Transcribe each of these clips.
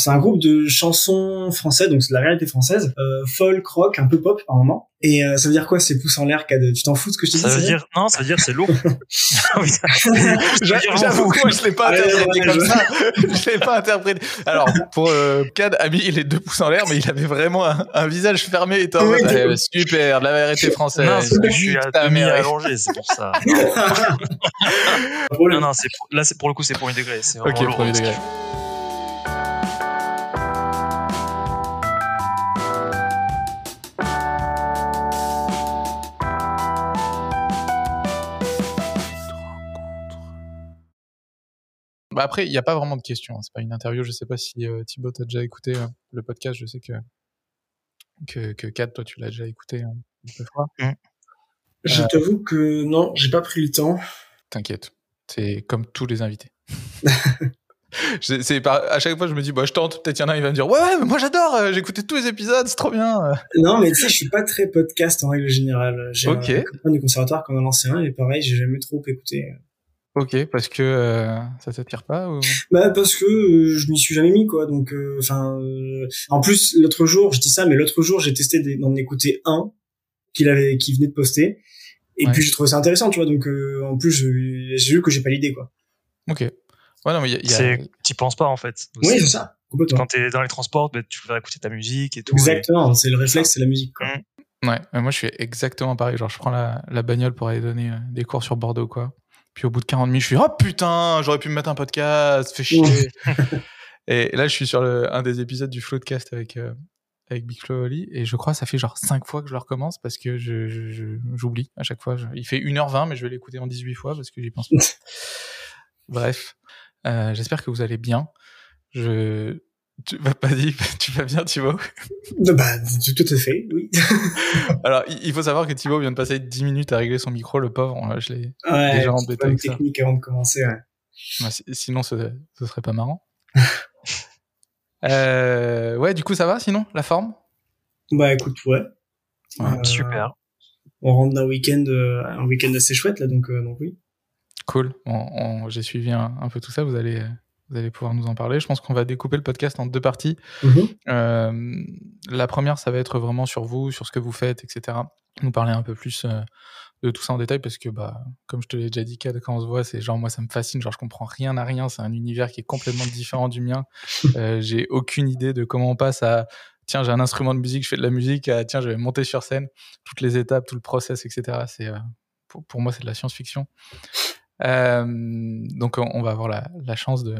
C'est un groupe de chansons françaises, donc c'est de la réalité française, euh, folk, rock, un peu pop par moment. Et euh, ça veut dire quoi C'est pouces en l'air, Cad? Tu t'en fous de ce que je te dis Ça veut dire non, ça veut dire c'est lourd. J'avoue, moi je l'ai pas interprété comme ça. Je l'ai pas interprété. Alors pour euh, Cad, Ami, il est deux pouces en l'air, mais il avait vraiment un, un visage fermé et en mode, eh, super, de la vérité française. Non, c'est que je suis à demi allongé, c'est pour ça. Non, non, c'est pour- là, c'est pour le coup, c'est premier degré. C'est vraiment Ok, lourd, premier degré. Bah après, il n'y a pas vraiment de questions. hein. C'est pas une interview. Je sais pas si euh, Thibaut t'as déjà écouté euh, le podcast. Je sais que que, que Kat, toi, tu l'as déjà écouté hein, deux fois. Je t'avoue que non, j'ai pas pris le temps. T'inquiète, c'est comme tous les invités. Je- c'est à chaque fois, je me dis, bah, je tente. Peut-être il y en a un, il va me dire, ouais, ouais, mais moi j'adore. euh, J'ai écouté tous les épisodes, c'est trop bien. euh. Non, mais tu sais, je suis pas très podcast en règle générale. J'ai Ok. un copain du conservatoire qu'on a lancé un, et pareil, j'ai jamais trop écouté. Ok, parce que euh, ça t'attire pas ou... Bah parce que euh, je m'y suis jamais mis quoi. Donc, enfin, en plus l'autre jour, je dis ça, mais l'autre jour, j'ai testé d'en écouter un qu'il avait, qui venait de poster, et Ouais. puis j'ai trouvé ça intéressant, tu vois. Donc, euh, en plus, j'ai vu que j'ai pas l'idée quoi. Ok. Ouais, non, mais y a- il y a- C'est, t'y penses pas en fait. Oui, c'est ça, complètement. Quand t'es dans les transports, bah, tu vas écouter ta musique et tout. Exactement, c'est le réflexe, c'est la musique quoi. Ouais, mais moi je suis exactement pareil. Genre, je prends la, la bagnole pour aller donner euh, des cours sur Bordeaux, quoi. Puis au bout de 40 minutes, je suis oh putain, j'aurais pu me mettre un podcast, fais chier. et là, je suis sur le, un des épisodes du Floodcast avec, euh, avec Big Flo et Oli, et je crois que ça fait genre 5 fois que je le recommence parce que je, je- je- j'oublie à chaque fois. Il fait 1h20, mais je vais l'écouter en 18 fois parce que j'y pense pas. Bref, Euh, j'espère que vous allez bien. Je. Tu vas pas dire, tu vas bien, Thibaut? Bah, tout, à fait, oui. Alors, il faut savoir que Thibaut vient de passer 10 minutes à régler son micro, le pauvre. Je l'ai. Ouais, Déjà embêté avec ça. technique avant de commencer. Ouais. Ouais, si- sinon, ce, ce serait pas marrant. Euh, ouais, du coup, ça va sinon, la forme? Bah écoute, ouais. Ouais, Euh, Super. On rentre d'un week-end, euh, un week-end assez chouette là, donc, euh, donc oui. Cool. J'ai suivi un, un peu tout ça. Vous allez, vous allez pouvoir nous en parler. Je pense qu'on va découper le podcast en deux parties. Mhm. Euh, la première, ça va être vraiment sur vous, sur ce que vous faites, etc. Nous parler un peu plus euh, de tout ça en détail parce que, bah, comme je te l'ai déjà dit, quand on se voit, c'est genre, moi, ça me fascine. Genre, je comprends rien à rien. C'est un univers qui est complètement différent du mien. Euh, j'ai aucune idée de comment on passe à tiens, j'ai un instrument de musique, je fais de la musique, à tiens, je vais monter sur scène. Toutes les étapes, tout le process, etc. C'est, pour, pour moi, c'est de la science-fiction. Donc, on, on va avoir la, la chance de,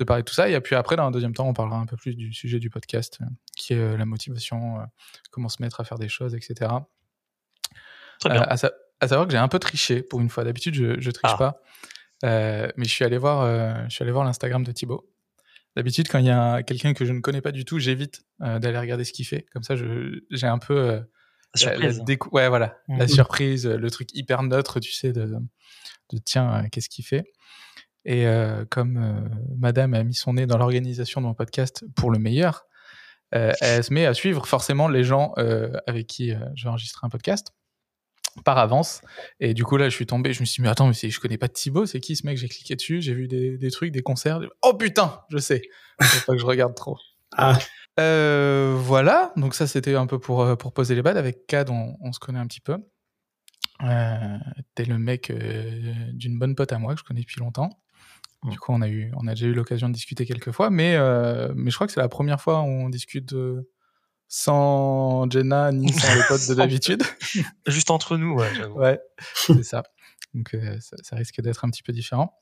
de parler de tout ça. Et puis après, dans un deuxième temps, on parlera un peu plus du sujet du podcast, euh, qui est euh, la motivation, euh, comment se mettre à faire des choses, etc. Très bien. Euh, à, sa- à savoir que j'ai un peu triché pour une fois. D'habitude, je, je triche Ah. pas. Euh, mais je suis allé voir, euh, je suis allé voir l'Instagram de Thibaut. D'habitude, quand il y a quelqu'un que je ne connais pas du tout, j'évite euh, d'aller regarder ce qu'il fait. Comme ça, j'ai un peu euh, La surprise. la décou- ouais, voilà, la Mhm. surprise, le truc hyper neutre, tu sais, de, de tiens, euh, qu'est-ce qu'il fait? Et euh, comme euh, Madame a mis son nez dans l'organisation de mon podcast pour le meilleur, euh, elle se met à suivre forcément les gens avec qui je vais enregistrer un podcast par avance. Et du coup, là, je suis tombé, je me suis dit, mais attends, mais je connais pas Thibaut, c'est qui ce mec? J'ai cliqué dessus, j'ai vu des, des trucs, des concerts. Oh putain, je sais. Faut pas que je regarde trop. Ah, voilà, donc ça c'était un peu pour, pour poser les balles. Avec Cad, on, on se connaît un petit peu. Euh, T'es le mec euh, d'une bonne pote à moi que je connais depuis longtemps. Du coup, on a, eu, on a déjà eu l'occasion de discuter quelques fois, mais, euh, mais je crois que c'est la première fois où on discute euh, sans Jenna ni sans les potes de d'habitude. Juste entre nous, ouais. Ouais, c'est ça. Donc euh, ça, ça risque d'être un petit peu différent.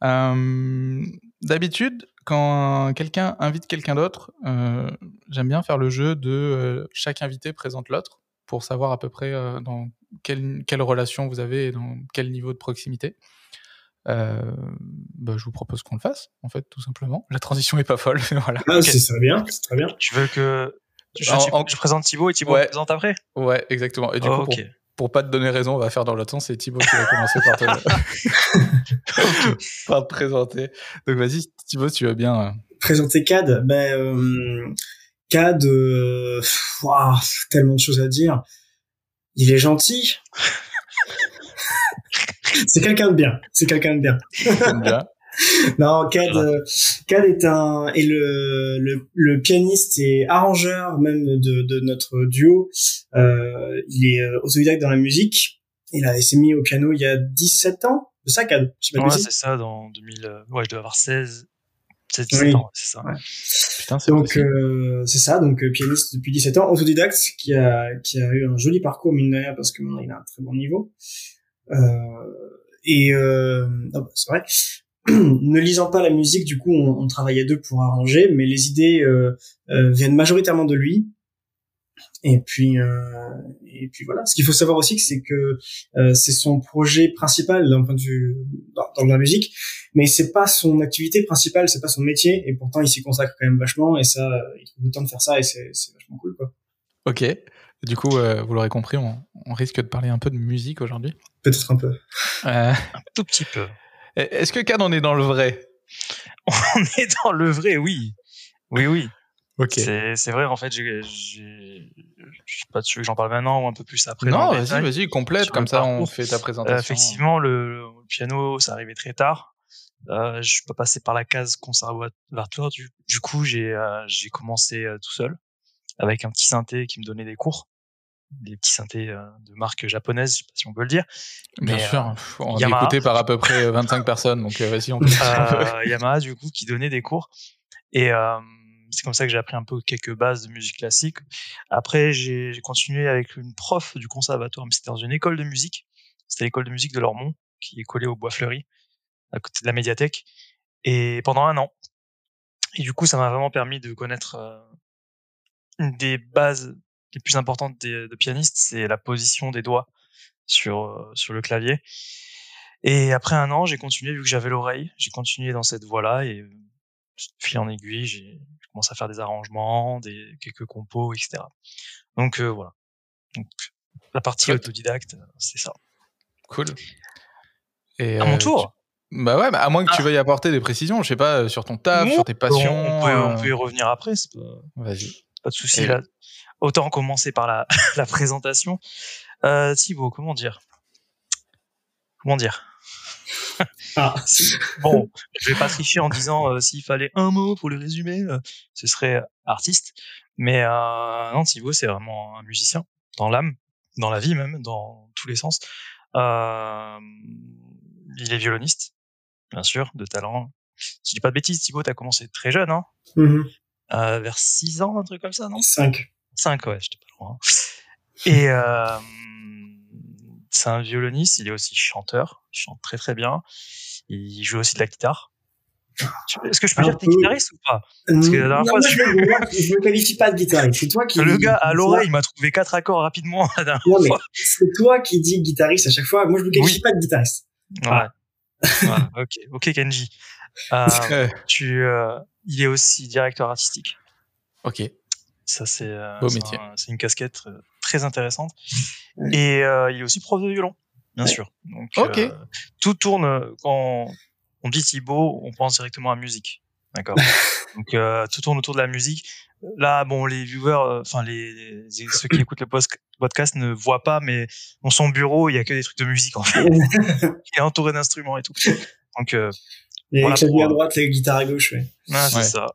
D'habitude, quand quelqu'un invite quelqu'un d'autre, j'aime bien faire le jeu de chaque invité présente l'autre pour savoir à peu près dans quelle, quelle relation vous avez et dans quel niveau de proximité. Euh, bah, je vous propose qu'on le fasse, en fait, tout simplement. La transition est pas folle, voilà. Ah, c'est très bien, c'est très bien. Tu veux que je, En- tu- en- je présente Thibaut et Thibaut Ouais. me présente après? Ouais, exactement. Et du Oh, coup, pour, pour pas te donner raison, on va faire dans l'autre sens. C'est Thibaut qui va commencer par te, par te présenter. Donc vas-y, Thibaut, tu veux bien. euh, Présenter CAD, ben euh, CAD, euh, tellement de choses à dire. Il est gentil. C'est quelqu'un de bien. C'est quelqu'un de bien. Non, Cad, euh, Cad est un est le, le, le pianiste et arrangeur même de, de notre duo. Euh, il est euh, autodidacte dans la musique. Il a il s'est mis au piano il y a 17 ans. C'est ça, Cad? Je sais pas Ouais, c'est ça, dans 2000. euh, Ouais, je dois avoir 16. 16 Oui. 17 ans, c'est ça. Ouais. Putain, c'est Donc euh, c'est ça, donc pianiste depuis 17 ans, autodidacte, qui a qui a eu un joli parcours mine de rien parce que maintenant il a un très bon niveau. Euh, et euh, bah, c'est vrai. ne lisant pas la musique, du coup, on, on travaillait deux pour arranger, mais les idées euh, euh, viennent majoritairement de lui. Et puis, euh, et puis voilà. Ce qu'il faut savoir aussi, c'est que c'est son projet principal d'un point de vue dans, la musique, mais c'est pas son activité principale, c'est pas son métier, et pourtant il s'y consacre quand même vachement, et ça, il trouve le temps de faire ça, et c'est c'est vachement cool, quoi. Ok. Du coup, euh, vous l'aurez compris, on, on risque de parler un peu de musique aujourd'hui. Peut-être un peu. Euh, Un tout petit peu. Est-ce que Cad, on est dans le vrai? On est dans le vrai, oui. Oui, oui. Ok. C'est vrai, en fait, Je suis pas sûr que j'en parle maintenant ou un peu plus après. Non, vas-y, vas-y, complète, comme ça on fait ta présentation. Euh, effectivement, le, le piano, ça arrivait très tard. Euh, je suis pas passé par la case conservatoire. Du, du coup, j'ai euh, j'ai commencé euh, tout seul avec un petit synthé qui me donnait des cours, des petits synthés euh, de marque japonaise, je sais pas si on peut le dire. Bien mais, sûr, pff, on est Yamaha. écouté par à peu près euh, 25 personnes, donc euh, vas-y, on peut. Euh, Yamaha, du coup, qui donnait des cours. Et euh, c'est comme ça que j'ai appris un peu quelques bases de musique classique. Après, j'ai j'ai continué avec une prof du conservatoire, mais c'était dans une école de musique. C'était l'école de musique de Lormont, qui est collée au Bois Fleuri, à côté de la médiathèque. Et pendant un an. Et du coup, ça m'a vraiment permis de connaître euh, une des bases les plus importantes des, de pianiste, c'est la position des doigts sur, euh, sur le clavier. Et après un an, j'ai continué, vu que j'avais l'oreille, j'ai continué dans cette voie-là et euh, fil en aiguille, j'ai commencé à faire des arrangements, des quelques compos, etc. Donc euh, voilà. Donc la partie autodidacte, c'est ça. Cool. Et, À mon euh, tour. tu- Bah ouais, bah, à moins que tu Ah. veuilles apporter des précisions, je sais pas, sur ton taf, Non, sur tes passions. on, peut, on peut y revenir après, pas, Vas-y. Pas de souci là. Autant commencer par la, la présentation. Euh, Thibaut, comment dire? Comment dire? Ah, Bon, je vais pas tricher en disant euh, s'il fallait un mot pour le résumer, euh, ce serait artiste. Mais euh, non, Thibaut, c'est vraiment un musicien dans l'âme, dans la vie même, dans tous les sens. Euh, il est violoniste, bien sûr, de talent. Si je dis pas de bêtises, Thibaut, t'as commencé très jeune, hein, mhm. Euh, vers 6 ans, un truc comme ça, non? Cinq. 5, ouais, j'étais pas loin. Et euh, c'est un violoniste, il est aussi chanteur, il chante très très bien. Il joue aussi de la guitare. Est-ce que je peux Un dire que t'es guitariste ou pas? Parce que la dernière Non, fois, moi, je- je, me- je me qualifie pas de guitariste. C'est toi qui. Le gars à l'oreille il m'a trouvé quatre accords rapidement la dernière Non, mais fois. c'est toi qui dis guitariste à chaque fois. Moi, je me qualifie Oui. pas de guitariste. Ouais. Ouais, ok, ok Kenji. Euh, tu, euh, il est aussi directeur artistique. ok. Ça c'est euh, Beau c'est métier. un- c'est une casquette euh, très intéressante. Et euh, il est aussi prof de violon, bien Ouais. sûr. Donc Ok. euh, tout tourne quand on dit Thibaut, on pense directement à musique. D'accord? Donc euh, tout tourne autour de la musique. Là, bon, les viewers, euh, enfin les, les- ceux qui écoutent le podcast ne voient pas, mais dans son bureau, il y a que des trucs de musique en fait. Il est entouré d'instruments et tout. Donc Et Voilà clavier pour, à droite, la guitare à gauche, ouais. ah, c'est Ouais. ça.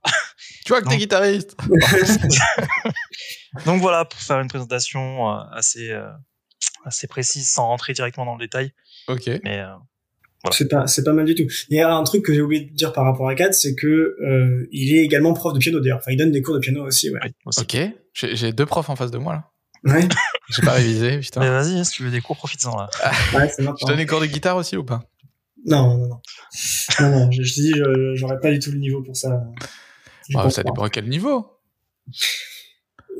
Tu vois que t'es guitariste Donc voilà, pour faire une présentation euh, assez euh, assez précise, sans rentrer directement dans le détail, Ok. mais euh, Voilà. C'est pas, c'est pas mal du tout. Il y a un truc que j'ai oublié de dire par rapport à Kat, c'est que euh, il est également prof de piano d'ailleurs. Enfin, il donne des cours de piano aussi, ouais. oui, aussi. Ok. J'ai j'ai deux profs en face de moi là. Ouais, J'ai pas révisé, Mais putain. vas-y, si tu veux des cours, profites-en là. ouais c'est Je donne des cours de guitare aussi ou pas? Non, non, non. Non, non, je, je dis, je- j'aurais pas du tout le niveau pour ça. Bah, Ça dépend à quel niveau.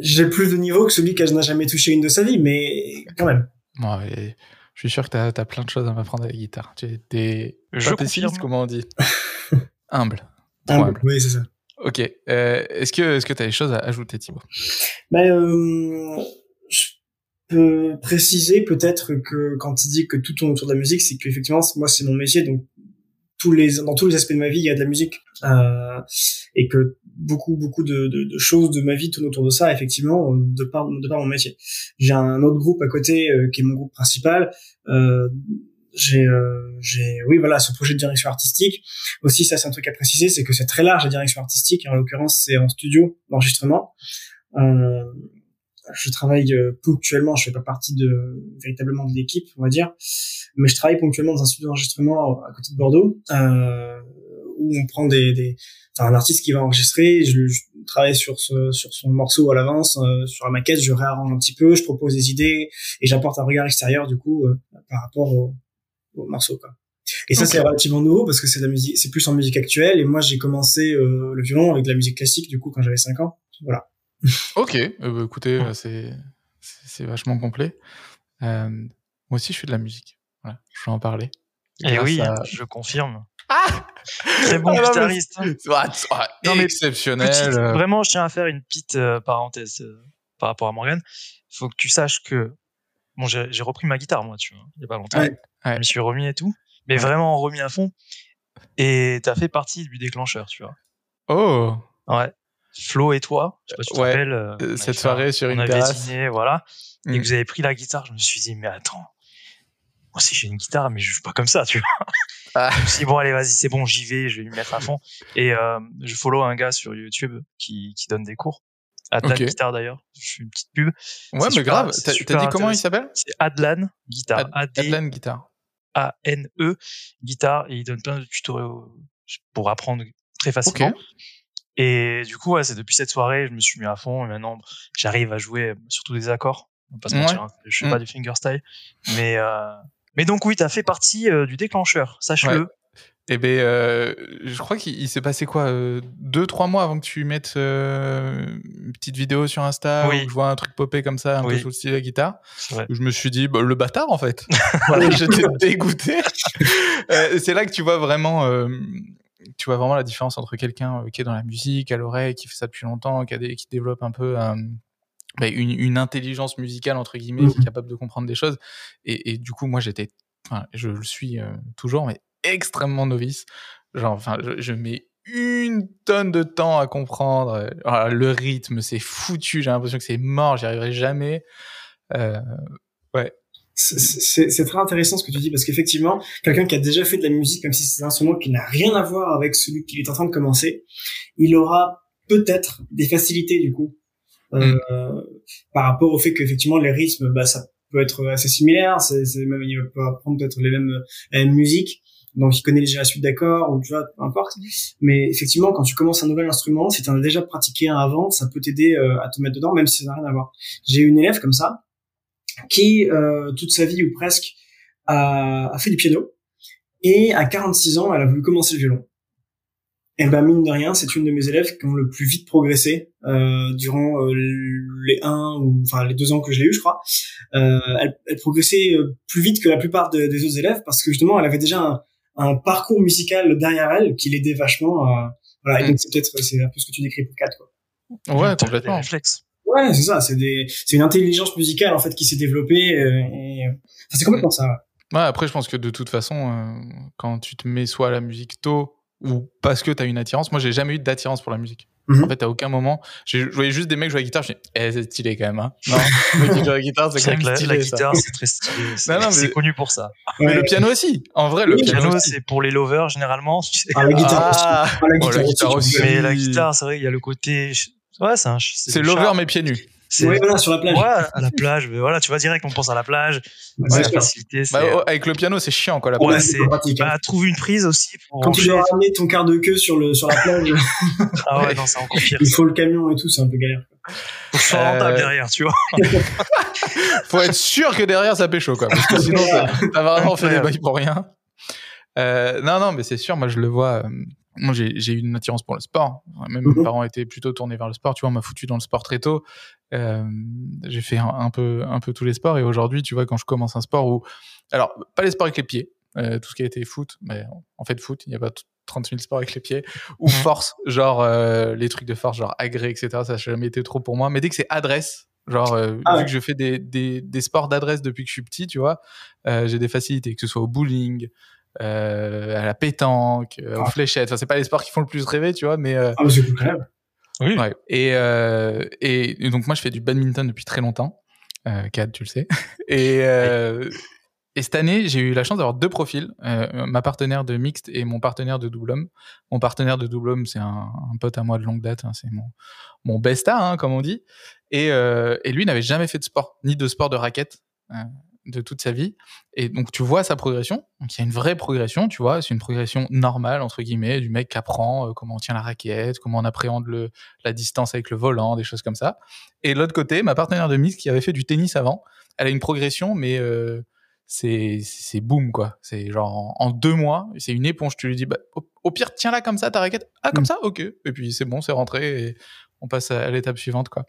J'ai plus de niveau que celui qui n'a jamais touché une de sa vie, mais quand même. Et je suis sûr que t'as as plein de choses à m'apprendre à la guitare. Tu es Je pessimiste, comment on dit Humble. Humble. humble. Oui, c'est ça. Ok. Euh, est-ce que est-ce que t'as des choses à ajouter, Thibaut? Ben, euh, je peux préciser peut-être que quand il dit que tout tourne autour de la musique, c'est qu'effectivement, moi, c'est mon métier, donc tous les, dans tous les aspects de ma vie, il y a de la musique, euh, et que beaucoup, beaucoup de, de, de choses de ma vie tournent autour de ça, effectivement, de par, de par mon métier. J'ai un autre groupe à côté, euh, qui est mon groupe principal, euh, j'ai, euh, j'ai, oui, voilà, ce projet de direction artistique. Aussi, ça, c'est un truc à préciser, c'est que c'est très large la direction artistique. En l'occurrence, c'est en studio d'enregistrement. Euh, je travaille euh, ponctuellement, je fais pas partie de véritablement de l'équipe, on va dire, mais je travaille ponctuellement dans un studio d'enregistrement à côté de Bordeaux, euh, où on prend des, des enfin, un artiste qui va enregistrer, je, je travaille sur ce, sur son morceau à l'avance, euh, sur la maquette, je réarrange un petit peu, je propose des idées et j'apporte un regard extérieur du coup euh, par rapport au, au morceau quoi. Et ça, c'est relativement nouveau parce que c'est de la musique, c'est plus en musique actuelle. Et moi, j'ai commencé euh, le violon avec de la musique classique, du coup, quand j'avais 5 ans. Voilà. Ok, euh, bah, écoutez, euh, c'est c'est vachement complet. Euh, moi aussi, je fais de la musique. Voilà, je vais en parler. Et oui, à... je confirme. Ah Très bon ah, guitariste. Hein. Ah, non, mais exceptionnel. Petite, vraiment, je tiens à faire une petite euh, parenthèse euh, par rapport à Morgan. Il faut que tu saches que bon, j'ai repris ma guitare moi, tu vois, il y a pas longtemps. Ouais, ouais. Je me suis remis et tout, mais ouais. vraiment remis à fond. Et t'as fait partie du déclencheur, tu vois. Oh. Ouais. Flo et toi, je sais pas si tu te rappelles. Euh, cette soirée sur une terrasse. Dîné, voilà. Mm. Et que vous avez pris la guitare, je me suis dit, mais attends, moi aussi j'ai une guitare, mais je joue pas comme ça, tu vois. Ah. Je me suis dit, bon, allez, vas-y, c'est bon, j'y vais, je vais m'y mettre à fond. Et euh, je follow un gars sur YouTube qui, qui donne des cours. Adlan okay. Guitare d'ailleurs, je fais une petite pub. Ouais, mais grave, t'as dit comment il s'appelle? C'est Adlan Guitare. Ad Adlan Guitare. A-N-E Guitare, et il donne plein de tutoriels pour apprendre très facilement. Okay. Et du coup, ouais, c'est depuis cette soirée, je me suis mis à fond. Et maintenant, j'arrive à jouer surtout des accords. On va pas se mentir, ouais. hein. je suis mmh. pas du fingerstyle. Mais, euh... mais donc, oui, tu as fait partie euh, du déclencheur, sache-le. Ouais. Eh ben, euh, je crois qu'il s'est passé quoi Deux, trois mois avant que tu mettes une petite vidéo sur Insta oui. où je vois un truc popper comme ça, un oui. peu sur le style de la guitare. Où je me suis dit, bah, le bâtard en fait. j'étais dégoûté. C'est là que tu vois vraiment tu vois vraiment la différence entre quelqu'un qui est dans la musique, à l'oreille, qui fait ça depuis longtemps, qui, a des, qui développe un peu euh, bah, une, une, intelligence musicale, entre guillemets, qui est capable de comprendre des choses. Et, et du coup, moi, j'étais, enfin, je le suis euh, toujours, mais extrêmement novice. Genre, enfin, je, je, mets une tonne de temps à comprendre. Alors, le rythme, c'est foutu. J'ai l'impression que c'est mort. J'y arriverai jamais. Euh, ouais c'est très intéressant ce que tu dis parce qu'effectivement, quelqu'un qui a déjà fait de la musique, même si c'est un instrument qui n'a rien à voir avec celui qu'il est en train de commencer, il aura peut-être des facilités du coup euh, mm. par rapport au fait qu'effectivement les rythmes, bah ça peut être assez similaire, c'est même il peut apprendre peut-être les mêmes la même musique, donc il connaît déjà la suite d'accords ou tu vois peu importe. Mais effectivement, quand tu commences un nouvel instrument, si tu en as déjà pratiqué un avant, ça peut t'aider euh, à te mettre dedans, même si ça n'a rien à voir. J'ai une élève comme ça qui euh, toute sa vie ou presque a, a, fait du piano et à 46 ans elle a voulu commencer le violon. Et ben mine de rien, c'est une de mes élèves qui ont le plus vite progressé euh, durant euh, les un ou enfin les deux ans que je l'ai eu, je crois. Euh, elle, elle, progressait euh, plus vite que la plupart de, des autres élèves parce que justement elle avait déjà un, un parcours musical derrière elle qui l'aidait vachement. À, voilà, et donc c'est peut-être c'est un peu ce que tu décris pour Kat quoi. Ouais, complètement. Réflexe. Ouais, c'est ça. C'est des, c'est une intelligence musicale en fait qui s'est développée. Euh, et, enfin, c'est complètement ça. Ouais. ouais. Après, je pense que de toute façon, euh, quand tu te mets soit à la musique tôt ou parce que t'as une attirance, moi, j'ai jamais eu d'attirance pour la musique. Mm -hmm. En fait, à aucun moment, je voyais juste des mecs jouer à la guitare. Je me eh, c'est stylé quand même. Hein. Non, les mecs qui jouent à la guitare, c'est quand même stylé. La guitare, c'est très stylé. C'est mais... connu pour ça. Mais ouais. le piano aussi. En vrai, le piano, piano c'est pour les lovers généralement. Ah, la guitare, ah, aussi. Ah, la guitare, oh, la guitare aussi. Mais la guitare, c'est vrai, il y a le côté. Ouais, c'est un. C'est lover mais pieds nus. Ouais, voilà, sur la plage. Ouais, à la plage. Mais voilà, tu vois direct, on pense à la plage. Ouais, la facilité. Bah, oh, avec le piano, c'est chiant, quoi. La ouais, c'est pratique. Bah, trouve une prise aussi. Pour Quand tu dois ramener ton quart de queue sur le sur la plage. ah ouais, non, c'est encore pire. Il faut le camion et tout, c'est un peu galère. Faut que rentable euh... derrière, tu vois. faut être sûr que derrière ça pêche, quoi. Parce que sinon, t'as vraiment fait des bails pour rien. Euh, non, non, mais c'est sûr, moi je le vois. Euh, moi j'ai eu une attirance pour le sport. Même mes parents étaient plutôt tournés vers le sport. Tu vois on m'a foutu dans le sport très tôt. Euh, j'ai fait un, un, peu un peu tous les sports. Et aujourd'hui tu vois quand je commence un sport où alors pas les sports avec les pieds euh, tout ce qui a été foot mais en fait foot il n'y a pas 30 000 sports avec les pieds. Ou force genre euh, les trucs de force genre agré etc ça n'a jamais été trop pour moi. Mais dès que c'est adresse genre euh, ah vu que je fais des, des, des sports d'adresse depuis que je suis petit tu vois euh, j'ai des facilités que ce soit au bowling euh, à la pétanque, euh, aux fléchettes. Enfin, c'est pas les sports qui font le plus rêver, tu vois, mais. Euh... Ah, mais c'est quand même. Oui. Ouais. Et, euh, et, et, donc moi, je fais du badminton depuis très longtemps. Euh, Cad, tu le sais. et, euh, et cette année, j'ai eu la chance d'avoir deux profils, euh, ma partenaire de mixte et mon partenaire de double homme. Mon partenaire de double homme, c'est un, un, pote à moi de longue date, hein, c'est mon, mon besta, hein, comme on dit. Et, euh, et lui n'avait jamais fait de sport, ni de sport de raquette euh, de toute sa vie. Et donc tu vois sa progression. Donc il y a une vraie progression, tu vois. C'est une progression normale entre guillemets du mec qui apprend euh, comment on tient la raquette, comment on appréhende le, la distance avec le volant, des choses comme ça. Et de l'autre côté, ma partenaire de mixte qui avait fait du tennis avant, elle a une progression, mais euh, c'est c'est boum quoi c'est genre en, deux mois c'est une éponge tu lui dis bah, au, pire tiens là comme ça ta raquette ah comme mm. ça? Ok et puis c'est bon c'est rentré et on passe à, l'étape suivante quoi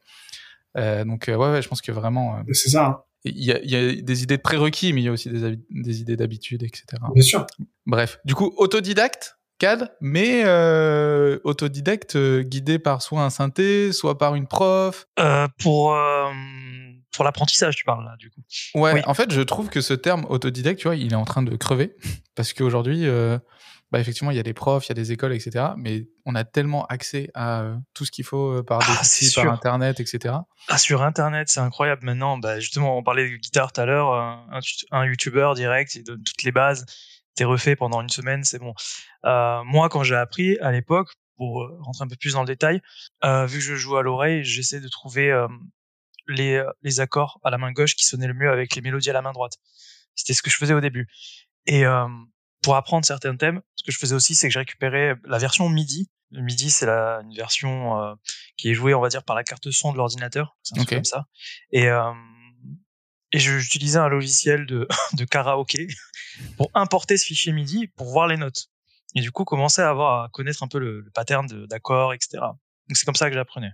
euh, donc ouais, ouais je pense que vraiment c'est ça hein. Il y, a, y, a, des idées de prérequis mais il y a aussi des, des idées d'habitude etc bien sûr. Bref. Du coup autodidacte CAD mais euh, autodidacte guidé par soit un synthé soit par une prof. Pour pour l'apprentissage, tu parles là, du coup. Ouais, en fait, je trouve que ce terme autodidacte, tu vois, il est en train de crever. Parce qu'aujourd'hui, euh, bah, effectivement, il y a des profs, il y a des écoles, etc. Mais on a tellement accès à euh, tout ce qu'il faut euh, par des ah, sites, par Internet, etc. Ah, sur Internet, c'est incroyable maintenant. Bah, justement, on parlait de guitare tout à l'heure. Un, un YouTuber direct, il donne toutes les bases. T'es refait pendant une semaine, c'est bon. moi, quand j'ai appris à l'époque, pour rentrer un peu plus dans le détail, vu que je joue à l'oreille, j'essaie de trouver les, euh, les accords à la main gauche qui sonnaient le mieux avec les mélodies à la main droite. C'était ce que je faisais au début. Et euh, pour apprendre certains thèmes, que je faisais aussi, c'est que je récupérais la version MIDI. Le MIDI, c'est la, une version euh, qui est jouée, on va dire, par la carte son de l'ordinateur. C'est un truc comme ça. Et, euh, et j'utilisais un logiciel de, de karaoké pour importer ce fichier MIDI pour voir les notes. Et du coup, commencer à avoir à connaître un peu le, le pattern d'accords, etc. Donc c'est comme ça que j'apprenais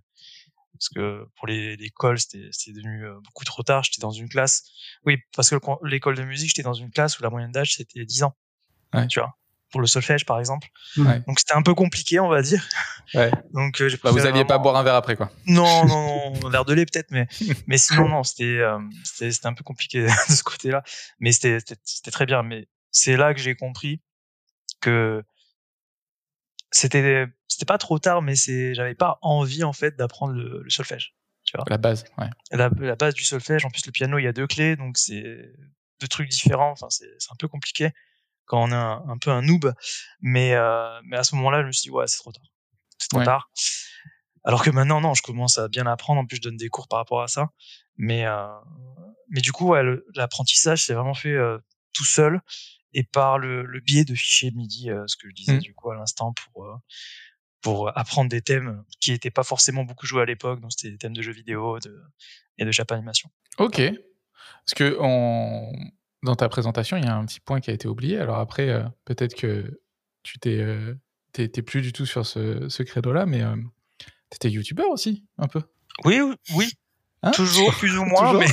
parce que pour l'école c'était devenu euh, beaucoup trop tard j'étais dans une classe oui parce que l'école de musique j'étais dans une classe où la moyenne d'âge c'était 10 ans ouais. tu vois? Pour le solfège par exemple ouais. donc c'était un peu compliqué on va dire ouais. donc euh, bah, vous alliez pas boire un verre après quoi non non non un verre de lait peut-être mais mais sinon non c'était euh, c'était un peu compliqué de ce côté là mais c'était c'était très bien mais c'est là que j'ai compris que c'était c'était pas trop tard, mais c'est, j'avais pas envie en fait d'apprendre le, le, solfège. Tu vois. La base, ouais. La, la, base du solfège. En plus, le piano, il y a deux clés, donc c'est deux trucs différents. Enfin, c'est, c'est un peu compliqué quand on est un, un peu un noob. Mais, euh, mais à ce moment-là, je me suis dit, ouais, c'est trop tard. C'est trop ouais. tard. Alors que maintenant, non, je commence à bien apprendre. En plus, je donne des cours par rapport à ça. Mais, euh, mais du coup, ouais, l'apprentissage, c'est vraiment fait euh, tout seul et par le, le biais de fichiers MIDI, ce que je disais mmh. du coup à l'instant pour pour apprendre des thèmes qui n'étaient pas forcément beaucoup joués à l'époque, donc c'était des thèmes de jeux vidéo de, et de Jap Animation. Ok. Parce que on... dans ta présentation, il y a un petit point qui a été oublié. Alors après, euh, peut-être que tu t'es, euh, t'es, plus du tout sur ce, ce credo-là, mais euh, tu étais youtubeur aussi, un peu. Oui, oui. Hein? Toujours plus ou moins, toujours mais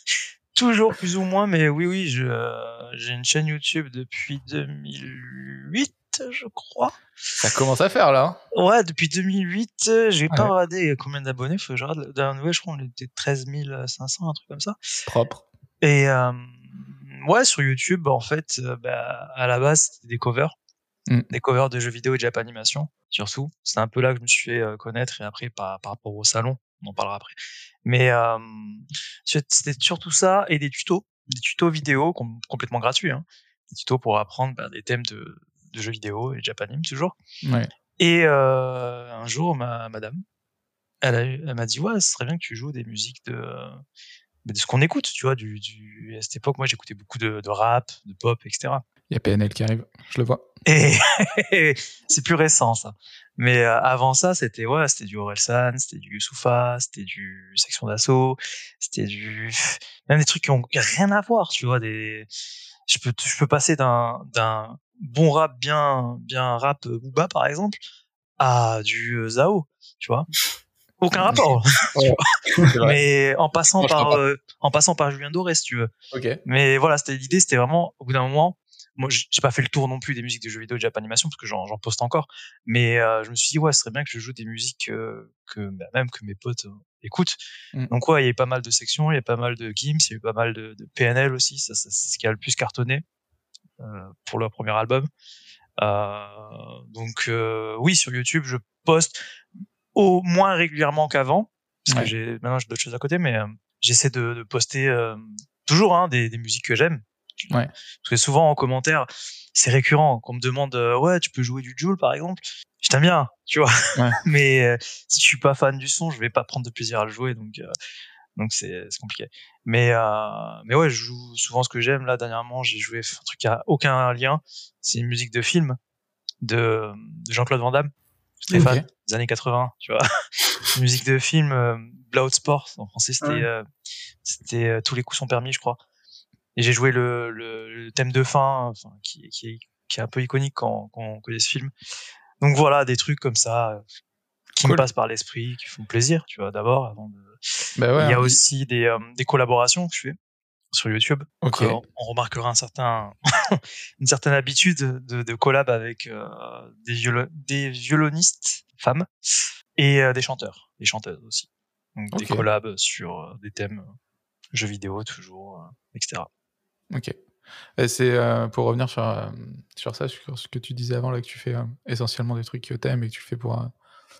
toujours plus ou moins, mais oui, oui, je, j'ai une chaîne YouTube depuis 2008 je crois. Ça commence à faire là. Hein? Ouais, depuis 2008, j'ai pas regardé combien d'abonnés. Faut que je regarde. Dernière je crois on était 13 500, un truc comme ça. Propre. Et euh, ouais, sur YouTube, en fait, euh, bah, à la base, c'était des covers. Mm. Des covers de jeux vidéo et de Jap Animation, surtout. C'est un peu là que je me suis fait euh, connaître et après par, par rapport au salon, on en parlera après. Mais euh, c'était surtout ça et des tutos, des tutos vidéo com complètement gratuits. Hein. Des tutos pour apprendre bah, des thèmes de, de jeux vidéo et japanime toujours. Ouais. Et un jour, ma madame, elle m'a dit ouais, ce serait bien que tu joues des musiques de de ce qu'on écoute, tu vois, du, du, à cette époque, moi, j'écoutais beaucoup de, de, rap, de pop, etc. Il y a PNL qui arrive, je le vois. Et c'est plus récent, ça. Mais euh, avant ça, c'était, ouais, c'était du Orelsan, c'était du Youssoufa, c'était du Section d'Assaut, c'était du, même des trucs qui ont rien à voir, tu vois, des, je peux, je peux passer d'un, d'un bon rap bien, bien rap Booba, par exemple, à du euh, Zao, tu vois. Aucun rapport. mais en passant Moi, par, euh, en passant par Julien Doré, si tu veux. Okay. Mais voilà, c'était l'idée, c'était vraiment, au bout d'un moment, moi, j'ai pas fait le tour non plus des musiques de jeux vidéo de Jap Animation parce que j'en poste encore. Mais euh, je me suis dit, ouais, ce serait bien que je joue des musiques euh, que bah, même que mes potes écoutent. Mm. Donc ouais, il y a pas mal de sections, il y a pas mal de Gims, il y a eu pas mal de, de PNL aussi. Ça, ça c'est ce qui a le plus cartonné pour leur premier album. Donc oui, sur YouTube, je poste au moins régulièrement qu'avant, parce ouais. que j'ai maintenant j'ai d'autres choses à côté, mais j'essaie de, de, poster toujours hein, des, des, musiques que j'aime Ouais. Parce que souvent en commentaire, c'est récurrent qu'on me demande euh, ouais tu peux jouer du Joule par exemple. Je t'aime bien, tu vois. Ouais. Mais euh, si je suis pas fan du son, je vais pas prendre de plaisir à le jouer, donc euh, donc c'est c'est compliqué. Mais euh, mais ouais, je joue souvent ce que j'aime. Là dernièrement, j'ai joué un truc qui a aucun lien. C'est une musique de film de, de Jean-Claude Van Damme. Stéphane, Ok. des années 80, tu vois. Musique de film, euh, Bloodsport, en français c'était Ouais. euh, c'était euh, Tous les coups sont permis, je crois. Et j'ai joué le, le, le thème de fin, enfin, qui, qui, est, qui est un peu iconique quand, quand on connaît ce film. Donc voilà, des trucs comme ça euh, qui me passent par l'esprit, qui font plaisir, tu vois, d'abord. Avant de... Bah ouais. Il y a hein. aussi des, euh, des collaborations que je fais sur YouTube. Donc, euh, on remarquera un certain, une certaine habitude de, de collab avec euh, des, violo- des violonistes femmes et euh, des chanteurs, des chanteuses aussi. Donc des collabs sur euh, des thèmes jeux vidéo toujours, euh, etc. Ok. Et c'est euh, pour revenir sur, euh, sur ça, sur ce que tu disais avant, là, que tu fais euh, essentiellement des trucs que t'aimes et que tu le fais pour, euh,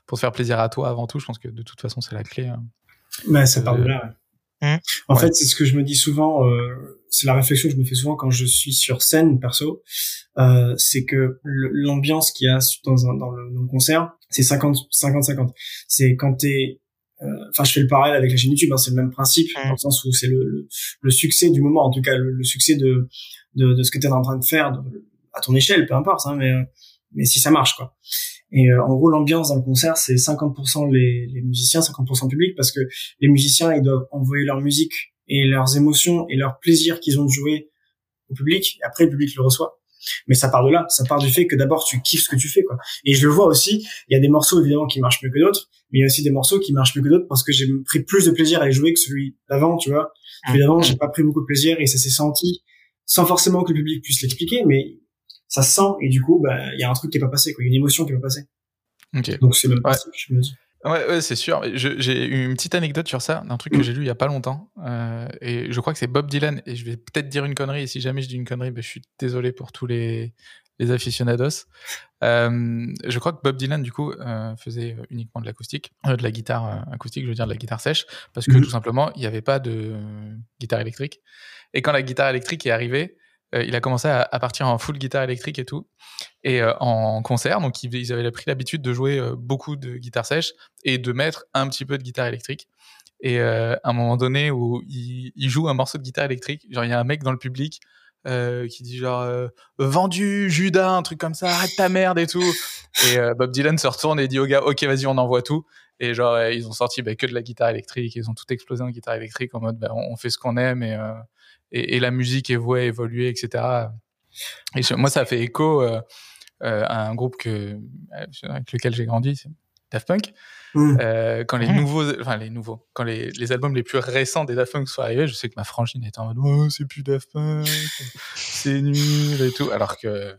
pour te faire plaisir à toi avant tout. Je pense que de toute façon, c'est la clé. hein. Bah, ça part de là. Mmh. En Ouais. fait, c'est ce que je me dis souvent. Euh, c'est la réflexion que je me fais souvent quand je suis sur scène, perso. Euh, c'est que l'ambiance qu'il y a dans, un, dans, le, dans le concert, c'est 50 50-50. C'est quand t'es euh, Enfin, je fais le parallèle avec la chaîne YouTube. hein, c'est le même principe Mmh. dans le sens où c'est le, le, le succès du moment, en tout cas le, le succès de, de de ce que t'es en train de faire de- à ton échelle, peu importe. Hein, mais euh, mais si ça marche, quoi. Et euh, en gros, l'ambiance dans le concert, c'est 50% les, les musiciens, 50% le public, parce que les musiciens, ils doivent envoyer leur musique et leurs émotions et leur plaisir qu'ils ont de jouer au public. Et après, le public le reçoit. Mais ça part de là. Ça part du fait que d'abord, tu kiffes ce que tu fais, quoi. Et je le vois aussi. Il y a des morceaux, évidemment, qui marchent mieux que d'autres. Mais il y a aussi des morceaux qui marchent mieux que d'autres parce que j'ai pris plus de plaisir à les jouer que celui d'avant, tu vois. Celui d'avant, j'ai pas pris beaucoup de plaisir et ça s'est senti sans forcément que le public puisse l'expliquer, mais ça se sent et du coup, bah, il y a un truc qui est pas passé, quoi. Y a une émotion qui est pas passée. Ok. Donc c'est même principe, je me dis. Ouais, ouais c'est sûr. J'ai une petite anecdote sur ça, d'un truc que Mm. j'ai lu il y a pas longtemps. euh, et je crois que c'est Bob Dylan. Et je vais peut-être dire une connerie. Et si jamais je dis une connerie, ben, je suis désolé pour tous les, les aficionados. Euh, je crois que Bob Dylan, du coup, euh, faisait uniquement de l'acoustique, de la guitare acoustique, je veux dire de la guitare sèche, parce que Mhm. tout simplement, il n'y avait pas de guitare électrique. Et quand la guitare électrique est arrivée, il a commencé à, partir en full guitare électrique et tout. Et euh, en concert, donc ils, avaient pris l'habitude de jouer euh, beaucoup de guitare sèche et de mettre un petit peu de guitare électrique. Et euh, à un moment donné où il, joue un morceau de guitare électrique, genre il y a un mec dans le public euh, qui dit genre euh, vendu Judas, un truc comme ça, arrête ta merde et tout. Et euh, Bob Dylan se retourne et dit au gars ok vas-y on envoie tout. Et genre euh, ils ont sorti bah, que de la guitare électrique, ils ont tout explosé en guitare électrique en mode bah, on fait ce qu'on aime et, euh, et, et la musique est vouée à évoluer etc. Et moi ça a fait écho euh, euh, à un groupe que euh, avec lequel j'ai grandi, c'est Daft Punk. Mm. Euh, quand les nouveaux, enfin les nouveaux, quand les, les albums les plus récents des Daft Punk sont arrivés, je sais que ma frangine était en mode oh, c'est plus Daft Punk, c'est nul et tout, alors que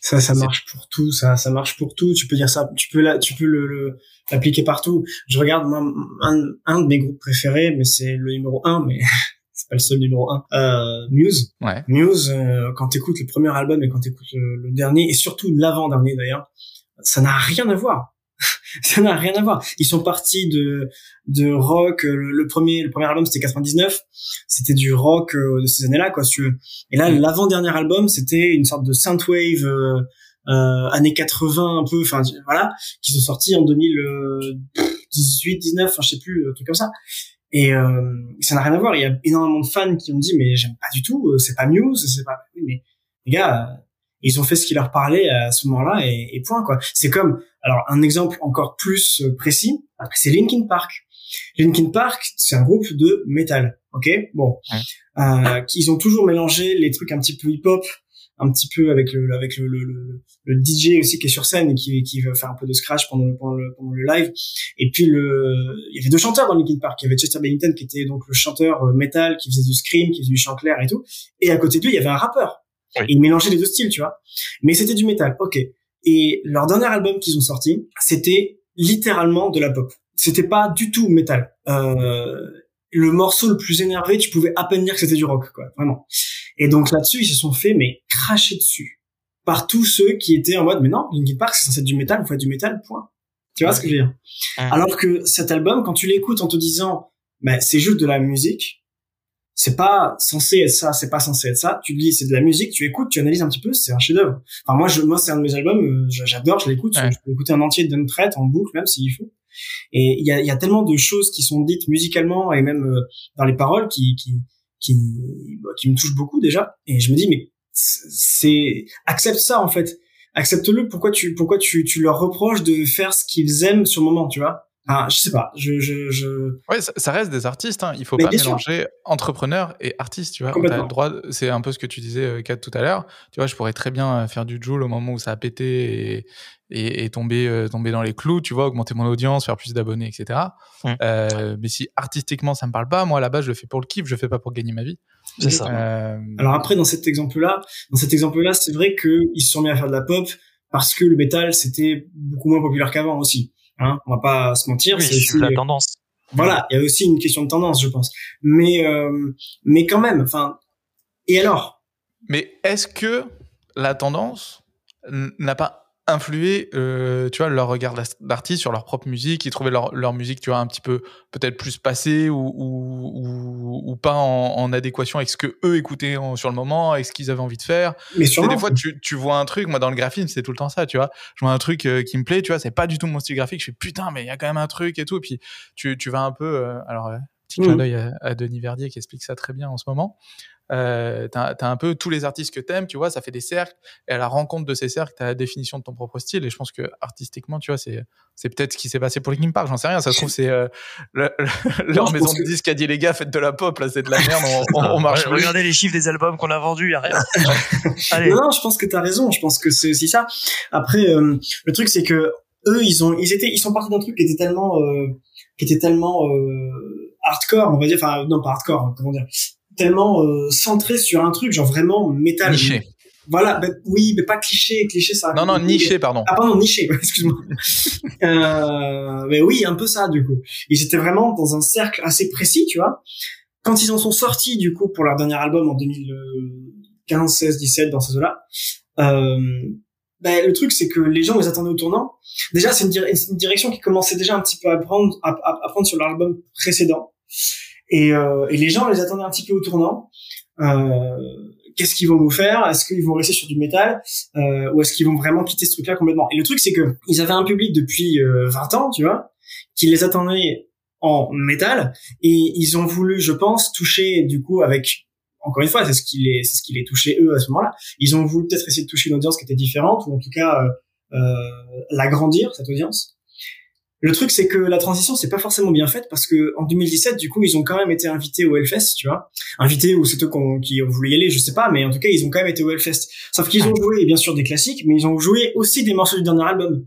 Ça, ça marche pour tout. Ça, ça marche pour tout. Tu peux dire ça. Tu peux là, tu peux le, le- l'appliquer partout. Je regarde moi, un, un de mes groupes préférés, mais c'est le numéro un, mais c'est pas le seul numéro un. Euh, Muse. ouais, Muse. euh, quand t'écoutes le premier album et quand t'écoutes le, le dernier et surtout l'avant dernier d'ailleurs, ça n'a rien à voir. ça n'a rien à voir. Ils sont partis de de rock. euh, Le, le premier, le premier album c'était 99. C'était du rock euh, de ces années-là, quoi. Si tu veux. Et là, Mm. l'avant-dernier album, c'était une sorte de synthwave euh, euh, années 80 un peu, enfin voilà, qui sont sortis en 2018, 19, enfin je sais plus, un truc comme ça. Et euh, ça n'a rien à voir. Il y a énormément de fans qui ont dit mais j'aime pas du tout, euh, c'est pas Muse, c'est pas. Oui, mais les gars, euh, ils ont fait ce qui leur parlait à ce moment-là et, et point quoi. C'est comme alors un exemple encore plus euh, précis, c'est Linkin Park. Linkin Park, c'est un groupe de métal, ok? Bon, euh, qu'ils ont toujours mélangé les trucs un petit peu hip-hop, un petit peu avec le avec le, le, le, le DJ aussi qui est sur scène et qui qui va faire un peu de scratch pendant le pendant le, pendant le live. Et puis le, il y avait deux chanteurs dans Linkin Park. Il y avait Chester Bennington qui était donc le chanteur euh, métal qui faisait du scream, qui faisait du chant clair et tout. Et à côté de lui, il y avait un rappeur. Oui. Et ils mélangeaient les deux styles, tu vois. Mais c'était du métal, ok. Et leur dernier album qu'ils ont sorti, c'était littéralement de la pop. C'était pas du tout métal. Euh, le morceau le plus énervé, tu pouvais à peine dire que c'était du rock, quoi, vraiment. Et donc là-dessus, ils se sont fait mais cracher dessus par tous ceux qui étaient en mode mais non, Linkin Park c'est censé être du métal, vous faites du métal, point. Tu vois ce que je veux dire? Ouais. Alors que cet album, quand tu l'écoutes en te disant bah c'est juste de la musique, c'est pas censé être ça, c'est pas censé être ça. Tu dis, c'est de la musique, tu écoutes, tu analyses un petit peu, c'est un chef-d'œuvre. Enfin, moi, je, moi, c'est un de mes albums, euh, j'adore, je l'écoute, je peux écouter un entier de traite en boucle, même s'il faut. Et il y a, y a tellement de choses qui sont dites musicalement et même euh, dans les paroles qui, qui, qui, bah, qui me touchent beaucoup déjà. Et je me dis, mais c'est, accepte ça, en fait. Accepte-le. Pourquoi tu, pourquoi tu, tu leur reproches de faire ce qu'ils aiment sur le moment, tu vois? Ah, je sais pas. Je, je, je... Ouais, ça, reste des artistes. Hein. Il faut pas mélanger entrepreneur et artiste. Tu vois, le droit. C'est un peu ce que tu disais, euh, Kat, tout à l'heure. Tu vois, je pourrais très bien faire du Joule au moment où ça a pété et, et, et tomber, euh, tomber dans les clous. Tu vois, augmenter mon audience, faire plus d'abonnés, etc. Euh, mais si artistiquement ça me parle pas, moi à la base je le fais pour le kiff, je le fais pas pour gagner ma vie. C'est ça. Euh... Alors après, dans cet exemple-là, dans cet exemple-là, c'est vrai qu'ils se sont mis à faire de la pop parce que le métal c'était beaucoup moins populaire qu'avant aussi. Hein, on va pas se mentir. c'est la tendance. Voilà, il y a aussi une question de tendance, je pense. Mais euh, mais quand même, enfin. Et alors? Mais est-ce que la tendance n'a pas influer, euh, tu vois, leur regard d'artiste sur leur propre musique. Ils trouvaient leur, leur musique, tu vois, un petit peu peut-être plus passée ou, ou, ou, pas en, en, adéquation avec ce que eux écoutaient sur le moment, avec ce qu'ils avaient envie de faire. Mais sûrement. des fois, tu, tu vois un truc, moi dans le graphisme, c'est tout le temps ça, tu vois. Je vois un truc euh, qui me plaît, tu vois, c'est pas du tout mon style graphique. Je fais putain, mais il y a quand même un truc et tout. Et puis tu, tu vas un peu, euh, alors, petit clin mmh. d'œil à, à, Denis Verdier qui explique ça très bien en ce moment. Euh, t'as as un peu tous les artistes que t'aimes, tu vois, ça fait des cercles. Et à la rencontre de ces cercles, t'as la définition de ton propre style. Et je pense que artistiquement, tu vois, c'est c'est peut-être ce qui s'est passé pour Linkin Park. J'en sais rien. Ça se trouve c'est euh, le, leur maison de disques a dit les gars, faites de la pop là, c'est de la merde. On, on, marche. regardez les chiffres des albums qu'on a vendus, y a rien. Allez. Non, je pense que t'as raison. Je pense que c'est aussi ça. Après, euh, le truc c'est que eux, ils ont, ils étaient, ils sont partis d'un truc qui était tellement, euh, qui était tellement hardcore, on va dire. Enfin, non pas hardcore, comment dire tellement euh, centré sur un truc, genre vraiment métal. Niché. Voilà, ben, oui, mais pas cliché, cliché ça. Non, non, niché, pardon. Ah pardon, niché, excuse-moi. euh, mais oui, un peu ça du coup. Ils étaient vraiment dans un cercle assez précis, tu vois. Quand ils en sont sortis du coup pour leur dernier album en 2015, 16, 17 dans ces eaux-là, euh, ben, le truc c'est que les gens les attendaient au tournant. Déjà, c'est une, une, direction qui commençait déjà un petit peu à prendre, à, à prendre sur l'album précédent. Et, euh, et les gens les attendaient un petit peu au tournant. Euh, qu'est-ce qu'ils vont nous faire? Est-ce qu'ils vont rester sur du métal? Euh, ou est-ce qu'ils vont vraiment quitter ce truc-là complètement? Et le truc, c'est que ils avaient un public depuis 20 ans, tu vois, qui les attendait en métal et ils ont voulu, je pense, toucher du coup avec encore une fois, c'est ce qui les c'est ce qui les touchait eux à ce moment-là. Ils ont voulu peut-être essayer de toucher une audience qui était différente ou en tout cas euh, l'agrandir cette audience. Le truc, c'est que la transition, c'est pas forcément bien faite parce que en 2017, du coup, ils ont quand même été invités au Hellfest, tu vois. Invités ou c'est eux qui ont voulu y aller, je sais pas, mais en tout cas, ils ont quand même été au Hellfest. Sauf qu'ils ont joué, bien sûr, des classiques, mais ils ont joué aussi des morceaux du dernier album.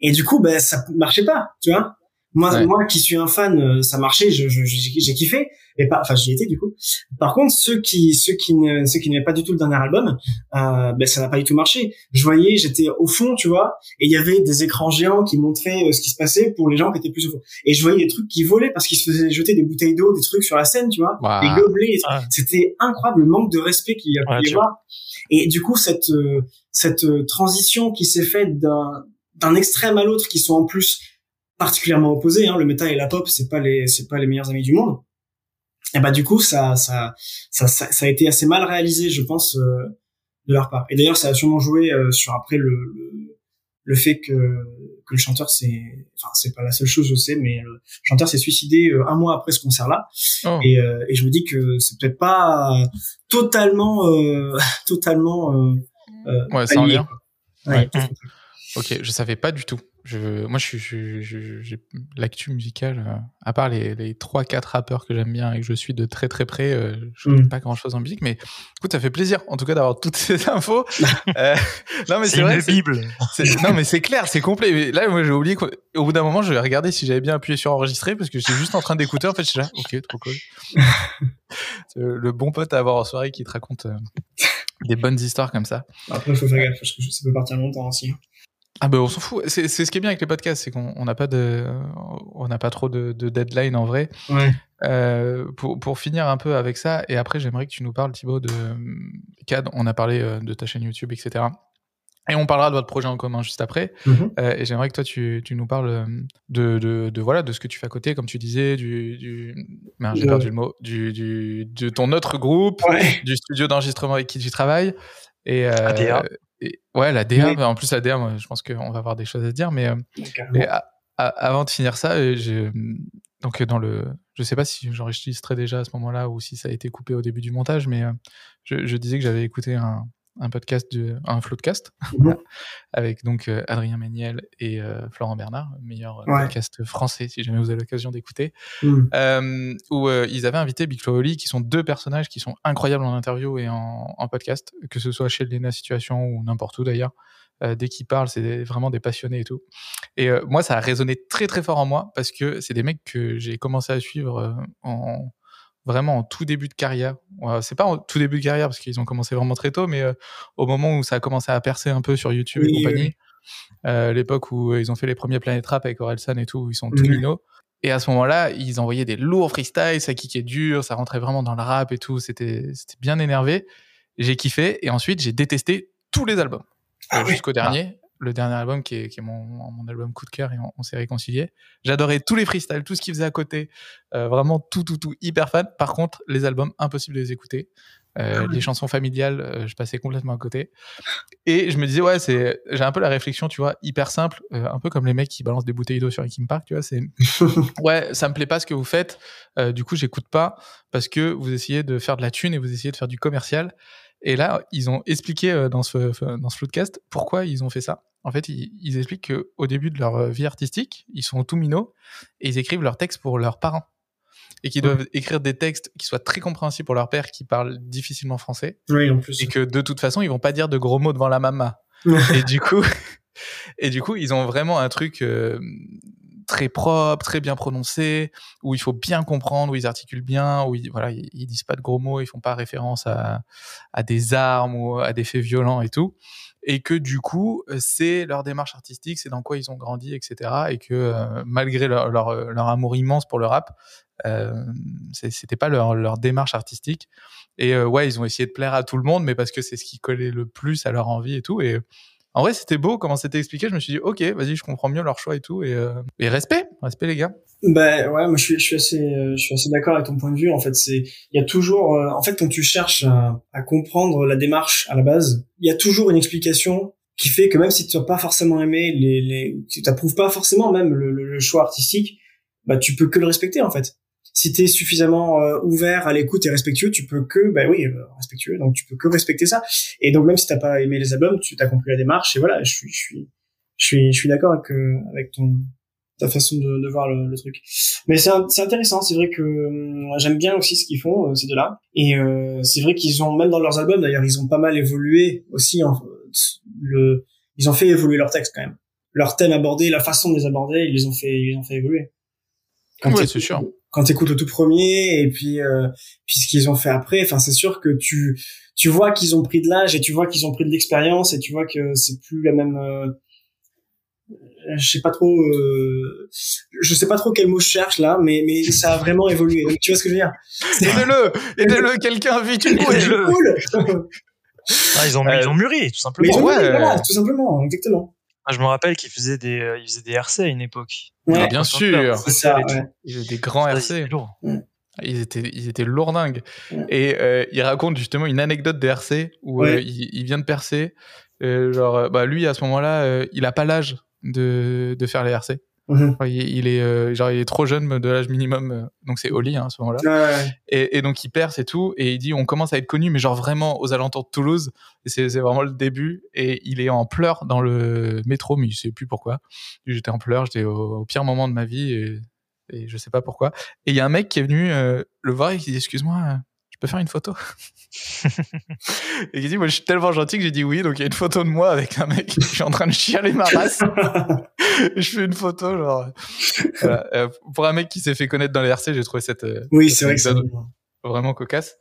Et du coup, ben, ça marchait pas, tu vois. Moi, moi qui suis un fan, euh, ça marchait, j'ai je, j'ai kiffé, et pas, enfin j'y étais du coup. Par contre, ceux qui, ceux qui ne, ceux qui n'avaient pas du tout le dernier album, euh, ben ça n'a pas du tout marché. Je voyais, j'étais au fond, tu vois, et il y avait des écrans géants qui montraient euh, ce qui se passait pour les gens qui étaient plus au fond. Et je voyais des trucs qui volaient parce qu'ils se faisaient jeter des bouteilles d'eau, des trucs sur la scène, tu vois, des gobelets. C'était incroyable le manque de respect qu'il y a pu y avoir. Et du coup, cette, euh, cette transition qui s'est faite d'un, d'un extrême à l'autre, qui sont en plus particulièrement opposés. Hein. Le métal et la pop, c'est pas les c'est pas les meilleurs amis du monde. Et bah du coup, ça ça ça ça, a été assez mal réalisé, je pense, euh, de leur part. Et d'ailleurs, ça a sûrement joué euh, sur après le, le, le fait que que le chanteur c'est enfin c'est pas la seule chose je sais mais le chanteur s'est suicidé euh, un mois après ce concert là oh. et, et je me dis que c'est peut-être pas totalement totalement ouais ça en vient ouais. ok je savais pas du tout je, moi, je suis, j'ai l'actu musicale, euh, à part les, les 3-4 rappeurs que j'aime bien et que je suis de très très près, euh, je ne mm. pas grand chose en musique, mais écoute, ça fait plaisir en tout cas d'avoir toutes ces infos. euh, non, mais c'est vrai. Bible. Non, mais c'est clair, c'est complet. Mais là, moi, j'ai oublié qu'au bout d'un moment, je vais regarder si j'avais bien appuyé sur enregistrer parce que j'étais juste en train d'écouter. En fait, je suis là, ok, trop cool. le bon pote à avoir en soirée qui te raconte euh, des bonnes histoires comme ça. Après, il faut faire gaffe parce que ça peut partir longtemps aussi. Ah ben on s'en fout. C'est ce qui est bien avec les podcasts, c'est qu'on n'a pas de, on n'a pas trop de, de, deadline en vrai. Ouais. Euh, pour, pour finir un peu avec ça, et après j'aimerais que tu nous parles Thibaut de CAD. On a parlé euh, de ta chaîne YouTube, etc. Et on parlera de votre projet en commun juste après. Mhm. Euh, et j'aimerais que toi, tu, tu nous parles de, de, de, voilà, de ce que tu fais à côté, comme tu disais, du. du... Merde, j'ai perdu le mot. Du, du, de ton autre groupe, Ouais. du studio d'enregistrement avec qui tu travailles. Et, euh, ADA. Et- ouais, la DA. Bah, En plus, la DA, moi, je pense qu'on va avoir des choses à dire. Mais, euh, Carrément. mais a- a- avant de finir ça, euh, je, donc euh, dans le, je sais pas si j'enregistrais déjà à ce moment-là ou si ça a été coupé au début du montage, mais je, je disais que j'avais écouté un, un podcast, de, un floodcast Mhm. avec donc euh, Adrien Méniel et euh, Florent Bernard, meilleur euh, Ouais. podcast français si jamais vous avez l'occasion d'écouter, Mhm. où ils avaient invité Big Flo Oli, qui sont deux personnages qui sont incroyables en interview et en, en podcast, que ce soit chez Lena Situation ou n'importe où d'ailleurs. Euh, dès qu'ils parlent, c'est vraiment des passionnés et tout. Et euh, moi, ça a résonné très très fort en moi parce que c'est des mecs que j'ai commencé à suivre euh, en vraiment en tout début de carrière. C'est pas en tout début de carrière parce qu'ils ont commencé vraiment très tôt, mais euh, au moment où ça a commencé à percer un peu sur YouTube Oui, et compagnie, oui. euh, l'époque où ils ont fait les premiers Planet Rap avec Orelsan et tout, où ils sont tout minots. Et à ce moment-là, ils envoyaient des lourds freestyles, ça kickait dur, ça rentrait vraiment dans le rap et tout, c'était bien énervé. J'ai kiffé et ensuite j'ai détesté tous les albums Ah euh, jusqu'au dernier. Le dernier album qui est, qui est mon, mon album coup de cœur et on, on s'est réconcilié. J'adorais tous les freestyles, tout ce qu'ils faisaient à côté. Euh, vraiment tout, tout, tout, hyper fan. Par contre, les albums, impossible de les écouter. Euh, Ah les chansons familiales, euh, je passais complètement à côté. Et je me disais, ouais, c'est, j'ai un peu la réflexion, tu vois, hyper simple, euh, un peu comme les mecs qui balancent des bouteilles d'eau sur Linkin Park, tu vois, c'est, ouais, ça me plaît pas ce que vous faites, du coup, j'écoute pas parce que vous essayez de faire de la thune et vous essayez de faire du commercial. Et là, ils ont expliqué euh, dans ce, dans ce floodcast pourquoi ils ont fait ça. En fait, ils, ils expliquent qu'au début de leur euh, vie artistique, ils sont tout minots et ils écrivent leurs textes pour leurs parents. Et qu'ils doivent écrire des textes qui soient très compréhensibles pour leur père qui parle difficilement français. Oui, en plus. Et que de toute façon, ils vont pas dire de gros mots devant la maman. et du coup, et du coup, ils ont vraiment un truc euh, très propre, très bien prononcé, où il faut bien comprendre, où ils articulent bien, où ils, voilà, ils, disent pas de gros mots, ils font pas référence à, à des armes ou à des faits violents et tout. Et que du coup, c'est leur démarche artistique, c'est dans quoi ils ont grandi, etc. Et que euh, malgré leur, leur, amour immense pour le rap, euh, c'était pas leur, leur démarche artistique. Et euh, ouais, ils ont essayé de plaire à tout le monde, mais parce que c'est ce qui collait le plus à leur envie et tout. Et en vrai, c'était beau comment c'était expliqué. Je me suis dit, ok, vas-y, je comprends mieux leur choix et tout. Et, euh, et respect, respect les gars. Ben ouais, moi je suis, je suis assez, je suis assez d'accord avec ton point de vue. En fait, c'est, il y a toujours, euh, en fait, quand tu cherches à, à comprendre la démarche à la base, il y a toujours une explication qui fait que même si tu n'as pas forcément aimé les, les, tu t'approuves pas forcément même le, le- le choix artistique, bah tu peux que le respecter en fait. Si t'es suffisamment euh, ouvert à l'écoute et respectueux, tu peux que, bah oui, euh, respectueux, donc tu peux que respecter ça. Et donc même si t'as pas aimé les albums, tu t'as compris la démarche et voilà, je suis, je suis, je suis, je suis d'accord avec, euh, avec ton, ta façon de, de voir le, le truc. Mais c'est intéressant, c'est vrai que euh, j'aime bien aussi ce qu'ils font euh, ces deux-là. Et euh, c'est vrai qu'ils ont même dans leurs albums d'ailleurs, ils ont pas mal évolué aussi. En, le, ils ont fait évoluer leurs textes quand même. Leurs thèmes abordés, la façon de les aborder, ils les ont fait, ils les ont fait évoluer. Ouais, t'écoutes- c'est sûr. Quand t'écoutes le tout premier et puis euh, puis ce qu'ils ont fait après, enfin c'est sûr que tu tu vois qu'ils ont pris de l'âge et tu vois qu'ils ont pris de l'expérience et tu vois que c'est plus la même euh, je sais pas trop euh, je sais pas trop quel mot je cherche là mais mais ça a vraiment évolué Donc, tu vois ce que je veux dire? Aidez-le, aidez-le, quelqu'un vite idée. cool Ah, ils ont, Euh, ils ont mûri, tout mais simplement. ils ont Ouais. voilà tout simplement exactement je me rappelle qu'ils faisaient des, euh, des RC à une époque. Ouais, Ah, bien sûr. ça ouais. Ils étaient des grands RC. lourd. Ils étaient, ils étaient lourdingues. Ouais. Et euh, il raconte justement une anecdote des RC où Ouais. euh, il, il vient de percer. Euh, genre, bah, lui, à ce moment-là, euh, il a pas l'âge de, de faire les RC. Enfin, Il, il est, euh, genre, il est trop jeune de l'âge minimum. euh, donc c'est Oli hein, à ce moment-là. Ouais. Et, et donc il perce et tout, et il dit on commence à être connu, mais genre vraiment aux alentours de Toulouse. C'est c'est vraiment le début. Et il est en pleurs dans le métro, mais il sait plus pourquoi. J'étais en pleurs, j'étais au, au pire moment de ma vie et, et je sais pas pourquoi. Et il y a un mec qui est venu euh, le voir et qui dit excuse-moi, je peux faire une photo Et il dit moi je suis tellement gentil que j'ai dit oui. Donc il y a une photo de moi avec un mec, je suis en train de chialer ma race. Je fais une photo genre. voilà. Euh, pour un mec qui s'est fait connaître dans les RC, j'ai trouvé cette euh, oui c'est vrai que c'est vraiment cocasse.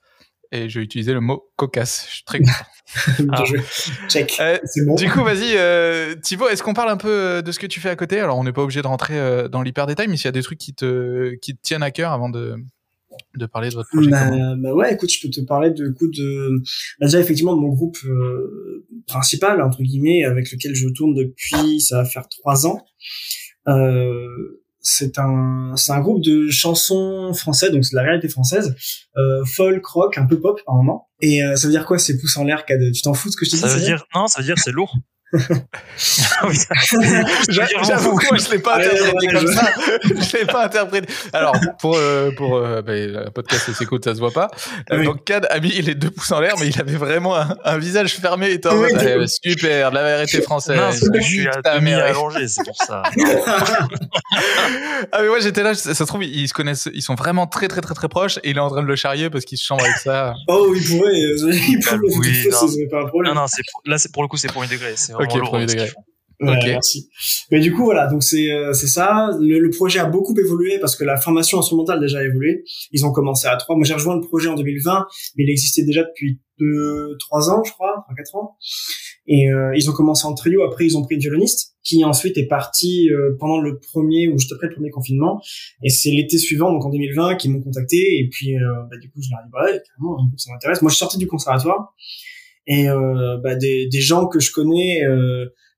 Et je vais utiliser le mot cocasse. Je suis très content. bien Ah. joué check Euh, c'est bon du coup, vas-y, euh, Thibaut, est-ce qu'on parle un peu de ce que tu fais à côté? Alors, on n'est pas obligé de rentrer euh, dans l'hyper détail, mais s'il y a des trucs qui te, qui te tiennent à cœur avant de, de parler de votre projet bah, bah, ouais, écoute, je peux te parler de coup de bah, déjà effectivement de mon groupe euh, principal entre guillemets avec lequel je tourne depuis ça va faire trois ans. Euh, c'est un c'est un groupe de chansons françaises donc c'est de la réalité française euh, folk rock un peu pop par moment. Et euh, ça veut dire quoi c'est pouces en l'air tu t'en fous de ce que je te dis ça veut dire non ça veut dire c'est lourd J'avoue, moi, je l'ai pas interprété comme ça. Je l'ai pas interprété. Alors, pour, euh, pour euh, bah, le podcast s'écoute, ça se voit pas. Euh, donc, Cad a mis les deux pouces en l'air, mais il avait vraiment un, visage fermé et en mode, super, de la vérité française. Non, que je suis à demi allongé, c'est pour ça. ah, mais moi, j'étais là, ça, se trouve, ils se connaissent, ils sont vraiment très, très, très, très proches et il est en train de le charrier parce qu'il se chambre avec ça. Oh, il pourrait, il pourrait, oui, non. pas un problème. Non, non, là, pour le coup, c'est pour une degré. C'est ok, premier degré. Ouais, merci. Mais du coup, voilà, donc c'est euh, c'est ça. Le, le, projet a beaucoup évolué parce que la formation instrumentale a déjà évolué. Ils ont commencé à trois. Moi, j'ai rejoint le projet en 2020, mais il existait déjà depuis deux, trois ans, je crois, trois, quatre ans. Et euh, ils ont commencé en trio. Après, ils ont pris une violoniste qui ensuite est partie euh, pendant le premier ou juste après le premier confinement. Et c'est l'été suivant, donc en 2020, qu'ils m'ont contacté. Et puis, bah, du coup, je leur ai dit, bah ouais, carrément, ça m'intéresse. Moi, je suis sorti du conservatoire et bah, des, des gens que je connais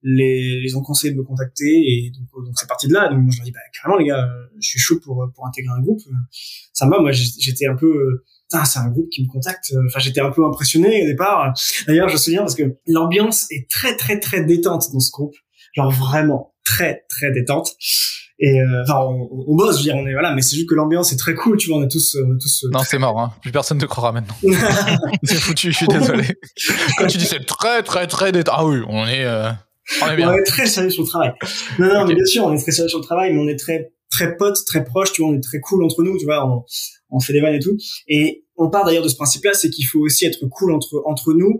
les, les ont conseillé de me contacter et donc donc c'est parti de là. Donc moi je leur dis bah carrément les gars je suis chaud pour pour intégrer un groupe. Ça va. Moi j'étais un peu c'est un groupe qui me contacte. Enfin j'étais un peu impressionné au départ. D'ailleurs je me souviens parce que l'ambiance est très très très détente dans ce groupe. Genre vraiment très très détente et euh, enfin on, on, bosse je veux dire on est voilà mais c'est juste que l'ambiance est très cool tu vois on est tous on est tous non c'est mort hein. plus personne ne croira maintenant c'est foutu je suis désolé quand tu dis c'est très très très détente ah oui on est euh, on est, on est, très sérieux sur le travail. Non, non, mais bien sûr, on est très sérieux sur le travail, mais on est très très potes, très proches, tu vois, on est très cool entre nous, tu vois, on, on fait des vannes et tout. Et on part d'ailleurs de ce principe-là, c'est qu'il faut aussi être cool entre entre nous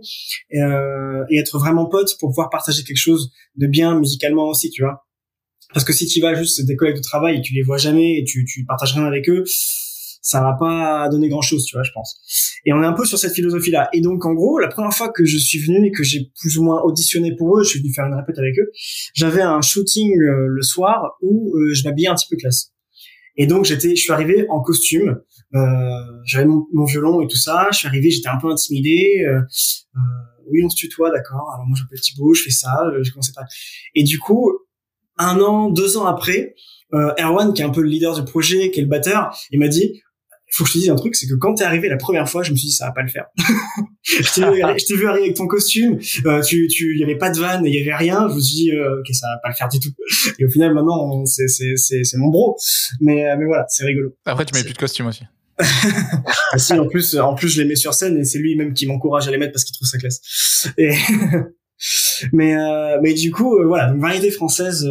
euh, et être vraiment potes pour pouvoir partager quelque chose de bien musicalement aussi, tu vois. Parce que si tu vas juste des collègues de travail et tu les vois jamais et tu tu partages rien avec eux, ça va pas donner grand chose, tu vois, je pense. Et on est un peu sur cette philosophie-là. Et donc, en gros, la première fois que je suis venu et que j'ai plus ou moins auditionné pour eux, je suis venu faire une répète avec eux, j'avais un shooting euh, le soir où euh, je m'habillais un petit peu classe. Et donc, j'étais, je suis arrivé en costume, euh, j'avais mon, violon et tout ça, je suis arrivé, j'étais un peu intimidé, euh, oui, on se tutoie, d'accord, alors moi j'appelle Thibaut, je fais ça, je commençais pas. Et du coup, un an, deux ans après, Erwan, qui est un peu le leader du projet, qui est le batteur, il m'a dit, faut que je te dise un truc, c'est que quand t'es arrivé la première fois, je me suis dit ça va pas le faire. je t'ai vu, vu, arriver avec ton costume, euh, tu, tu, y avait pas de vanne, il y avait rien. Je me suis dit euh, ok ça va pas le faire du tout. Et au final maintenant c'est c'est c'est c'est mon bro. Mais euh, mais voilà c'est rigolo. Après tu mets plus de costume aussi. ah, si en plus en plus je les mets sur scène et c'est lui même qui m'encourage à les mettre parce qu'il trouve ça classe. Et mais euh, mais du coup euh, voilà donc variété française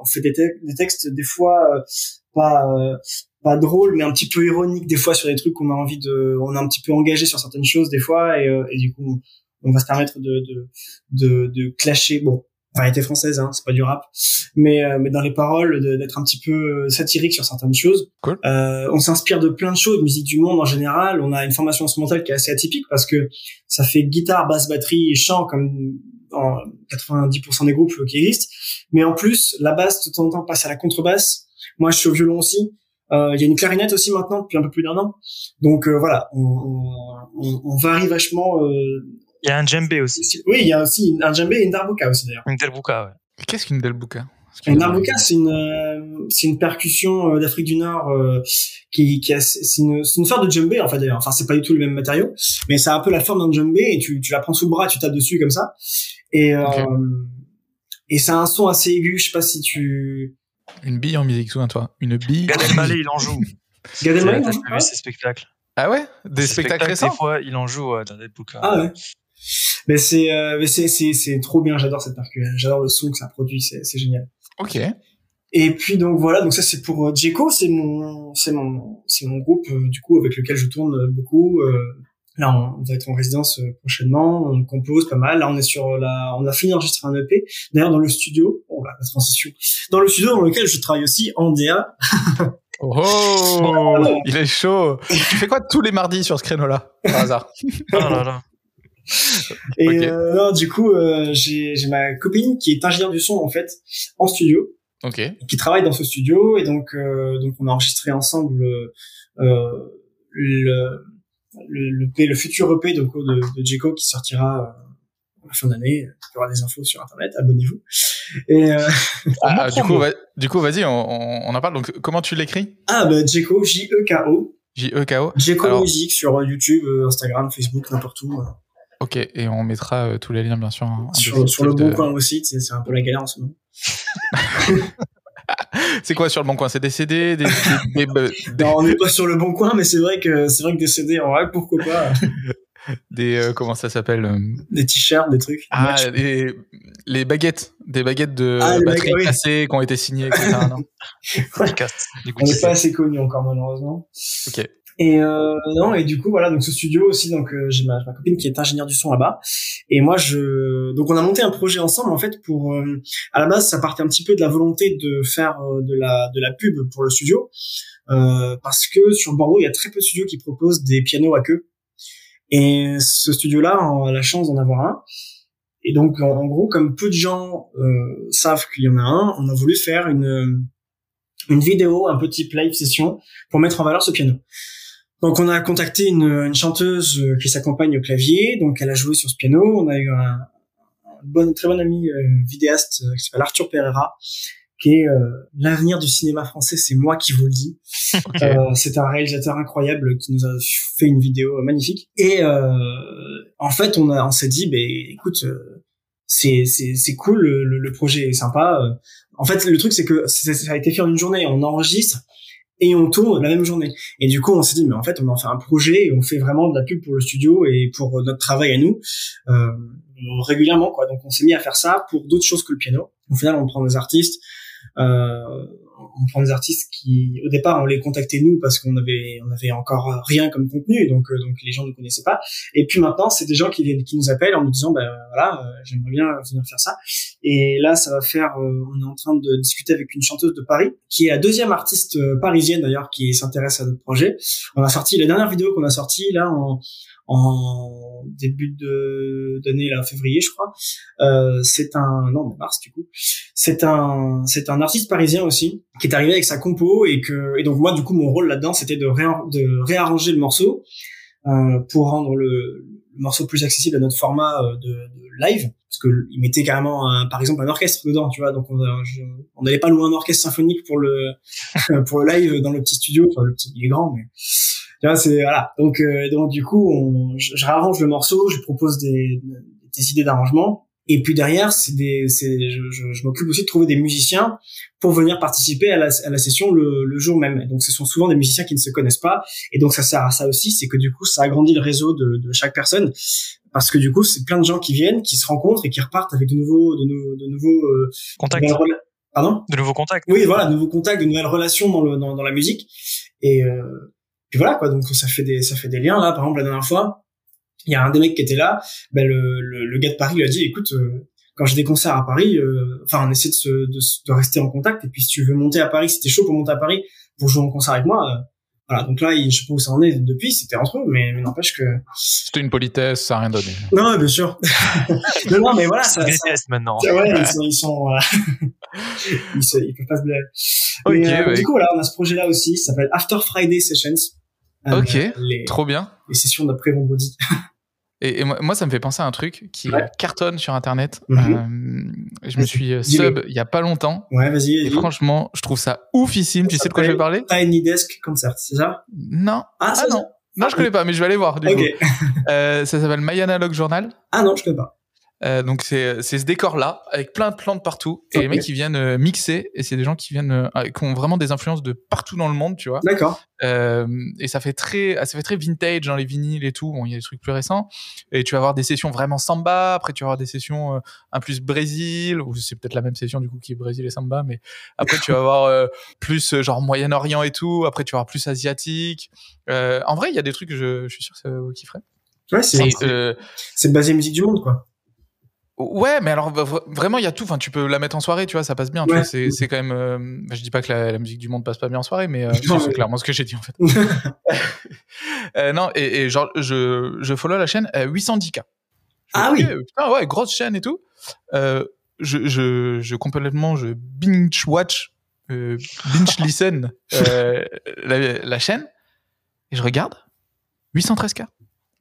on fait des, des textes des fois pas pas drôle mais un petit peu ironique des fois sur des trucs qu'on a envie de on est un petit peu engagé sur certaines choses des fois et, euh, et du coup on va se permettre de de de, de clasher. Bon variété française hein, c'est pas du rap mais euh, mais dans les paroles d'être un petit peu satirique sur certaines choses cool. euh, on s'inspire de plein de choses musique du monde en général on a une formation instrumentale qui est assez atypique parce que ça fait guitare basse batterie et chant comme en 90% des groupes qui existent mais en plus la basse de temps en temps passe à la contrebasse moi je suis au violon aussi euh, il y a une clarinette aussi maintenant depuis un peu plus d'un an. Donc euh, voilà, on, on, on, varie vachement. Euh, il y a un djembé aussi. Oui, il y a aussi un djembé et une darbuka aussi d'ailleurs. Une darbuka, ouais. Qu'est-ce qu'une darbuka? Une darbuka, c'est une c'est une percussion d'Afrique du Nord qui qui a c'est une c'est une sorte de djembé en fait d'ailleurs. Enfin c'est pas du tout le même matériau, mais ça a un peu la forme d'un djembé et tu tu la prends sous le bras, tu tapes dessus comme ça et okay. et c'est un son assez aigu. Je sais pas si tu une bille en musique, souviens-toi. Une bille. Gad Elmaleh, il en joue. Gad Elmaleh, il vu ses spectacles. Ah ouais? Des spectacles récents Des fois, il en joue dans des bouquins. Ah ouais. Mais c'est euh, c'est c'est c'est trop bien. J'adore cette percu. J'adore le son que ça produit. C'est c'est génial. Ok. Et puis donc voilà, donc ça c'est pour euh, Djeko, c'est mon c'est mon c'est mon groupe euh, du coup avec lequel je tourne beaucoup. Euh, Là, on, va être en résidence euh, prochainement. On compose pas mal. Là, on est sur la, on a fini d'enregistrer un EP. D'ailleurs, dans le studio, oh la transition. Dans le studio dans lequel je travaille aussi en DA. oh, il est chaud. tu fais quoi tous les mardis sur ce créneau-là, par hasard? Oh là là. Et euh, non, du coup, euh, j'ai ma copine qui est ingénieure du son en fait en studio. Ok. Qui travaille dans ce studio et donc euh, donc on a enregistré ensemble. Euh, le, le, le, le futur EP de, de, de Jeco qui sortira à la fin d'année. Il y aura des infos sur Internet, abonnez-vous. Et euh, ah, du, coup, du coup, vas-y, on, on, en parle. Donc, comment tu l'écris? Ah, bah, Jeco, J-E-K-O. J-E-K-O. Jeco Musique sur YouTube, Instagram, Facebook, n'importe où. Ok, et on mettra euh, tous les liens, bien sûr. sur, sur le bon coin aussi, c'est un peu la galère en ce moment. c'est quoi sur le bon coin? C'est des CD des, des, Non, on n'est pas sur le bon coin, mais c'est vrai que c'est vrai que des CD, en vrai, pourquoi pas? Des euh, comment ça s'appelle euh, Des t-shirts, des trucs. Ah, des, les baguettes, des baguettes de ah, batterie cassées qui ont été signées, etc. non? On n'est pas assez connus encore malheureusement. Ok. Et euh, non et du coup voilà donc ce studio aussi donc euh, j'ai ma, ma, copine qui est ingénieure du son là-bas. Et moi je donc on a monté un projet ensemble en fait pour euh, à la base ça partait un petit peu de la volonté de faire euh, de la de la pub pour le studio parce que sur Bordeaux il y a très peu de studios qui proposent des pianos à queue. Et ce studio là on a la chance d'en avoir un. Et donc en, en, gros comme peu de gens savent qu'il y en a un on a voulu faire une une vidéo un petit live session pour mettre en valeur ce piano. Donc on a contacté une, une chanteuse euh, qui s'accompagne au clavier, donc elle a joué sur ce piano. On a eu un, bon, très bon ami euh, vidéaste euh, qui s'appelle Arthur Pereira, qui est l'avenir du cinéma français. C'est moi qui vous le dis. c'est un réalisateur incroyable qui nous a fait une vidéo magnifique. Et en fait, on, a, on s'est dit, ben écoute, c'est c'est cool, le, le, projet est sympa. En fait, le truc c'est que ça a été fait en une journée. On enregistre et on tourne la même journée. Et du coup, on s'est dit, mais en fait, on en fait un projet et on fait vraiment de la pub pour le studio et pour notre travail à nous euh, régulièrement, quoi. Donc, on s'est mis à faire ça pour d'autres choses que le piano. Au final, on prend des artistes. Euh, on prend des artistes qui, au départ, on les contactait nous parce qu'on avait, on avait encore rien comme contenu, donc euh, donc les gens ne connaissaient pas. Et puis maintenant, c'est des gens qui qui nous appellent en nous disant, ben voilà, euh, j'aimerais bien venir faire ça. Et là, ça va faire, euh, on est en train de discuter avec une chanteuse de Paris, qui est la deuxième artiste parisienne d'ailleurs qui s'intéresse à notre projet. On a sorti la dernière vidéo qu'on a sortie là en en début de d'année là février je crois. Euh, c'est un non mars du coup. C'est un c'est un artiste parisien aussi qui est arrivé avec sa compo et que et donc moi du coup mon rôle là-dedans c'était de, de réarranger le morceau euh, pour rendre le, le, morceau plus accessible à notre format euh, de, de live. Parce que il mettait carrément un, par exemple un orchestre dedans tu vois. Donc on on n'allait pas louer un orchestre symphonique pour le pour le live dans le petit studio. Enfin le petit il est grand mais c'est voilà. Donc euh, donc du coup, on, je, je, réarrange le morceau, je propose des, des idées d'arrangement. Et puis derrière, c'est des, c'est, je, je, je m'occupe aussi de trouver des musiciens pour venir participer à la, à la session le, le, jour même. donc, ce sont souvent des musiciens qui ne se connaissent pas. Et donc, ça sert à ça aussi, c'est que du coup, ça agrandit le réseau de, de chaque personne, parce que du coup, c'est plein de gens qui viennent, qui se rencontrent et qui repartent avec de nouveaux, de, nouveaux, de nouveaux euh, contacts. Pardon? De nouveaux contacts. Oui, voilà, de nouveaux contacts, de nouvelles relations dans le dans, dans la musique. Et euh, puis voilà quoi. Donc ça fait des ça fait des liens là. Par exemple la dernière fois il y a un des mecs qui était là. Ben le, le, le gars de Paris lui a dit écoute euh, quand j'ai des concerts à Paris euh, enfin on essaie de, se, de, de, rester en contact. Et puis si tu veux monter à Paris si t'es chaud pour monter à Paris pour jouer en concert avec moi euh, voilà. Donc là je sais pas où ça en est depuis c'était entre eux mais, mais n'empêche que c'était une politesse ça a rien donné. Non bien sûr. Non, non mais voilà ça, ça maintenant. Ouais, ils sont ils sont ils, se, ils peuvent pas se blairer. Okay, mais, du coup voilà on a ce projet là aussi ça s'appelle After Friday Sessions euh, ok, trop bien. Les sessions d'après vendredi. Et, moi, ça me fait penser à un truc qui cartonne sur Internet. Mhm. euh, je me suis euh, sub il y a pas longtemps. Ouais, vas-y. et franchement, je trouve ça oufissime. tu sais de quoi je vais parler? Tiny Desk Concert, c'est ça? Non. Ah, ah non. Non, je connais pas, mais je vais aller voir. Du coup. Euh, ça s'appelle My Analog Journal. Ah non, je connais pas. Euh, donc c'est ce décor là avec plein de plantes partout. Et les mecs qui viennent euh, mixer. Et c'est des gens qui viennent euh, qui ont vraiment des influences de partout dans le monde tu vois. D'accord. Et ça fait très ça fait très vintage dans les vinyles et tout. Bon il y a des trucs plus récents. Et tu vas avoir des sessions vraiment samba. Après tu vas avoir des sessions un plus Brésil ou c'est peut-être la même session du coup qui est Brésil et samba. Mais après tu vas avoir plus genre Moyen-Orient et tout. Après tu vas avoir plus asiatique. En vrai il y a des trucs que je, je suis sûr que ça vous kifferez ouais c'est c'est basé musique du monde quoi Ouais, mais alors vraiment il y a tout. Enfin, tu peux la mettre en soirée, tu vois, ça passe bien. c'est c'est quand même. Euh, bah, je dis pas que la, musique du monde passe pas bien en soirée, mais euh, c'est clairement ce que j'ai dit en fait. euh, non, et, et, genre je je follow la chaîne 810k. ah oui. Putain, ouais, grosse chaîne et tout. Je je je complètement je binge watch, binge listen la, la chaîne. Et je regarde, 813K.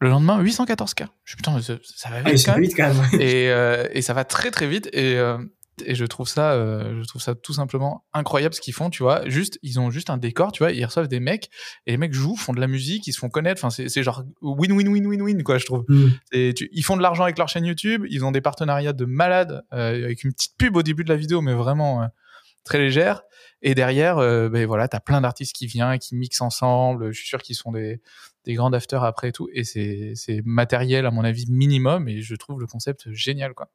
Le lendemain, 814K. Je suis putain, ça, ça va vite, Ah, quand même. vite quand même. Et, euh, et ça va très très vite. Et, euh, et je trouve ça, euh, je trouve ça tout simplement incroyable ce qu'ils font. Tu vois, juste, ils ont juste un décor. Tu vois, ils reçoivent des mecs et les mecs jouent, font de la musique, ils se font connaître. Enfin, c'est genre win win win win win quoi. Je trouve. Mm. Et tu- ils font de l'argent avec leur chaîne YouTube. Ils ont des partenariats de malades avec une petite pub au début de la vidéo, mais vraiment très légère. Et derrière, euh, ben voilà, t'as plein d'artistes qui viennent, qui mixent ensemble. Je suis sûr qu'ils sont des des grands afters après et tout. Et c'est c'est matériel à mon avis minimum. Et je trouve le concept génial quoi.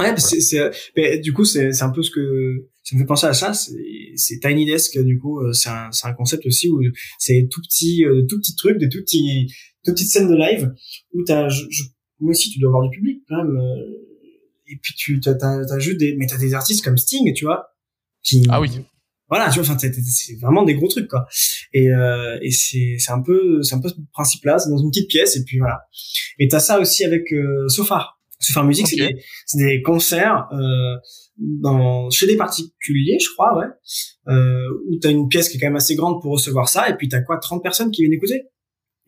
Ouais, c'est, c'est, du coup, c'est, c'est un peu ce que ça me fait penser à ça. C'est, Tiny Desk, du coup, euh, c'est un, c'est un concept aussi où c'est tout petit, euh, tout petits trucs, des tout petits, toutes petites scènes de live où t'as, je, je- moi aussi, tu dois avoir du public quand même. euh, et puis tu, t'as, t'as, t'as juste des, mais t'as des artistes comme Sting, tu vois, qui, Ah oui. Voilà, tu vois, enfin, c'est, vraiment des gros trucs, quoi. Et, euh, et c'est, c'est un peu, c'est un peu ce principe-là, c'est dans une petite pièce, et puis voilà. Et t'as ça aussi avec euh, Sofar. Sofar Music, c'est des, des concerts euh, dans, chez des particuliers, je crois, ouais, euh, où t'as une pièce qui est quand même assez grande pour recevoir ça, et puis t'as quoi, 30 personnes qui viennent écouter?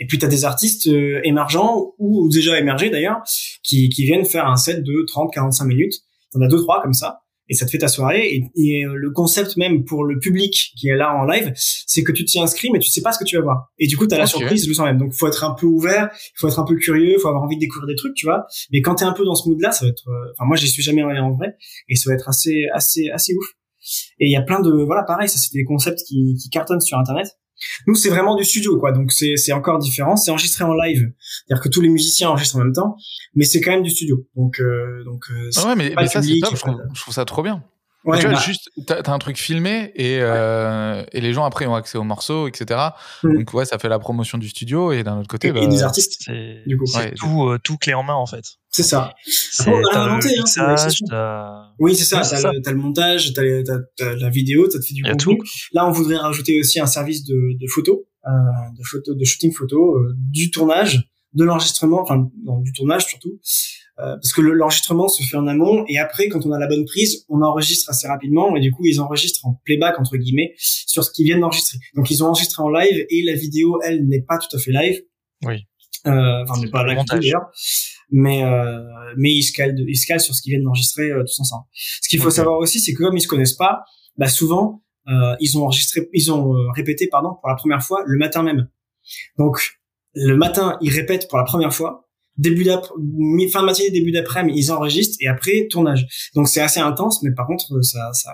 Et puis t'as des artistes euh, émergents ou déjà émergés d'ailleurs, qui, qui viennent faire un set de 30-45 minutes. T'en as deux trois comme ça et ça te fait ta soirée. Et, et, euh, le concept même pour le public qui est là en live, c'est que tu t'y inscris, mais tu sais pas ce que tu vas voir. Et du coup, t'as la surprise le soir même. Donc, faut être un peu ouvert, il faut être un peu curieux, faut avoir envie de découvrir des trucs, tu vois. Mais quand t'es un peu dans ce mood-là, ça va être. euh, Enfin, moi, j'y suis jamais allé en vrai, et ça va être assez, assez, assez ouf. Et il y a plein de, voilà, pareil, ça c'est des concepts qui, qui cartonnent sur Internet. Nous, c'est vraiment du studio, quoi. Donc, c'est, c'est encore différent. C'est enregistré en live, c'est-à-dire que tous les musiciens enregistrent en même temps, mais c'est quand même du studio. Donc, euh, donc, euh, Ah ouais, mais, ça, c'est public, top. Je pas trouve, je trouve ça trop bien. Ouais, tu vois, bah, juste, t'as as un truc filmé et, euh, et les gens après ont accès aux morceaux, etc. Mm. Donc, ouais, ça fait la promotion du studio et d'un autre côté, et, bah, et des artistes, C'est du coup. c'est Ouais. tout, euh, tout clé en main en fait. C'est ça. C'est on a t'as inventé, le hein, c'est- mixage, t'as- Oui, c'est ça. Ouais, t'as, c'est ça. Le, t'as le montage, t'as, t'as, t'as la vidéo, te fait du Il y a contenu. tout. Là, on voudrait rajouter aussi un service de, de photo, euh, de photo, de shooting photo, euh, du tournage, de l'enregistrement, enfin non, du tournage surtout, euh, parce que le- l'enregistrement se fait en amont et après, quand on a la bonne prise, on enregistre assez rapidement et du coup, ils enregistrent en playback entre guillemets sur ce qu'ils viennent d'enregistrer. Donc, ils ont enregistré en live et la vidéo, elle, n'est pas tout à fait live. Oui. Euh, enfin, n'est pas live d'ailleurs. Mais euh, mais ils se calent, ils se calent sur ce qu'ils viennent d'enregistrer euh, tous ensemble. Ce qu'il faut savoir aussi, c'est que comme ils se connaissent pas, bah souvent euh, ils ont enregistré, ils ont répété pardon pour la première fois le matin même. Donc le matin ils répètent pour la première fois, début d'après, fin de matinée, début d'après-midi ils enregistrent et après tournage. Donc c'est assez intense, mais par contre ça ça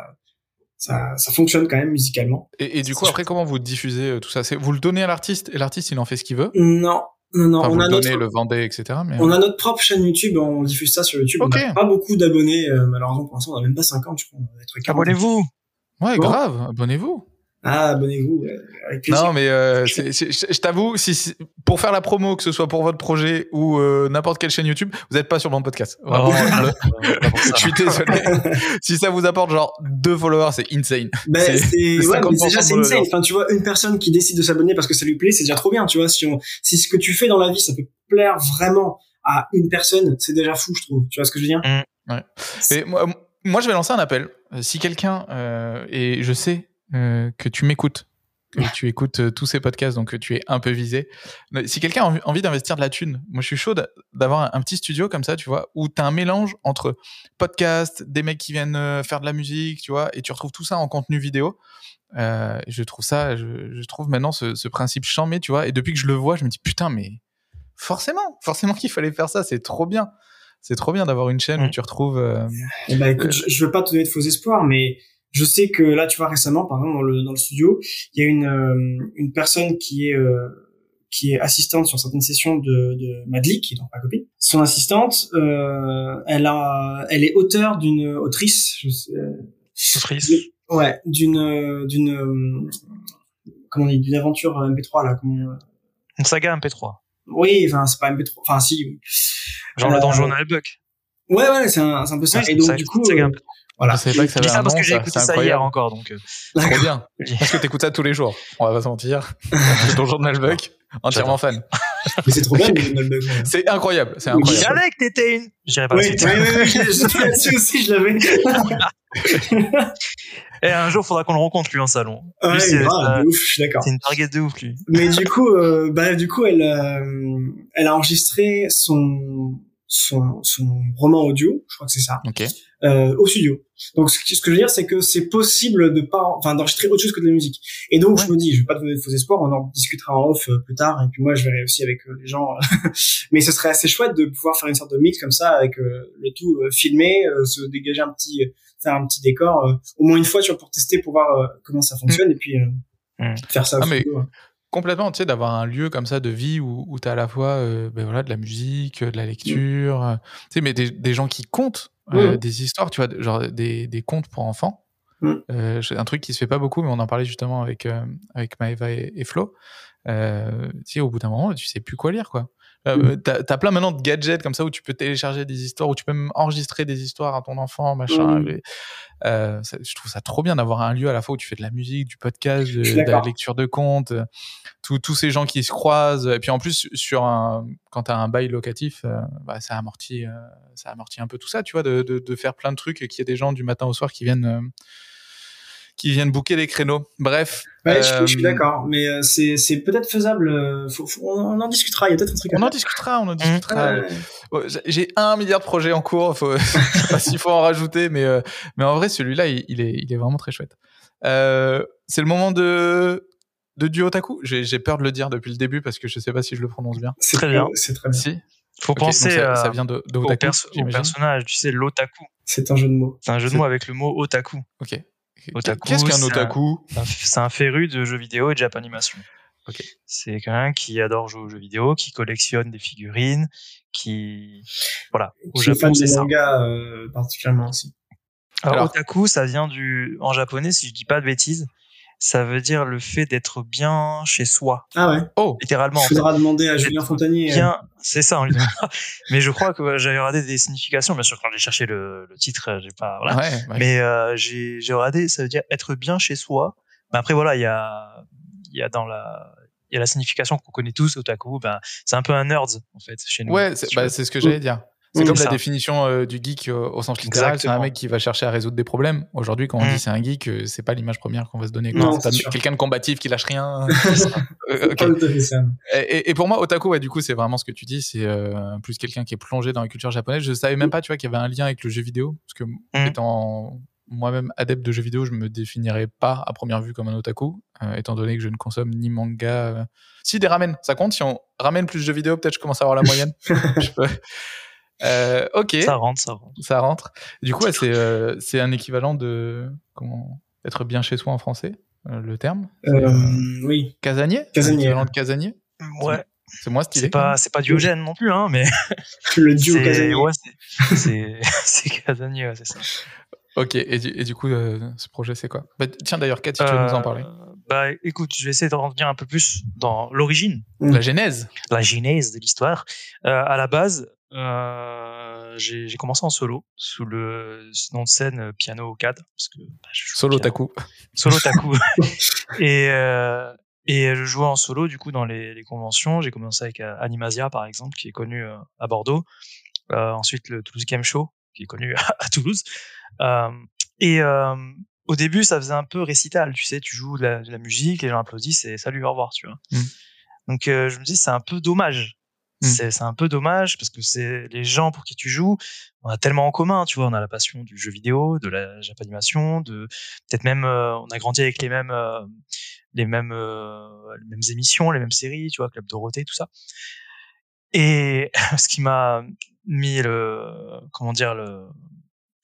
ça, ça fonctionne quand même musicalement. Et, et du coup, après, comment vous diffusez euh, tout ça? C'est Vous le donnez à l'artiste et l'artiste, il en fait ce qu'il veut? Non non non, Enfin, on vous a le notre le vendez, etc. Mais... On a notre propre chaîne YouTube, on diffuse ça sur YouTube. On n'a pas beaucoup d'abonnés, euh, malheureusement pour l'instant on a même pas 50, je crois. On va être 40. Abonnez-vous. Ouais, Bon. grave, abonnez-vous. Ah, abonnez-vous, euh, avec plaisir. Non, mais euh, c'est- c'est- je, je t'avoue, si, si- pour faire la promo, que ce soit pour votre projet ou euh, n'importe quelle chaîne YouTube, vous n'êtes pas sur mon podcast. Vraiment, Oh, le- pour ça. je suis désolé. si ça vous apporte genre deux followers, c'est insane. Ben, c'est- c'est, c'est ouais, mais 50% déjà, c'est insane. Enfin, tu vois, une personne qui décide de s'abonner parce que ça lui plaît, c'est déjà trop bien, tu vois. Si on, si ce que tu fais dans la vie, ça peut plaire vraiment à une personne, c'est déjà fou, je trouve. Tu vois ce que je veux dire? Et moi, moi, je vais lancer un appel. Si quelqu'un, euh, et je sais euh, que tu m'écoutes, que tu écoutes euh, tous ces podcasts, donc que tu es un peu visé. Mais Si quelqu'un a envie- d'investir de la thune, moi je suis chaud d'a- d'avoir un, un petit studio comme ça, tu vois, où tu as un mélange entre podcast, des mecs qui viennent euh, faire de la musique, tu vois, et tu retrouves tout ça en contenu vidéo. Je trouve ça, je, je trouve maintenant ce, ce principe chambé, tu vois, et depuis que je le vois, je me dis putain, mais forcément, forcément qu'il fallait faire ça, c'est trop bien. C'est trop bien d'avoir une chaîne où tu retrouves. Eh ben, écoute, je, je veux pas te donner de faux espoirs, mais je sais que là, tu vois, récemment, par exemple, dans le, dans le studio, il y a une, euh, une personne qui est, euh, qui est assistante sur certaines sessions de, de Madly, qui est donc ma copine. Son assistante, euh, elle a, elle est auteure d'une autrice, je sais, euh, Autrice. ouais, d'une, euh, d'une, comment on dit, d'une aventure MP3 là, comment, Une saga MP3. oui, enfin, c'est pas MP3, enfin, si, Genre le donjon Albuck. ouais, ouais, c'est un, un peu ça. Et donc, ça, du coup, une saga euh, MP3. Voilà. Je savais pas que ça Je dis avait ça un parce nom, que j'ai écouté c'est ça hier incroyable. encore, donc. euh, Trop bien. Parce que t'écoutes ça tous les jours. On va pas se mentir. Le donjon de Nalbuck, entièrement fan. Mais c'est trop bien, le. C'est incroyable, c'est incroyable. Je savais que t'étais une. J'irai pas Oui, oui, oui, là-dessus aussi, je l'avais. Et un jour, faudra qu'on le rencontre, lui, en salon. Lui, Ouais, c'est grave, euh, de ouf, je suis d'accord. c'est une target de ouf, lui. Mais du coup, euh, bah, du coup, elle, euh, elle a enregistré son, son, son roman audio, je crois que c'est ça, Ok. Euh, au studio. Donc, ce que, ce que je veux dire, c'est que c'est possible de pas, enfin, d'enregistrer autre chose que de la musique. Et donc, je me dis, je vais pas te donner de faux espoirs, on en discutera en off euh, plus tard, et puis moi, je verrai aussi avec euh, les gens. Mais ce serait assez chouette de pouvoir faire une sorte de mix comme ça, avec euh, le tout euh, filmé, euh, se dégager un petit, faire un petit décor, euh, au moins une fois, tu vois, pour tester, pour voir euh, comment ça fonctionne, et puis euh, Mm. faire ça. Ah, mais- ouais. Complètement, tu sais, d'avoir un lieu comme ça de vie où, où tu as à la fois euh, ben voilà, de la musique, de la lecture, euh, tu sais, mais des, des gens qui comptent euh, des histoires, tu vois, genre des, des contes pour enfants. Euh, c'est un truc qui se fait pas beaucoup, mais on en parlait justement avec, euh, avec Maëva et, et Flo. Euh, tu sais, au bout d'un moment, tu sais plus quoi lire, quoi. Euh. T'as as plein maintenant de gadgets comme ça où tu peux télécharger des histoires, où tu peux même enregistrer des histoires à ton enfant, machin. Et, euh, ça- je trouve ça trop bien d'avoir un lieu à la fois où tu fais de la musique, du podcast, de, la lecture de contes, euh, tous ces gens qui se croisent. Et puis en plus, sur un, quand tu as un bail locatif, euh, bah, ça, amortit, ça amortit un peu tout ça, tu vois, de, de, de faire plein de trucs et qu'il y ait des gens du matin au soir qui viennent, qui viennent booker les créneaux. Bref. Ouais, je, je suis euh, d'accord, mais euh, c'est c'est peut-être faisable. euh, Faut, faut- on, en discutera. Il y a peut-être un truc. à On en discutera, on en discutera. Ouais. Ouais, j'ai- un milliard de projets en cours. Faut, pas s'il faut en rajouter, mais mais en vrai, celui-là, il, il est il est vraiment très chouette. Euh, c'est le moment de de du otaku? J'ai j'ai peur de le dire depuis le début parce que je sais pas si je le prononce bien. C'est Très bien. C'est très bien. Si. Faut penser ça, euh, ça vient de, de au, otaku. perso- au j'imagine. personnage, tu sais, l'otaku. C'est un jeu de mots. C'est un jeu de C'est- mots avec le mot otaku. Ok. Otaku, Qu'est-ce qu'un c'est un- otaku C'est un- C'est un féru de jeux vidéo et de Japanimation. C'est quelqu'un qui adore jouer aux jeux vidéo, qui collectionne des figurines, qui voilà. Au Je suis Japon, fan c'est des ça. mangas euh, particulièrement aussi. Alors, Alors- otaku, ça vient du en japonais, si je dis pas de bêtises, ça veut dire le fait d'être bien chez soi, Ah ouais. Oh, littéralement. en Il fait. faudra demander à Julien Fontanier. euh, Bien, c'est ça. on lui demandera. Mais je crois que j'avais regardé des significations. Bien sûr, quand j'ai cherché le, le titre, euh, j'ai pas. Voilà. ouais. ouais. Mais euh, j'ai regardé, ça veut dire être bien chez soi. Mais après voilà, il y a il y a dans la il y a la signification qu'on connaît tous otaku. Ben c'est un peu un nerd en fait chez nous. Ouais, c'est bah, c'est ce que j'allais dire. C'est Mm, comme la définition euh, du geek euh, au sens littéral. C'est un mec qui va chercher à résoudre des problèmes. Aujourd'hui, quand on Mm. dit c'est un geek, euh, c'est pas l'image première qu'on va se donner. C'est quelqu'un de combatif qui lâche rien. Euh. Et, pour moi, otaku, ouais, du coup, c'est vraiment ce que tu dis. C'est plus quelqu'un qui est plongé dans la culture japonaise. Je savais même pas, tu vois, qu'il y avait un lien avec le jeu vidéo, parce que étant moi-même adepte de jeux vidéo, je me définirais pas à première vue comme un otaku, euh, étant donné que je ne consomme ni manga. euh. Si des ramen, ça compte. Si on ramène plus de jeux vidéo, peut-être je commence à avoir la moyenne. Je peux- Euh, ok, Ça rentre, ça rentre. ça rentre. Du coup, ouais, c'est euh, c'est un équivalent de comment être bien chez soi en français, euh, le terme. Euh, euh, oui. casanier? Casanier. L'équivalent de casanier? Ouais. C'est moins stylé. C'est pas c'est pas Diogène non plus hein, mais Le duo c'est Casanier. ouais c'est c'est c'est Casanier, ouais, c'est ça. Ok, et du, et du coup, euh, ce projet, c'est quoi? Bah, Tiens, d'ailleurs, Kat, si tu veux nous en parler. Bah écoute, je vais essayer de revenir un peu plus dans l'origine. La genèse la genèse de l'histoire. Euh, à la base, euh, j'ai j'ai commencé en solo sous le nom de scène euh, piano au cadre parce que bah, je Solo. Taku. solo taku et euh, et je jouais en solo du coup dans les, les conventions j'ai commencé avec euh, Animasia par exemple qui est connu à Bordeaux ensuite le Toulouse Game Show qui est connu à, Toulouse et au début ça faisait un peu récital tu sais tu joues de la, de la musique les gens applaudissent et salut au revoir tu vois Mm. donc je me dis c'est un peu dommage Mm. c'est un peu dommage parce que c'est les gens pour qui tu joues on a tellement en commun tu vois on a la passion du jeu vidéo de la japanimation de peut-être même euh, on a grandi avec les mêmes euh, les mêmes euh, les mêmes émissions les mêmes séries tu vois Club Dorothée tout ça. Et ce qui m'a mis le comment dire le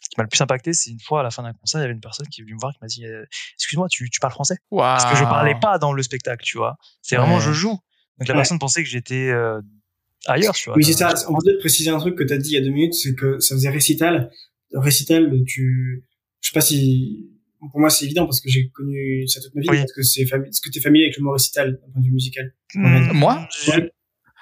ce qui m'a le plus impacté c'est une fois à la fin d'un concert il y avait une personne qui est venue me voir qui m'a dit euh, excuse-moi tu, tu parles français? Parce que je parlais pas dans le spectacle tu vois. C'est vraiment je joue. Donc la Ouais. personne pensait que j'étais euh, ailleurs tu vois Oui, c'est ça. On va peut-être préciser un truc que t'as dit il y a deux minutes, c'est que ça faisait récital. Récital, tu, je sais pas si, pour moi c'est évident parce que j'ai connu ça toute ma vie, Oui. parce que c'est fami... est-ce que t'es familier avec le mot récital d'un point de vue musical? hmm, Moi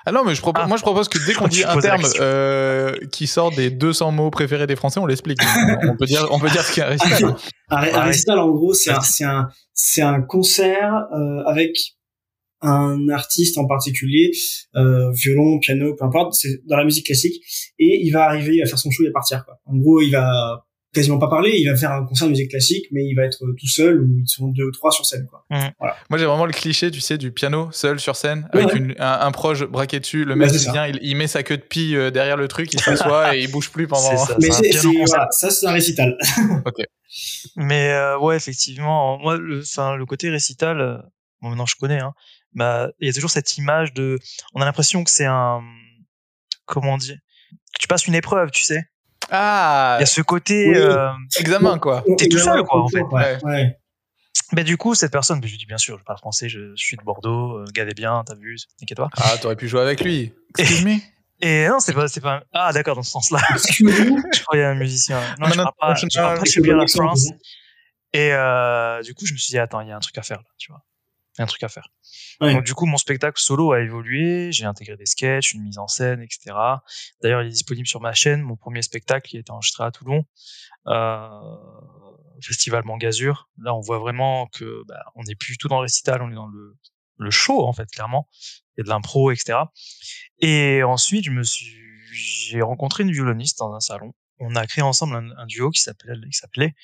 Ah non, mais je propose, Ah. moi je propose que dès qu'on dit Tu un terme euh, qui sort des 200 mots préférés des Français, on l'explique. on peut dire, on peut dire ce a un récital. Un, Ah, récital, en gros, c'est un, c'est un, c'est un concert euh, avec un artiste en particulier, euh, violon, piano, peu importe, c'est dans la musique classique, et il va arriver à faire son show et partir. Quoi. En gros, il va quasiment pas parler, il va faire un concert de musique classique, mais il va être tout seul ou ils sont deux ou trois sur scène. Quoi. Mmh. Voilà. Moi, j'ai vraiment le cliché, tu sais, du piano seul sur scène, avec Une, un, un, proche braqué dessus. Le mec, il vient, il, il, met sa queue de pie euh, derrière le truc, il s'assoit et il bouge plus pendant. Ça, mais c'est, voilà, ça, c'est un récital. ok. Mais euh, ouais, effectivement, moi, le, enfin, le côté récital, euh, bon, maintenant je connais, hein, bah, il y a toujours cette image de, on a l'impression que c'est un, comment on dit, que tu passes une épreuve, tu sais. Ah. Il y a ce côté oui. euh, examen quoi. T'es tout seul quoi en fait. Ouais. ouais. Mais du coup, cette personne, je lui dis bien sûr, je parle français, je, je suis de Bordeaux, euh, gardez bien, t'as vu, t'inquiète pas. Ah, t'aurais pu jouer avec lui. Excuse me. Et non, c'est pas, c'est pas. Ah, d'accord, dans ce sens-là. je croyais un musicien. Non, je parle pas. Je parle très bien la France. Et euh, du coup, je me suis dit, attends, il y a un truc à faire là, tu vois. Il y a un truc à faire. Ouais. Donc, du coup, mon spectacle solo a évolué. J'ai intégré des sketchs, une mise en scène, etc. D'ailleurs, il est disponible sur ma chaîne. Mon premier spectacle, il a été enregistré à Toulon. Euh, Festival Mangazur. Là, on voit vraiment que bah, on n'est plus tout dans le récital, on est dans le, le show en fait, clairement. Il y a de l'impro, etc. Et ensuite, je me suis, j'ai rencontré une violoniste dans un salon. On a créé ensemble un, un duo qui s'appelait, qui s'appelait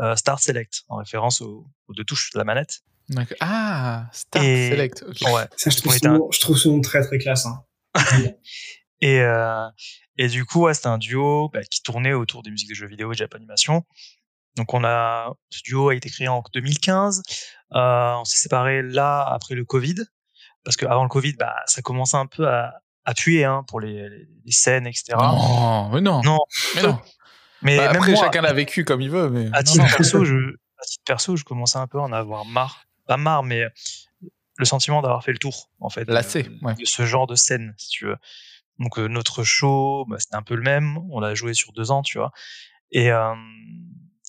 euh, Start Select, en référence aux, aux, deux touches de la manette. Ah, Start et... Select. Okay. Ouais. Ça, je trouve, son, un... je trouve son nom très très classe. Hein. et euh, et du coup, ouais, c'était un duo bah, qui tournait autour des musiques de jeux vidéo et de Japanimation. Donc on a ce duo a été créé en 2015. Euh, on s'est séparés là après le Covid parce que avant le Covid, bah ça commençait un peu à, à puer hein, pour les, les, scènes, etc. Non, mais non. Non. Mais non. Mais bah, après, moi, chacun l'a vécu comme il veut. Mais à titre perso, je, à titre perso, je commençais un peu à en avoir marre. Pas marre, mais le sentiment d'avoir fait le tour, en fait. Lassé, de, ouais. de ce genre de scène, si tu veux. Donc euh, notre show, bah, c'était un peu le même. On l'a joué sur deux ans, tu vois. Et euh,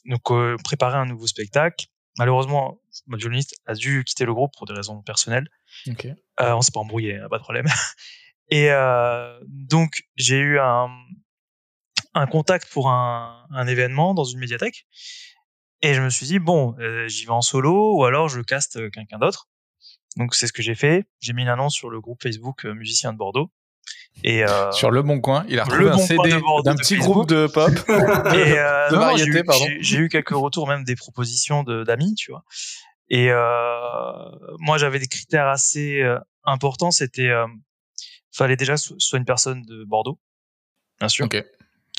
donc euh, préparer un nouveau spectacle. Malheureusement, ma violoniste a dû quitter le groupe pour des raisons personnelles. Okay. Euh, on s'est pas embrouillé, hein, pas de problème. Et euh, donc j'ai eu un, un contact pour un, un, événement dans une médiathèque. Et je me suis dit bon, euh, j'y vais en solo ou alors je caste quelqu'un d'autre. Donc c'est ce que j'ai fait. J'ai mis une annonce sur le groupe Facebook euh, Musiciens de Bordeaux. Et euh, sur le bon coin, il a retrouvé un bon CD d'un petit groupe de pop, et euh, de variété, pardon. J'ai eu quelques retours, même des propositions d'amis, tu vois. Et euh, moi, j'avais des critères assez euh, importants. C'était, euh, fallait déjà soit une personne de Bordeaux, bien sûr. Okay.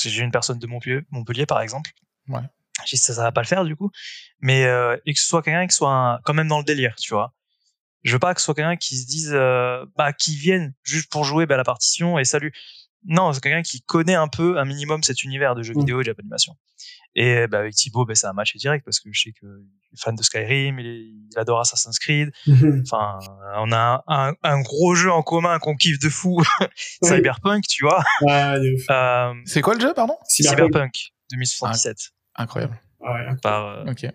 J'ai une personne de Montpellier, Montpellier par exemple. Ouais. J'ai ça, ça va pas le faire du coup. Mais euh, et que ce soit quelqu'un qui soit un, quand même dans le délire, tu vois. Je veux pas que ce soit quelqu'un qui se dise euh, bah qui vienne juste pour jouer bah, la partition et salut. Non c'est quelqu'un qui connaît un peu un minimum cet univers de jeux vidéo et d'animation et bah, avec Thibaut bah, ça a matché direct parce que je sais que il est fan de Skyrim il, est, il adore Assassin's Creed. Enfin on a un, un, un, gros jeu en commun qu'on kiffe de fou. Cyberpunk tu vois. Ouais, euh, c'est quoi le jeu pardon? Cyberpunk, Cyberpunk 2077 ah, incroyable ouais, par euh, okay.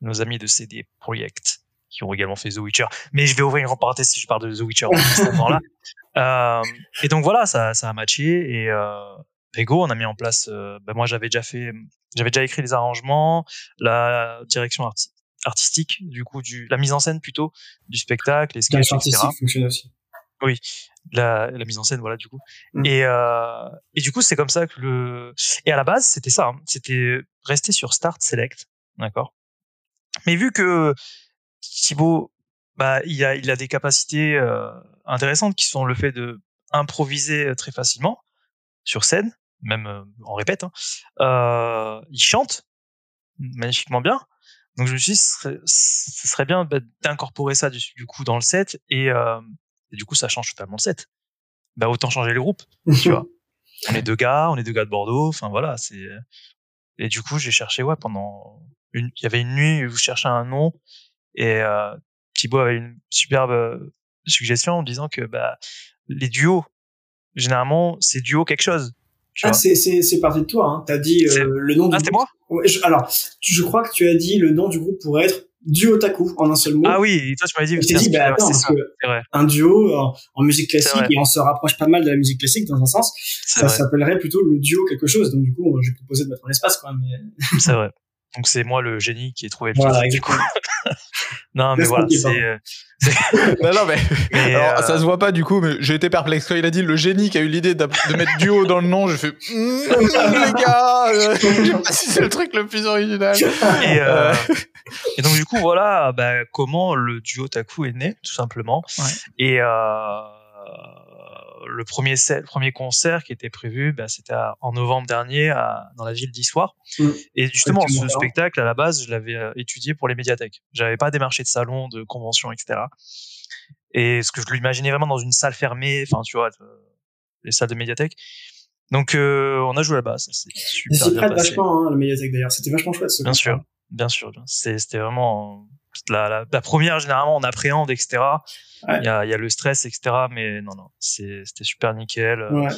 nos amis de CD Projekt qui ont également fait The Witcher. Mais je vais ouvrir une parenthèse si je parle de The Witcher à ce moment-là. Euh, et donc voilà, ça, ça a matché et euh, Ego, on a mis en place. Euh, ben moi, j'avais déjà fait, j'avais déjà écrit les arrangements, la direction arti artistique, du coup, du, la mise en scène plutôt du spectacle, les sketchs, etc. fonctionne aussi. Oui, la, la mise en scène, voilà, du coup. Mm. Et, euh, et du coup, c'est comme ça que le. Et à la base, c'était ça. Hein, c'était rester sur Start Select, d'accord. Mais vu que Thibaut, bah, il a, il a des capacités euh, intéressantes qui sont le fait de improviser très facilement sur scène, même euh, en répète. Hein. Euh, il chante magnifiquement bien. Donc je me suis dit, ce serait, ce serait bien bah, d'incorporer ça du, du, coup dans le set et, euh, et, du coup ça change totalement le set. Bah autant changer le groupe, tu vois. On est deux gars, on est deux gars de Bordeaux. Enfin voilà, c'est. Et du coup j'ai cherché ouais pendant une, il y avait une nuit où je cherchais un nom et euh, Thibaut avait une superbe euh, suggestion en disant que bah, les duos, généralement, c'est duo quelque chose. Ah, c'est parti de toi. Hein. T'as dit euh, le nom du ah, groupe. moi? Ouais, je, alors, je crois que tu as dit le nom du groupe pourrait être duo taku en un seul mot. Ah oui, et toi tu m'as dit. Dit, bah, attends, parce que un duo en, en musique classique et on se rapproche pas mal de la musique classique dans un sens. Ça s'appellerait plutôt le duo quelque chose. Donc du coup, j'ai proposé de mettre un espace quoi. Mais... C'est vrai. Donc c'est moi le génie qui ai trouvé le Voilà, truc, du coup. non, mais voilà, c'est. euh, non, non, mais, mais, alors, euh, ça se voit pas du coup, mais j'ai été perplexe quand il a dit le génie qui a eu l'idée de, mettre duo dans le nom. Je fais, Mm, les gars, euh, je sais pas si c'est le truc le plus original. Et, Euh. et donc du coup voilà bah, comment le duo Taku est né tout simplement Ouais. et euh, le premier set- le premier concert qui était prévu bah, c'était en novembre dernier à- dans la ville d'Issoire Mm. et justement ce spectacle à la base je l'avais euh, étudié pour les médiathèques j'avais pas démarché de salon de convention etc et ce que je l'imaginais vraiment dans une salle fermée enfin tu vois euh, les salles de médiathèque donc euh, on a joué là-bas ça s'est super bien passé vachement, hein, le médiathèque d'ailleurs. C'était vachement chouette ce Bien concert. sûr. Bien sûr, c'était vraiment la, la, la première. Généralement, on appréhende, etc. Ouais. Il y, a, il y a le stress, etc. Mais non, non, c'était super nickel. Le Ouais.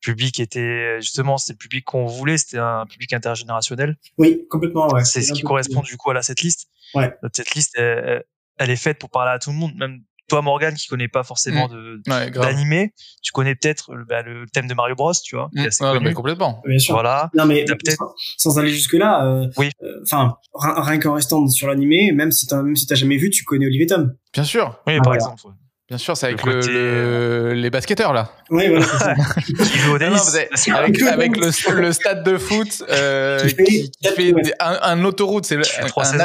public était justement, c'est le public qu'on voulait. C'était un public intergénérationnel. Oui, complètement, ouais. c'est ce qui correspond du coup à la setlist. Ouais. Setlist, elle, elle- elle est faite pour parler à tout le monde. Même toi, Morgan, qui connais pas forcément de Ouais, grave. d'animé, tu connais peut-être le, bah, le thème de Mario Bros, tu vois, qui est Mm, assez ouais, connu. mais complètement. Bien sûr. Voilà. Non mais T'as peut-être- sans, sans aller jusque là, euh, Oui. euh, enfin rien rien qu'en restant sur l'animé, même si t'as même si t'as jamais vu, tu connais Olivier Tom. Bien sûr. Oui, Ah, par voilà. exemple. ouais. Bien sûr, c'est avec Le le, côté, le- les basketteurs là. Oui, voilà. au non, avec, avec le, le stade de foot euh, Qui fait qui, un, un autoroute, c'est un, trois un saisons,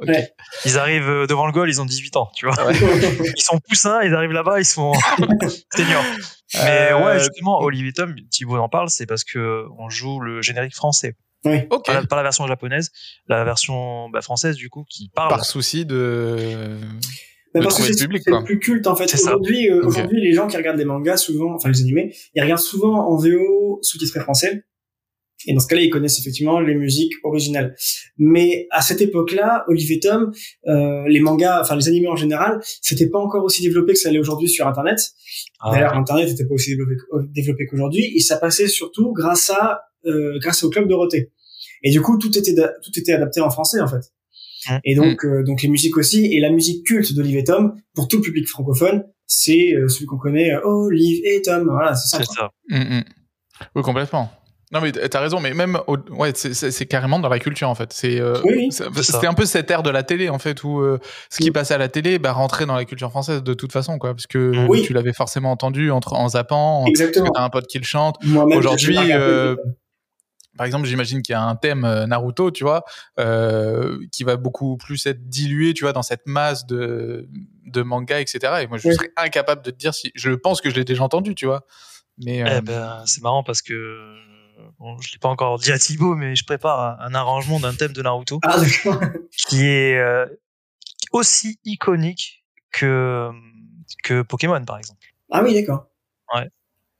A10. Ok. Ouais. Ils arrivent euh, devant le goal, ils ont 18 ans, tu vois. Ouais. Ils sont poussins, ils arrivent là-bas, ils sont seniors. Mais Euh, ouais, justement, Olivier Tom, Thibaut en parle, c'est parce que on joue le générique français. oui. Ok. Pas, la, pas la version japonaise, la version bah, française, du coup, qui parle. Par souci de. Mais parce que le c'est plus culte en fait. Aujourd'hui, euh, Ok. aujourd'hui, les gens qui regardent des mangas souvent, enfin les animés, ils regardent souvent en VO sous-titré français. Et dans ce cas-là, ils connaissent effectivement les musiques originales. Mais à cette époque-là, Olivier Tom, euh, les mangas, enfin les animés en général, c'était pas encore aussi développé que ça l'est aujourd'hui sur Internet. Ah, D'ailleurs, Internet n'était pas aussi développé, développé qu'aujourd'hui, et ça passait surtout grâce à euh, grâce au club Dorothée. Et du coup, tout était tout était adapté en français en fait. Mm. Et donc euh, donc les musiques aussi et la musique culte d'Olive et Tom pour tout le public francophone, c'est euh, celui qu'on connaît, euh, Olive et Tom. Voilà, c'est ça. c'est ça. Mm, mm. Oui, complètement. Non, mais t'as raison, mais même, au- ouais, c'est- carrément dans la culture en fait. C'est, euh, Oui, c'était un peu cette ère de la télé en fait où euh, ce qui Mm. passait à la télé, bah, rentrait dans la culture française de toute façon, quoi, parce que Oui. tu l'avais forcément entendu entre en zappant, parce Exactement. que t'as un pote qui le chante. Moi-même, Aujourd'hui, euh. Par exemple, j'imagine qu'il y a un thème Naruto, tu vois, euh, qui va beaucoup plus être dilué, tu vois, dans cette masse de, de manga, etc. Et moi, je Oui. serais incapable de te dire si. Je pense que je l'ai déjà entendu, tu vois. Mais euh, Eh ben, c'est marrant parce que bon, je l'ai pas encore dit à Thibaut, mais je prépare un, arrangement d'un thème de Naruto Ah qui est euh, aussi iconique que que Pokémon, par exemple. Ah oui, d'accord.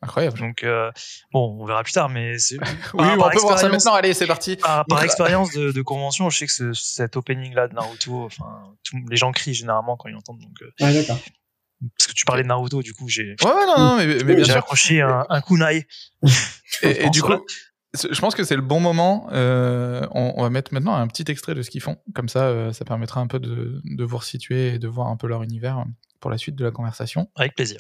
incroyable. Donc euh, bon, on verra plus tard, mais Oui, par on peut voir ça expérience- maintenant. Allez, c'est parti. par, par expérience de, de convention, je sais que ce, cet opening là de Naruto, enfin, les gens crient généralement quand ils l'entendent. Donc, euh, Ouais, d'accord. Parce que tu parlais de Naruto, du coup, j'ai Ouais, ouais, non, non, mais, mais bien j'ai sûr. accroché un, un kunai. Et, et du coup, je pense que c'est le bon moment. Euh, on, on va mettre maintenant un petit extrait de ce qu'ils font. Comme ça, euh, ça permettra un peu de, de vous resituer et de voir un peu leur univers pour la suite de la conversation. Avec plaisir.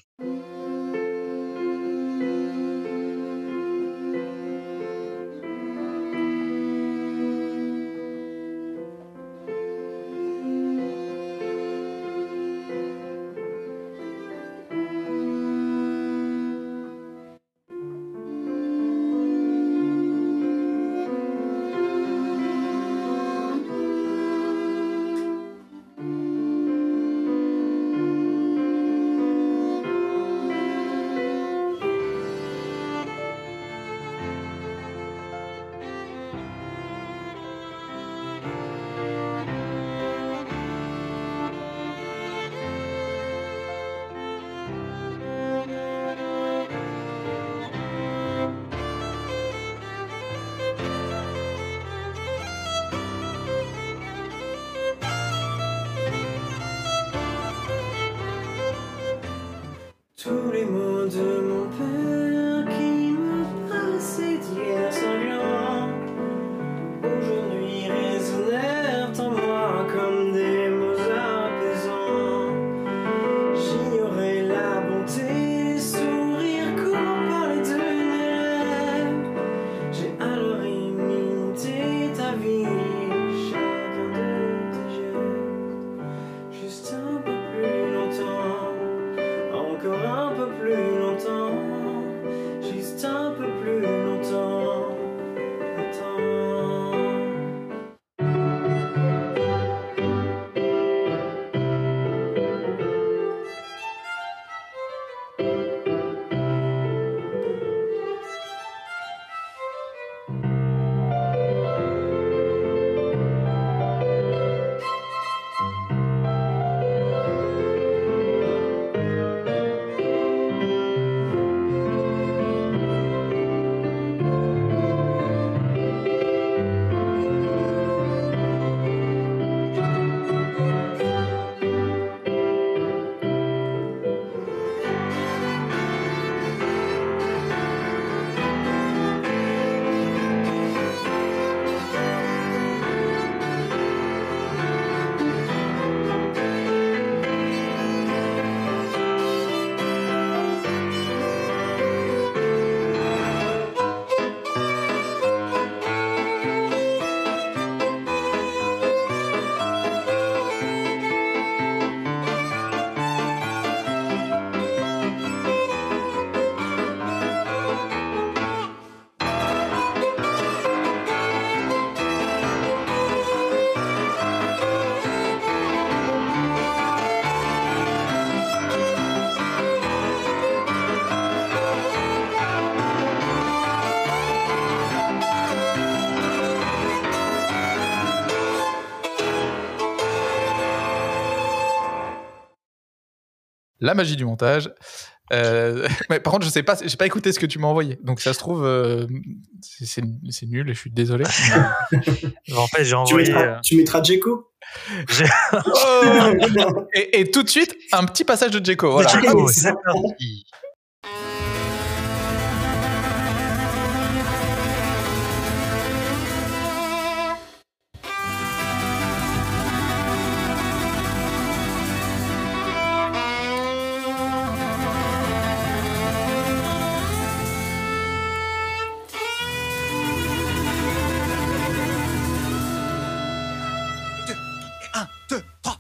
De mon père La magie du montage. Euh, mais par contre, je sais pas, j'ai pas écouté ce que tu m'as envoyé. Donc ça se trouve, euh, c'est nul et je suis désolé. En fait, j'ai Tu envoyé. mettras, euh, tu mettras Djeko Oh et, et tout de suite, un petit passage de Djeko. Voilà.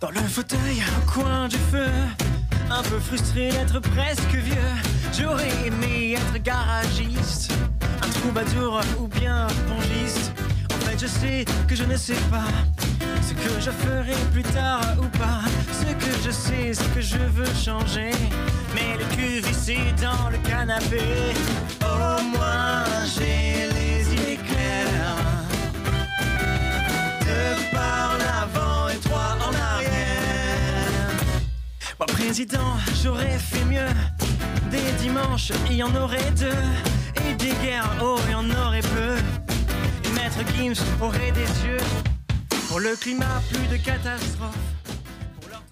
Dans le fauteuil, au coin du feu, un peu frustré d'être presque vieux. J'aurais aimé être garagiste, un troubadour ou bien pongiste. En fait, je sais que je ne sais pas ce que je ferai plus tard ou pas. Ce que je sais, c'est que je veux changer. Mais le cul vissé dans le canapé, au moins j'ai président, j'aurais fait mieux. Des dimanches, il y en aurait deux. Et des guerres, oh, il y en aurait peu. Et Maître Gims aurait des yeux. Pour le climat, plus de catastrophes. Pour leur-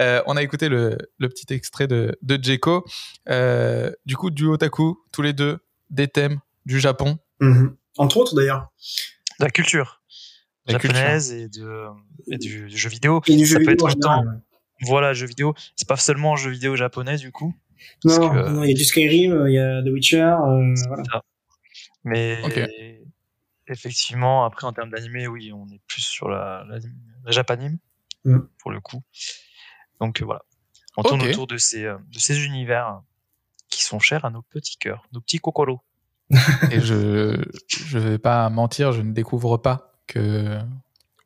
Euh, on a écouté le, le petit extrait de, de Djeko. Euh, du coup, du otaku, tous les deux, des thèmes du Japon. Mhm. Entre autres, d'ailleurs. De la culture La culture. japonaise et, de, et du, du jeu vidéo. Et du ça jeu peut vidéo être en autant. Voilà, jeu vidéo. C'est pas seulement jeu vidéo japonais du coup. Non, que- non, il y a du Skyrim, euh, il y a The Witcher, euh, voilà. Mais Ok. effectivement, après en termes d'animé, oui, on est plus sur la, la, la japanime Mm. pour le coup. Donc euh, voilà, on tourne autour de ces euh, de ces univers qui sont chers à nos petits cœurs, nos petits cocolos. Et je je vais pas mentir, je ne découvre pas que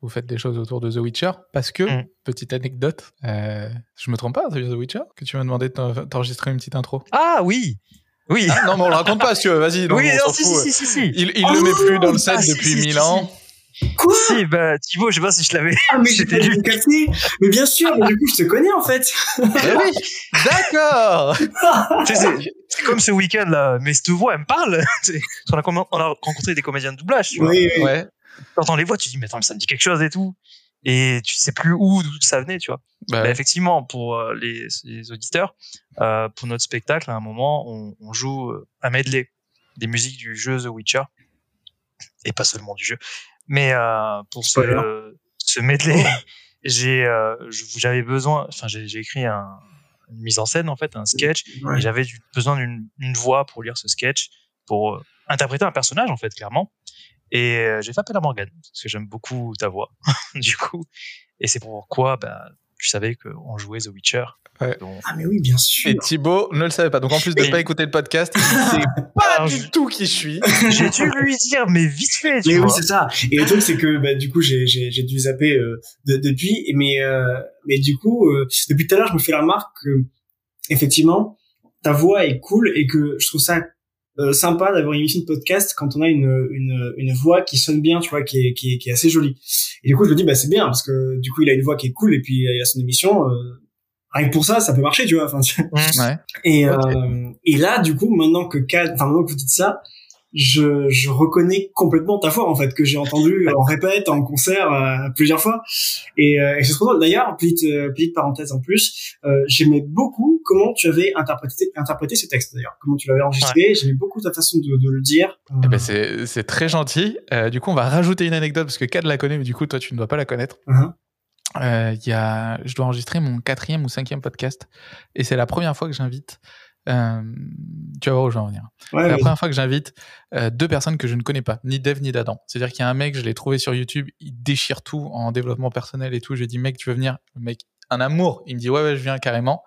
vous faites des choses autour de The Witcher parce que Mm. petite anecdote, euh, je me trompe pas, c'est bien The Witcher que tu m'as demandé de t'en- t'enregistrer une petite intro. Ah oui, oui, Ah, non, mais on le raconte pas, si tu veux. Vas-y, oui, on non, si, si, si, si, si. Il, il Oh le met plus dans le set ah, depuis si, si, mille si. ans. Quoi? Si, bah Thibaut, je sais pas si je l'avais. Ah, mais lui. dû capter Mais bien sûr, mais du coup, je te connais, en fait oui, d'accord. C'est- comme ce week-end là, mais cette voix, elle me parle. A, on a rencontré des comédiens de doublage, tu vois. Oui, oui. Ouais. T'entends les voix, tu dis, mais attends, mais ça me dit quelque chose et tout. Et tu sais plus où, d'où ça venait, tu vois. Bah, Bah, effectivement, pour euh, les, les auditeurs, euh, pour notre spectacle, à un moment, on, on joue euh, un medley des musiques du jeu The Witcher. Et pas seulement du jeu. Mais euh, pour ce, medley, j'ai, euh, j'avais besoin, enfin, j'ai j'ai écrit un, une mise en scène, en fait, un sketch. Ouais. Et j'avais du- besoin d'une voix pour lire ce sketch, pour euh, interpréter un personnage, en fait, clairement. Et euh, j'ai fait appel à Morgane, parce que j'aime beaucoup ta voix, du coup. Et c'est pourquoi bah, tu savais qu'on jouait The Witcher. Ouais. Donc, Ah, mais oui, bien sûr Et Thibaut ne le savait pas. Donc en plus de Et- pas écouter le podcast, il sait pas Alors, du je- tout qui je suis. J'ai dû lui dire, mais vite fait, tu Mais oui, c'est ça. Et le truc, c'est que bah, du coup, j'ai j'ai j'ai dû zapper euh, de- depuis, mais euh, mais du coup, euh, depuis tout à l'heure, je me fais la remarque que effectivement, ta voix est cool et que je trouve ça euh, sympa d'avoir une émission de podcast quand on a une une une voix qui sonne bien, tu vois, qui est qui est, qui est assez jolie. Et du coup, je me dis bah c'est bien parce que du coup, il a une voix qui est cool et puis il a son émission. Euh, rien que pour ça, ça peut marcher, tu vois. Enfin, tu- Ouais. et, euh, et là, du coup, maintenant que Cad, enfin maintenant que vous dites ça, je, je reconnais complètement ta voix en fait que j'ai entendue en répète, en concert euh, plusieurs fois. Et, euh, et c'est trop drôle. D'ailleurs, petite euh, petite parenthèse en plus, euh, j'aimais beaucoup comment tu avais interprété interprété ce texte d'ailleurs, comment tu l'avais enregistré. J'aimais beaucoup ta façon de, de le dire. Eh ben, c'est c'est très gentil. Euh, du coup, on va rajouter une anecdote parce que Cad la connaît, mais du coup, toi, tu ne dois pas la connaître. Euh, il y a, je dois enregistrer mon quatrième ou cinquième podcast et c'est la première fois que j'invite. Euh, tu vas voir où je vais en venir. Ouais, la première fois que j'invite euh, deux personnes que je ne connais pas, ni Dev ni d'Adam. C'est-à-dire qu'il y a un mec, je l'ai trouvé sur YouTube, il déchire tout en développement personnel et tout. Je lui ai dit, mec, tu veux venir? Le mec, un amour. Il me dit, ouais, ouais, je viens carrément.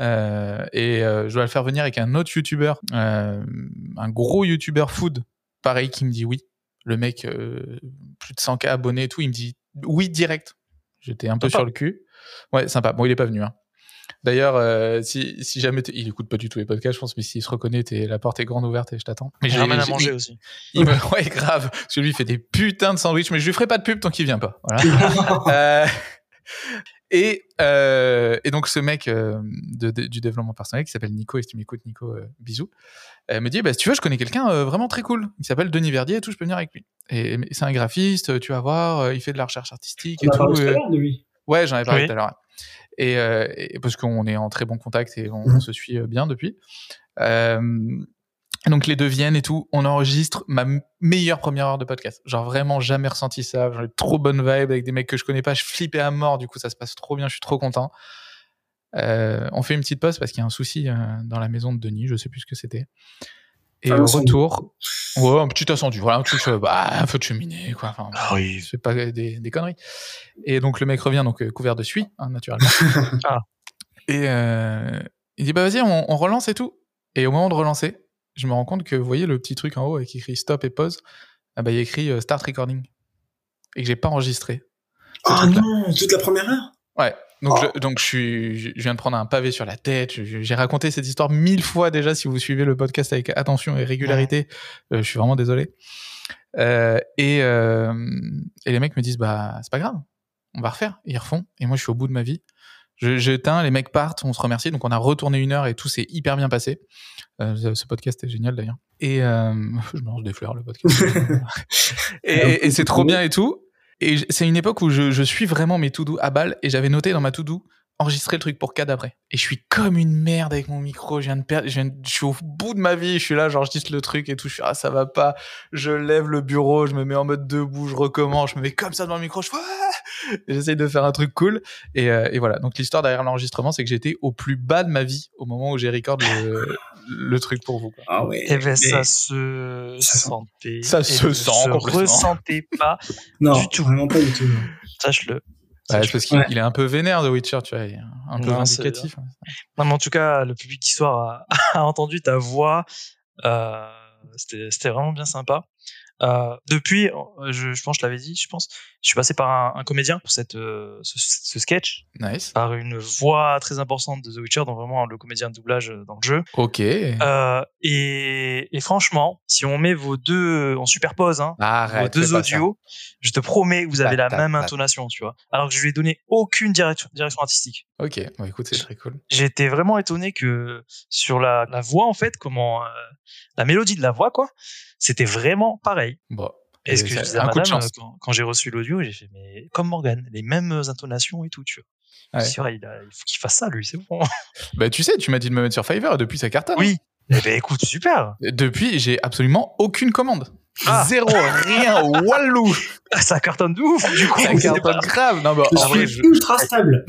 Euh, et je dois le faire venir avec un autre YouTuber, un gros YouTuber food, pareil, qui me dit oui. Le mec, plus de 100K abonnés et tout, il me dit oui direct. J'étais un peu Sympa. sur le cul. Ouais, sympa. Bon, il est pas venu. Hein. D'ailleurs, euh, si, si jamais il écoute pas du tout les podcasts, je pense, mais s'il se reconnaît, la porte est grande ouverte et je t'attends. Mais J'ai j'ai- ramène à manger il- aussi. il me- ouais, grave. Parce que lui, il fait des putains de sandwichs, mais je lui ferai pas de pub tant qu'il vient pas. Voilà. Euh, et, euh, et donc ce mec euh, de, de- du développement personnel qui s'appelle Nico, et si tu m'écoutes Nico, euh, bisous, euh, me dit bah, si tu veux, je connais quelqu'un euh, vraiment très cool. Il s'appelle Denis Verdier et tout, je peux venir avec lui. Et, et c'est un graphiste, tu vas voir, euh, il fait de la recherche artistique On et a tout. parlé tout à euh, l'heure de lui. Ouais, j'en ai parlé Oui. tout à l'heure. Et, euh, et parce qu'on est en très bon contact et on, Mhm. on se suit euh, bien depuis. Euh, donc les deux viennent et tout, on enregistre ma meilleure première heure de podcast. Genre vraiment jamais ressenti ça. J'ai trop bonne vibe avec des mecs que je connais pas. Je flippais à mort. Du coup ça se passe trop bien. Je suis trop content. On fait une petite pause parce qu'il y a un souci dans la maison de Denis. Je sais plus ce que c'était. Et au retour, ouais, un petit incendie. Voilà un truc, euh, bah, un feu de cheminée quoi. Enfin, Ah oui. c'est pas des, des conneries. Et donc le mec revient donc euh, couvert de suie, hein, naturellement. Ah. Et euh, il dit bah vas-y, on, on relance et tout. Et au moment de relancer, je me rends compte que vous voyez le petit truc en haut avec écrit stop et pause? Ah bah il y a écrit euh, start recording et que j'ai pas enregistré. Oh truc-là. non, toute la première heure? Ouais. Donc, Oh. je, donc je, suis, je viens de prendre un pavé sur la tête. J'ai raconté cette histoire mille fois déjà. Si vous suivez le podcast avec attention et régularité, euh, je suis vraiment désolé. Euh, et, euh, et les mecs me disent bah c'est pas grave, on va refaire. Et ils refont. Et moi je suis au bout de ma vie. Je, j'éteins, les mecs partent, on se remercie. Donc on a retourné une heure et tout s'est hyper bien passé. Euh, ce, podcast est génial d'ailleurs. Et euh, je me lance des fleurs le podcast. et c'est trop bien et tout. Et c'est une époque où je, je suis vraiment mes to-do à balle et j'avais noté dans ma to-do enregistrer le truc pour CAD après. Et je suis comme une merde avec mon micro. Je viens de perdre, je, viens de- je suis au bout de ma vie. Je suis là, j'enregistre le truc et tout. Je suis ah ça va pas. Je lève le bureau, je me mets en mode debout, je recommence, je me mets comme ça devant le micro. Je fais Ah Et j'essaye de faire un truc cool. Et, euh, et voilà. Donc l'histoire derrière l'enregistrement, c'est que j'étais au plus bas de ma vie au moment où j'ai record le, le truc pour vous. quoi. Ah ouais. Eh ben, ça se sentait. ça et se ne sent se ressentait pas. non, du tout. Vraiment pas du tout. Sache-le. Ouais, Sache-le. parce qu'il Ouais. est un peu vénère The Witcher, tu vois, il est un peu Non, vindicatif. Non, mais en tout cas, le public d'histoire a, a entendu ta voix. Euh, C'était c'était vraiment bien sympa. Euh, depuis, euh, je, je pense, je l'avais dit, je pense, je suis passé par un, un comédien pour cette, euh, ce, ce sketch, Nice. par une voix très importante de The Witcher, donc vraiment le comédien de doublage dans le jeu. Ok. Euh, et, et franchement, si on met vos deux, on superpose, hein, vos deux audios, je te promets que vous avez la même intonation, tu vois. Alors que je lui ai donné aucune direction, direction artistique. Ok, bon, écoute, c'est très cool. Été vraiment étonné que sur la, la voix, en fait, comment, la mélodie de la voix, quoi, c'était vraiment pareil. Bon. Et ce que je disais à un coup de madame, chance. quand, quand j'ai reçu l'audio, j'ai fait, mais comme Morgan, les mêmes intonations et tout, tu vois. Ouais. C'est vrai, il, a- il faut qu'il fasse ça, lui, c'est bon. Bah, tu sais, tu m'as dit de me mettre sur Fiverr et depuis ça cartonne. oui. Eh ben, écoute, super. Depuis, j'ai absolument aucune commande. Ah. Zéro, rien, wallou. Ça cartonne de ouf, du coup. Ça cartonne pas- grave. Non, bah, Je en vrai, suis je- ultra stable.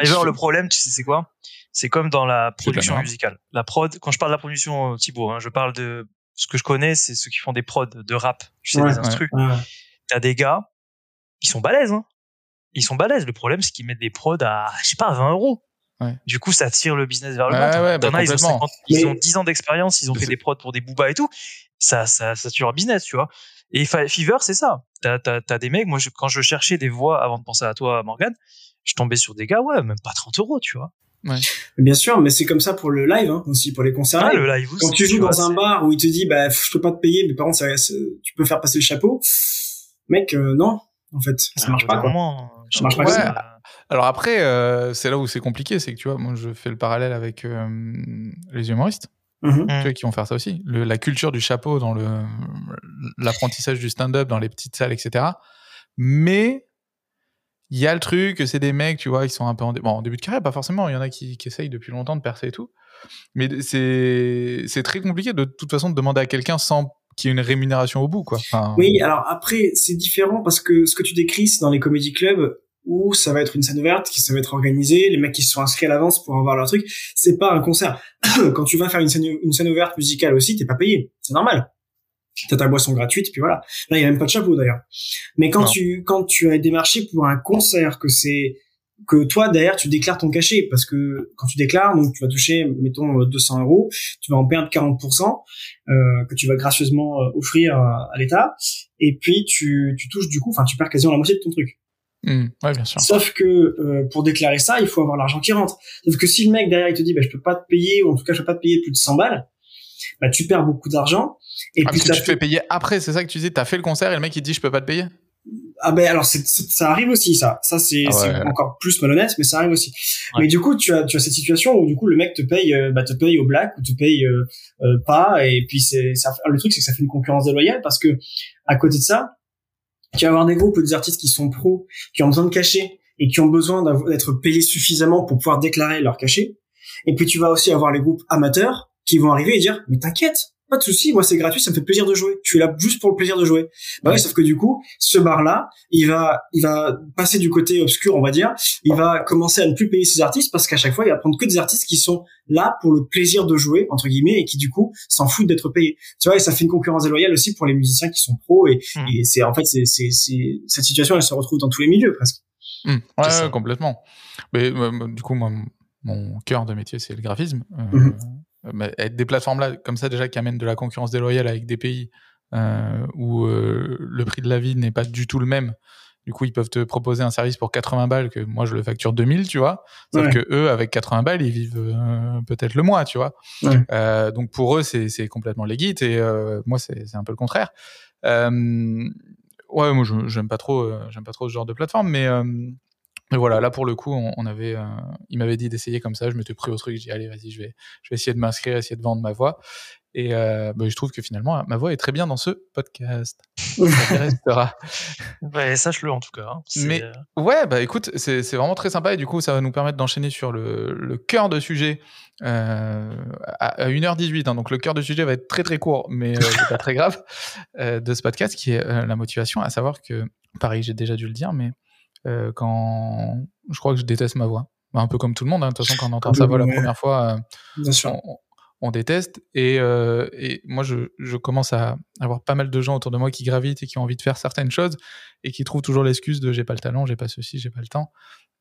Fiverr, le problème, tu sais, c'est quoi? C'est comme dans la production musicale. La prod, quand je parle de la production, euh, Thibaut, hein, je parle de ce que je connais, c'est ceux qui font des prods de rap. Tu sais, Ouais, des instrus. Ouais. T'as des gars, ils sont balèzes, hein. Ils sont balèzes. Le problème, c'est qu'ils mettent des prods à, je sais pas, à 20 euros. Ouais. Du coup, ça tire le business vers le bas. Ouais, bah, ils ont, complètement. 50 ils Mais- ont 10 ans d'expérience, ils ont fait des prods pour des boobas et tout. Ça, ça, ça tue leur business, tu vois. Et Fever, c'est ça. T'as, t'as, t'as des mecs, moi, je- quand je cherchais des voix avant de penser à toi, Morgan, je tombais sur des gars, ouais, même pas 30 euros, tu vois. Bien sûr, mais c'est comme ça pour le live hein, aussi, pour les concerts. Ah, live. le live Quand tu joues dans un bar où il te dit bah pff, je peux pas te payer, mais par contre ça- ça- tu peux faire passer le chapeau, mec, euh, non, en fait, ça Ah, marche pas. bout d'un Quoi. moment, je Ça marche pas trouve comme ça- Alors après, euh, c'est là où c'est compliqué, c'est que tu vois, moi je fais le parallèle avec euh, les humoristes, Mhm. tu vois, qui vont faire ça aussi. Le- la culture du chapeau dans le l'apprentissage du stand-up dans les petites salles, etc. Mais il y a le truc, c'est des mecs, tu vois, ils sont un peu en, début de carrière, pas forcément. Il y en a qui, qui essayent depuis longtemps de percer et tout. Mais c'est très compliqué de, toute façon de demander à quelqu'un sans qu'il y ait une rémunération au bout, quoi. Oui, alors après c'est différent parce que ce que tu décris c'est dans les comédie clubs où ça va être une scène ouverte, qui ça va être organisé, les mecs qui se sont inscrits à l'avance pour avoir leur truc, c'est pas un concert. Quand tu vas faire une scène, une scène ouverte musicale aussi, t'es pas payé, c'est normal. T'as ta boisson gratuite, puis voilà. Là, il y a même pas de chapeau d'ailleurs. Mais quand Non. tu quand tu as démarché pour un concert, que c'est que toi derrière tu déclares ton cachet parce que quand tu déclares donc tu vas toucher mettons euh, 200 euros tu vas en perdre 40% euh, que tu vas gracieusement euh, offrir à, à l'État et puis tu, tu touches du coup enfin tu perds quasiment la moitié de ton truc hmm, ouais, bien sûr. sauf que euh, pour déclarer ça il faut avoir l'argent qui rentre sauf que si le mec derrière il te dit bah je peux pas te payer ou en tout cas je peux pas te payer plus de 100 balles bah tu perds beaucoup d'argent et Ah, puis parce que tu te fais payer après, c'est ça que tu dis, t'as fait le concert et le mec il dit je peux pas te payer? Ah ben alors c'est, c'est- ça arrive aussi ça. Ça c'est, Ah c'est ouais. encore plus malhonnête, mais ça arrive aussi. Ouais. Mais du coup tu as tu as cette situation où du coup le mec te paye euh, bah te paye au black ou te paye euh, euh, pas et puis c'est ça le truc c'est que ça fait une concurrence déloyale parce que à côté de ça tu vas avoir des groupes ou des artistes qui sont pros qui ont besoin de cachet et qui ont besoin d'être payés suffisamment pour pouvoir déclarer leur cachet. Et puis tu vas aussi avoir les groupes amateurs qui vont arriver et dire mais t'inquiète pas de souci, moi c'est gratuit, ça me fait plaisir de jouer. Je suis là juste pour le plaisir de jouer. Bah ouais, sauf que du coup, ce bar-là, il va, il va passer du côté obscur, on va dire. Il va commencer à ne plus payer ses artistes parce qu'à chaque fois, il va prendre que des artistes qui sont là pour le plaisir de jouer entre guillemets et qui du coup s'en foutent d'être payés. Tu vois, et ça fait une concurrence déloyale aussi pour les musiciens qui sont pros et, Mm. et c'est en fait c'est c'est c'est cette situation, elle se retrouve dans tous les milieux presque. C'est Ouais, complètement. Mais euh, du coup, moi, mon cœur de métier, c'est le graphisme. Euh, Mhm. Mais être des plateformes là, comme ça, déjà, qui amènent de la concurrence déloyale avec des pays euh, où euh, le prix de la vie n'est pas du tout le même. Du coup, ils peuvent te proposer un service pour 80 balles que moi je le facture 2000, tu vois. Sauf Ouais. que eux, avec 80 balles, ils vivent euh, peut-être le mois, tu vois. Ouais. Euh, donc pour eux, c'est complètement légit et euh, moi, c'est un peu le contraire. Euh, ouais, moi, je- j'aime pas trop, euh, j'aime pas trop ce genre de plateforme, mais euh, mais voilà, là pour le coup, on, on avait, euh, il m'avait dit d'essayer comme ça. Je m'étais pris au truc. Je dis allez, vas-y, je vais, je vais essayer de m'inscrire, essayer de vendre ma voix. Et euh, bah, je trouve que finalement, ma voix est très bien dans ce podcast. Ça restera. Ouais, sache-le en tout cas. hein. Mais- euh, Ouais, bah écoute, c'est c'est vraiment très sympa et du coup, ça va nous permettre d'enchaîner sur le, le cœur de sujet euh, à, à 1h18. hein, donc le cœur de sujet va être très très court, mais euh, c'est pas très grave euh, de ce podcast qui est euh, la motivation. À savoir que, pareil, j'ai déjà dû le dire, mais euh, quand je crois que je déteste ma voix, Bah, un peu comme tout le monde. hein, De toute façon, quand on entend sa voix la première fois. euh, on, on déteste. Et, euh, et moi, je, je commence à avoir pas mal de gens autour de moi qui gravitent et qui ont envie de faire certaines choses et qui trouvent toujours l'excuse de j'ai pas le talent, j'ai pas ceci, j'ai pas le temps,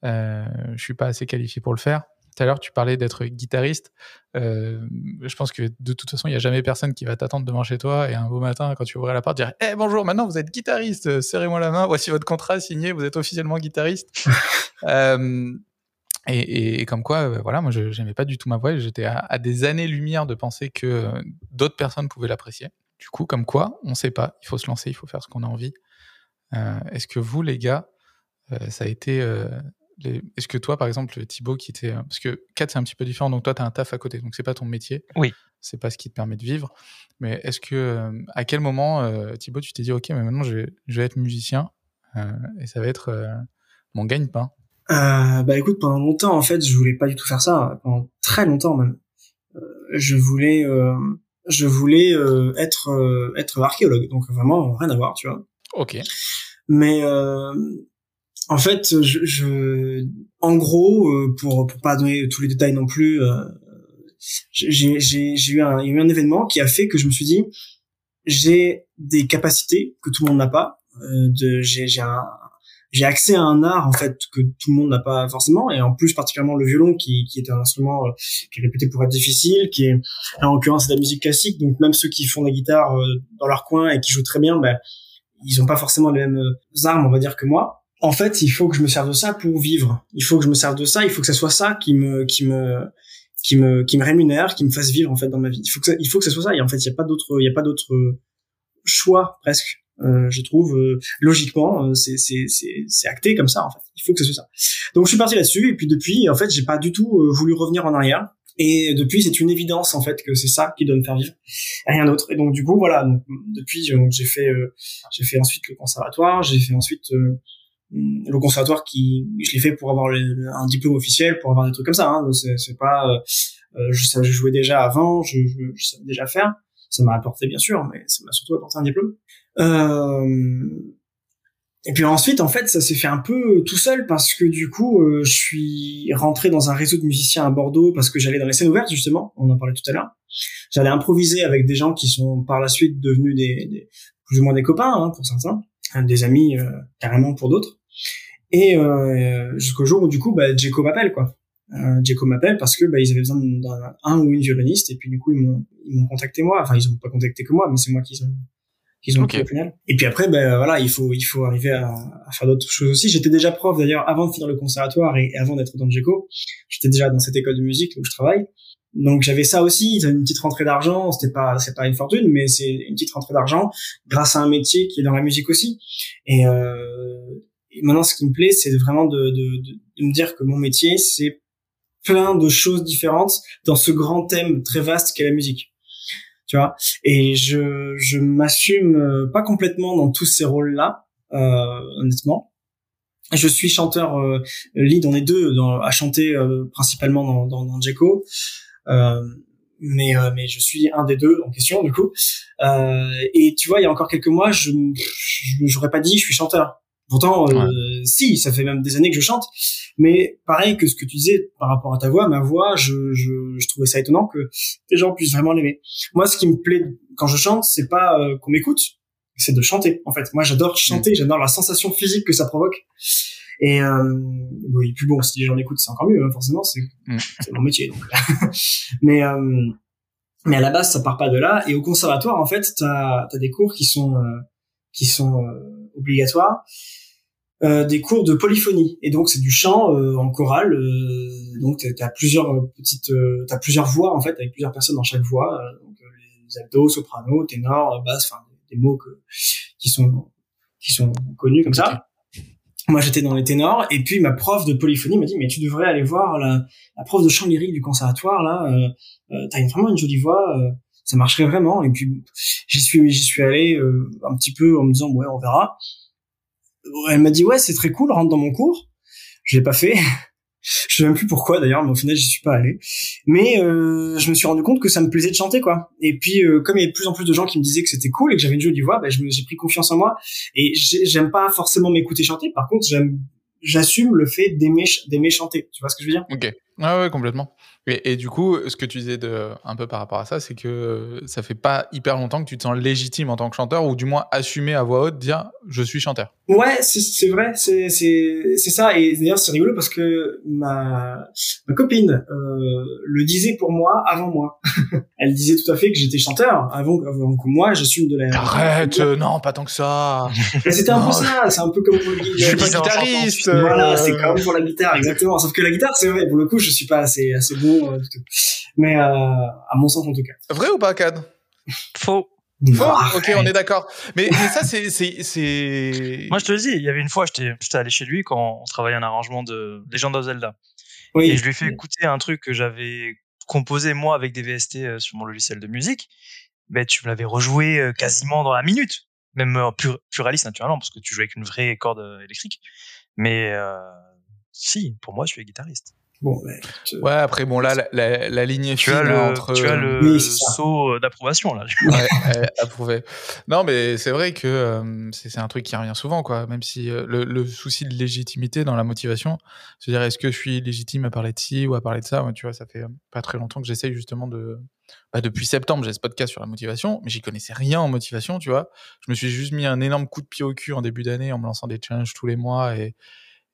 je suis pas assez qualifié pour le faire. Tout à l'heure, tu parlais d'être guitariste. Euh, je pense que de toute façon, il n'y a jamais personne qui va t'attendre devant chez toi et un beau matin, quand tu ouvrais la porte, dire Eh bonjour, maintenant vous êtes guitariste, euh, serrez-moi la main, voici votre contrat signé, vous êtes officiellement guitariste. Euh, et, et- et comme quoi, euh, voilà, moi, je j'aimais pas du tout ma voix. J'étais à, à des années-lumière de penser que euh, d'autres personnes pouvaient l'apprécier. Du coup, comme quoi, on sait pas. Il faut se lancer, il faut faire ce qu'on a envie. Euh, Est-ce que vous, les gars, ça a été. Les- Est-ce que toi, par exemple, Thibaut, qui était. euh, Parce que 4, c'est un petit peu différent. Donc, toi, tu as un taf à côté. Donc, c'est pas ton métier. Oui. C'est pas ce qui te permet de vivre. Mais est-ce que. euh, à quel moment, euh, Thibaut, tu t'es dit, OK, mais maintenant, je vais, je vais être musicien euh, et ça va être euh, mon gagne-pain? Euh, bah écoute, pendant longtemps en fait, je voulais pas du tout faire ça. Pendant très longtemps même, Euh, je voulais, euh, je voulais euh, être euh, être archéologue. Donc vraiment rien à voir, tu vois. Ok. Mais euh, en fait, je, je en gros, euh, pour pour pas donner tous les détails non plus, euh, j'ai j'ai eu un il y a eu un événement qui a fait que je me suis dit j'ai des capacités que tout le monde n'a pas. Euh, de j'ai j'ai un j'ai accès à un art en fait que tout le monde n'a pas forcément et en plus particulièrement le violon qui qui est un instrument qui est réputé pour être difficile qui est en l'occurrence de la musique classique donc même ceux qui font la guitare euh, dans leur coin et qui jouent très bien ben ils ont pas forcément les mêmes armes on va dire que moi en fait il faut que je me serve de ça pour vivre. Il faut que je me serve de ça il faut que ça soit ça qui me qui me qui me qui me rémunère qui me fasse vivre en fait dans ma vie. Il faut que ça, il faut que ça soit ça. Et en fait il y a pas d'autre il y a pas d'autre euh, choix presque euh, je trouve euh, logiquement euh, c'est c'est c'est c'est acté comme ça en fait. Il faut que ce soit ça. Donc je suis parti là-dessus. Et puis depuis en fait j'ai pas du tout euh, voulu revenir en arrière. Et depuis c'est une évidence en fait que c'est ça qui doit me faire vivre rien d'autre. Et donc du coup voilà. Donc, depuis j'ai fait euh, j'ai fait ensuite le conservatoire j'ai fait ensuite le conservatoire qui je l'ai fait pour avoir un diplôme officiel pour avoir des trucs comme ça hein. c'est pas euh, euh, je savais je jouais déjà avant je, savais déjà faire ça m'a apporté bien sûr mais ça m'a surtout apporté un diplôme euh, et puis ensuite, en fait, ça s'est fait un peu tout seul parce que du coup, euh, je suis rentré dans un réseau de musiciens à Bordeaux parce que j'allais dans les scènes ouvertes justement. On en parlait tout à l'heure. J'allais improviser avec des gens qui sont par la suite devenus des, des- plus ou moins des copains hein, pour certains, des amis euh, carrément pour d'autres. Et euh, jusqu'au jour où du coup, bah, Djeko m'appelle quoi. Euh, m'appelle parce que bah, ils avaient besoin d'un un ou une violoniste et puis du coup ils m'ont ils m'ont contacté moi. Enfin ils ont pas contacté que moi, mais c'est moi qui ont qu'ils ont Ok. pris au final. Et puis après, ben voilà, il faut il faut arriver à, à faire d'autres choses aussi. J'étais déjà prof d'ailleurs avant de finir le conservatoire et, et avant d'être dans GECO. J'étais déjà dans cette école de musique où je travaille. Donc j'avais ça aussi, une petite rentrée d'argent, c'était pas c'est pas une fortune, mais c'est une petite rentrée d'argent grâce à un métier qui est dans la musique aussi. Et, euh, et maintenant, ce qui me plaît, c'est vraiment de, de, de, de me dire que mon métier, c'est plein de choses différentes dans ce grand thème très vaste qu'est la musique. Tu vois? Et je je m'assume euh, pas complètement dans tous ces rôles-là, euh, honnêtement. Je suis chanteur euh, lead, on est deux dans, à chanter euh, principalement dans, dans, dans Djeko. Euh, mais euh, mais je suis un des deux en question du coup. Et tu vois, il y a encore quelques mois, je- j'aurais pas dit je suis chanteur. Pourtant, euh, si, ça fait même des années que je chante. Mais pareil que ce que tu disais par rapport à ta voix, ma voix, je, je, je trouvais ça étonnant que les gens puissent vraiment l'aimer. Moi, ce qui me plaît quand je chante, c'est pas euh, qu'on m'écoute, c'est de chanter. En fait, moi, j'adore chanter, j'adore la sensation physique que ça provoque. Et euh, oui, puis bon, si les gens l'écoutent, c'est encore mieux. hein, forcément, c'est Mm. c'est mon métier. Donc. mais euh, mais à la base, ça part pas de là. Et au conservatoire, en fait, t'as as des cours qui sont euh, qui sont euh, obligatoires, euh, des cours de polyphonie. Et donc, c'est du chant euh, en chorale. Euh, donc, t'as as plusieurs euh, petites, euh, t'as plusieurs voix en fait, avec plusieurs personnes dans chaque voix. Donc, les altos, soprano, ténor, basse, enfin des mots que, qui sont qui sont connus comme ça. Moi, j'étais dans les ténors, et puis ma prof de polyphonie m'a dit, mais tu devrais aller voir la, la prof de chant lyrique du conservatoire, là, t'as vraiment une jolie voix, euh, ça marcherait vraiment. Et puis, j'y suis, j'y suis allé euh, un petit peu en me disant, ouais, on verra. Elle m'a dit, ouais, c'est très cool, rentre dans mon cours. Je l'ai pas fait. Je sais même plus pourquoi d'ailleurs, mais au final, j'y suis pas allé. Mais euh, je me suis rendu compte que ça me plaisait de chanter, quoi. Et puis, euh, comme il y avait de plus en plus de gens qui me disaient que c'était cool et que j'avais une jolie voix, me- j'ai pris confiance en moi. Et j'ai- j'aime pas forcément m'écouter chanter. Par contre, j'aime, j'assume le fait d'aimer, d'aimer chanter. Tu vois ce que je veux dire? Ok. Ouais, ouais, complètement. Et, et du coup, ce que tu disais de, un peu par rapport à ça, c'est que ça fait pas hyper longtemps que tu te sens légitime en tant que chanteur, ou du moins assumer à voix haute, dire je suis chanteur. Ouais, c'est vrai, c'est ça. Et d'ailleurs, c'est rigolo parce que ma ma copine euh, le disait pour moi avant moi. Elle disait tout à fait que j'étais chanteur avant, avant que moi j'assume de la. Arrête, euh, non, pas tant que ça. C'était un peu ça. C'est un peu comme pour le Je suis pas guitariste. Voilà, c'est comme pour la guitare, exactement. Sauf que la guitare, c'est vrai. Pour le coup, je suis pas assez assez bon euh, tout. Mais euh, à mon sens, en tout cas. Vrai ou pas, Cad? Faux. Faux Ah, Ok, on est d'accord. Mais, mais ça, c'est. c'est- c'est- Moi, je te le dis, il y avait une fois, j'étais j'étais allé chez lui quand on travaillait un arrangement de Legend of Zelda. Oui. Et je lui ai fait écouter un truc que j'avais composé moi avec des VST euh, sur mon logiciel de musique. Ben, tu me l'avais rejoué euh, quasiment dans la minute. Même euh, plus, plus réaliste naturellement, parce que tu jouais avec une vraie corde électrique. Mais euh, si, pour moi, je suis guitariste. Bon, bah, euh, Ouais, après, bon, là, la, la, la ligne est Tu fine as le, entre. tu as le Oui, saut d'approbation là. Ouais, ouais, approuvé. Non, mais c'est vrai que euh, c'est un truc qui revient souvent, quoi. Même si euh, le, le souci de légitimité dans la motivation, se dire est-ce que je suis légitime à parler de ci ou à parler de ça, ouais, tu vois, ça fait pas très longtemps que j'essaye justement de. Bah, depuis septembre, j'ai ce podcast sur la motivation, mais j'y connaissais rien en motivation, tu vois. Je me suis juste mis un énorme coup de pied au cul en début d'année en me lançant des challenges tous les mois et.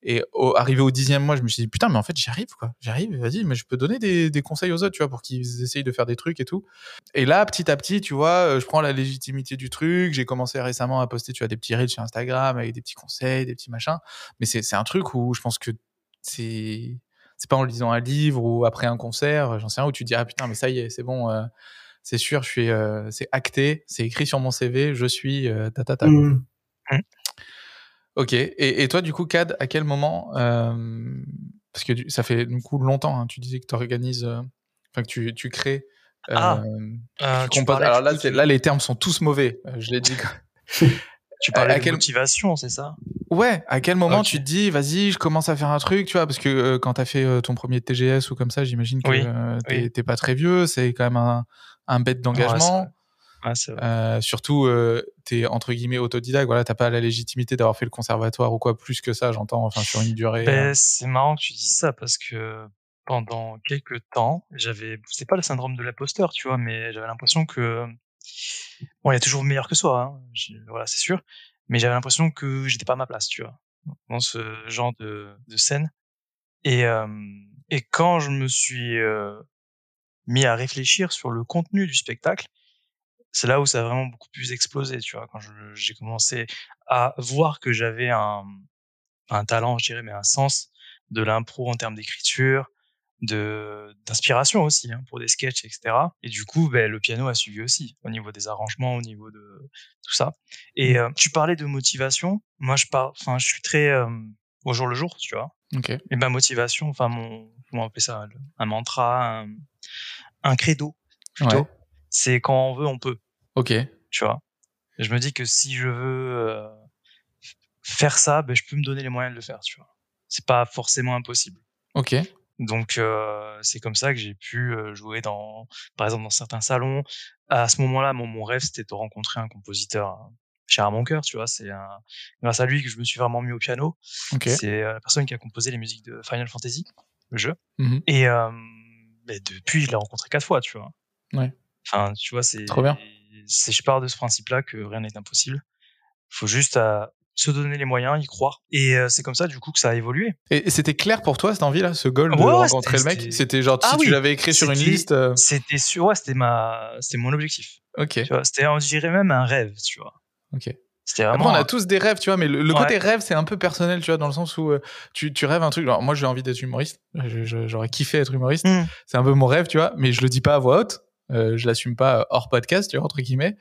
Et au, arrivé au dixième mois, je me suis dit, putain, mais en fait, j'y arrive, quoi. J'arrive, vas-y, mais je peux donner des, des conseils aux autres, tu vois, pour qu'ils essayent de faire des trucs et tout. Et là, petit à petit, tu vois, euh, je prends la légitimité du truc. J'ai commencé récemment à poster, tu vois, des petits reels sur Instagram avec des petits conseils, des petits machins. Mais c'est c'est un truc où je pense que c'est c'est pas en lisant un livre ou après un concert, j'en sais rien, où tu te dis, ah putain, mais ça y est, c'est bon, euh, c'est sûr, je suis, euh, c'est acté, c'est écrit sur mon CV, je suis euh, ta ta ta. hum. Ok. Et, et toi, du coup, Cad, à quel moment euh, Parce que ça fait du coup longtemps. hein, tu disais que tu organises, euh, enfin que tu, tu crées. euh, Ah, tu tu parlais, Alors là, tu- là, les termes sont tous mauvais. je l'ai dit. tu parlais à de quel- motivation, c'est ça? Ouais. À quel moment tu te dis, vas-y, je commence à faire un truc, tu vois Parce que quand t'as fait euh, ton premier TGS ou comme ça, j'imagine que Oui, t'es oui. pas très vieux. C'est quand même un, un bête d'engagement. Ouais, vrai. Euh, surtout, euh, t'es entre guillemets autodidacte. Voilà, t'as pas la légitimité d'avoir fait le conservatoire ou quoi. Plus que ça, j'entends. Enfin, sur une durée. Ben, euh, c'est marrant que tu dis ça parce que pendant quelques temps, j'avais, c'est pas le syndrome de l'imposteur, tu vois, mais j'avais l'impression que, bon, il y a toujours meilleur que soi, hein, voilà, c'est sûr, mais j'avais l'impression que j'étais pas à ma place, tu vois, dans ce genre de, de scène. Et, euh, et quand je me suis euh, mis à réfléchir sur le contenu du spectacle, c'est là où ça a vraiment beaucoup plus explosé, tu vois, quand j'ai commencé à voir que j'avais un, un talent, je dirais, mais un sens de l'impro en termes d'écriture, de d'inspiration aussi hein, pour des sketchs, etc. Et du coup, ben, le piano a suivi aussi au niveau des arrangements, au niveau de tout ça. Et euh, tu parlais de motivation. Moi, je parle, enfin, je suis très euh, au jour le jour, tu vois. Et ma motivation, enfin mon, comment on appelle ça, un mantra, un, un credo plutôt. Ouais. C'est quand on veut, on peut, Ok. tu vois. Et je me dis que si je veux euh, faire ça, ben, je peux me donner les moyens de le faire, tu vois. C'est pas forcément impossible. Ok. Donc euh, c'est comme ça que j'ai pu euh, jouer dans, par exemple, dans certains salons. À ce moment-là, mon, mon rêve c'était de rencontrer un compositeur euh, cher à mon cœur, tu vois. C'est un... grâce à lui que je me suis vraiment mis au piano. Ok. C'est la personne qui a composé les musiques de Final Fantasy, le jeu. Mhm. Et euh, ben, depuis, je l'ai rencontré quatre fois, tu vois. Ouais. Enfin, tu vois, c'est. Trop bien. C'est, je pars de ce principe-là que rien n'est impossible. Il faut juste euh, se donner les moyens, y croire. Et euh, c'est comme ça, du coup, que ça a évolué. Et c'était clair pour toi cette envie-là, ce goal de Ouais, rencontrer le mec? c'était- genre Ah si tu l'avais écrit sur une liste. euh, C'était sûr, ouais, c'était ma, c'était mon objectif. Ok. C'était, on dirait même un rêve, tu vois. Ok. Après, on a tous des rêves, tu vois, mais le, le Ouais. côté rêve, c'est un peu personnel, tu vois, dans le sens où euh, tu, tu rêves un truc. Alors, moi, j'ai envie d'être humoriste. J'aurais kiffé être humoriste. Hmm. C'est un peu mon rêve, tu vois, mais je le dis pas à voix haute. Euh, je l'assume pas hors podcast, tu vois, entre guillemets.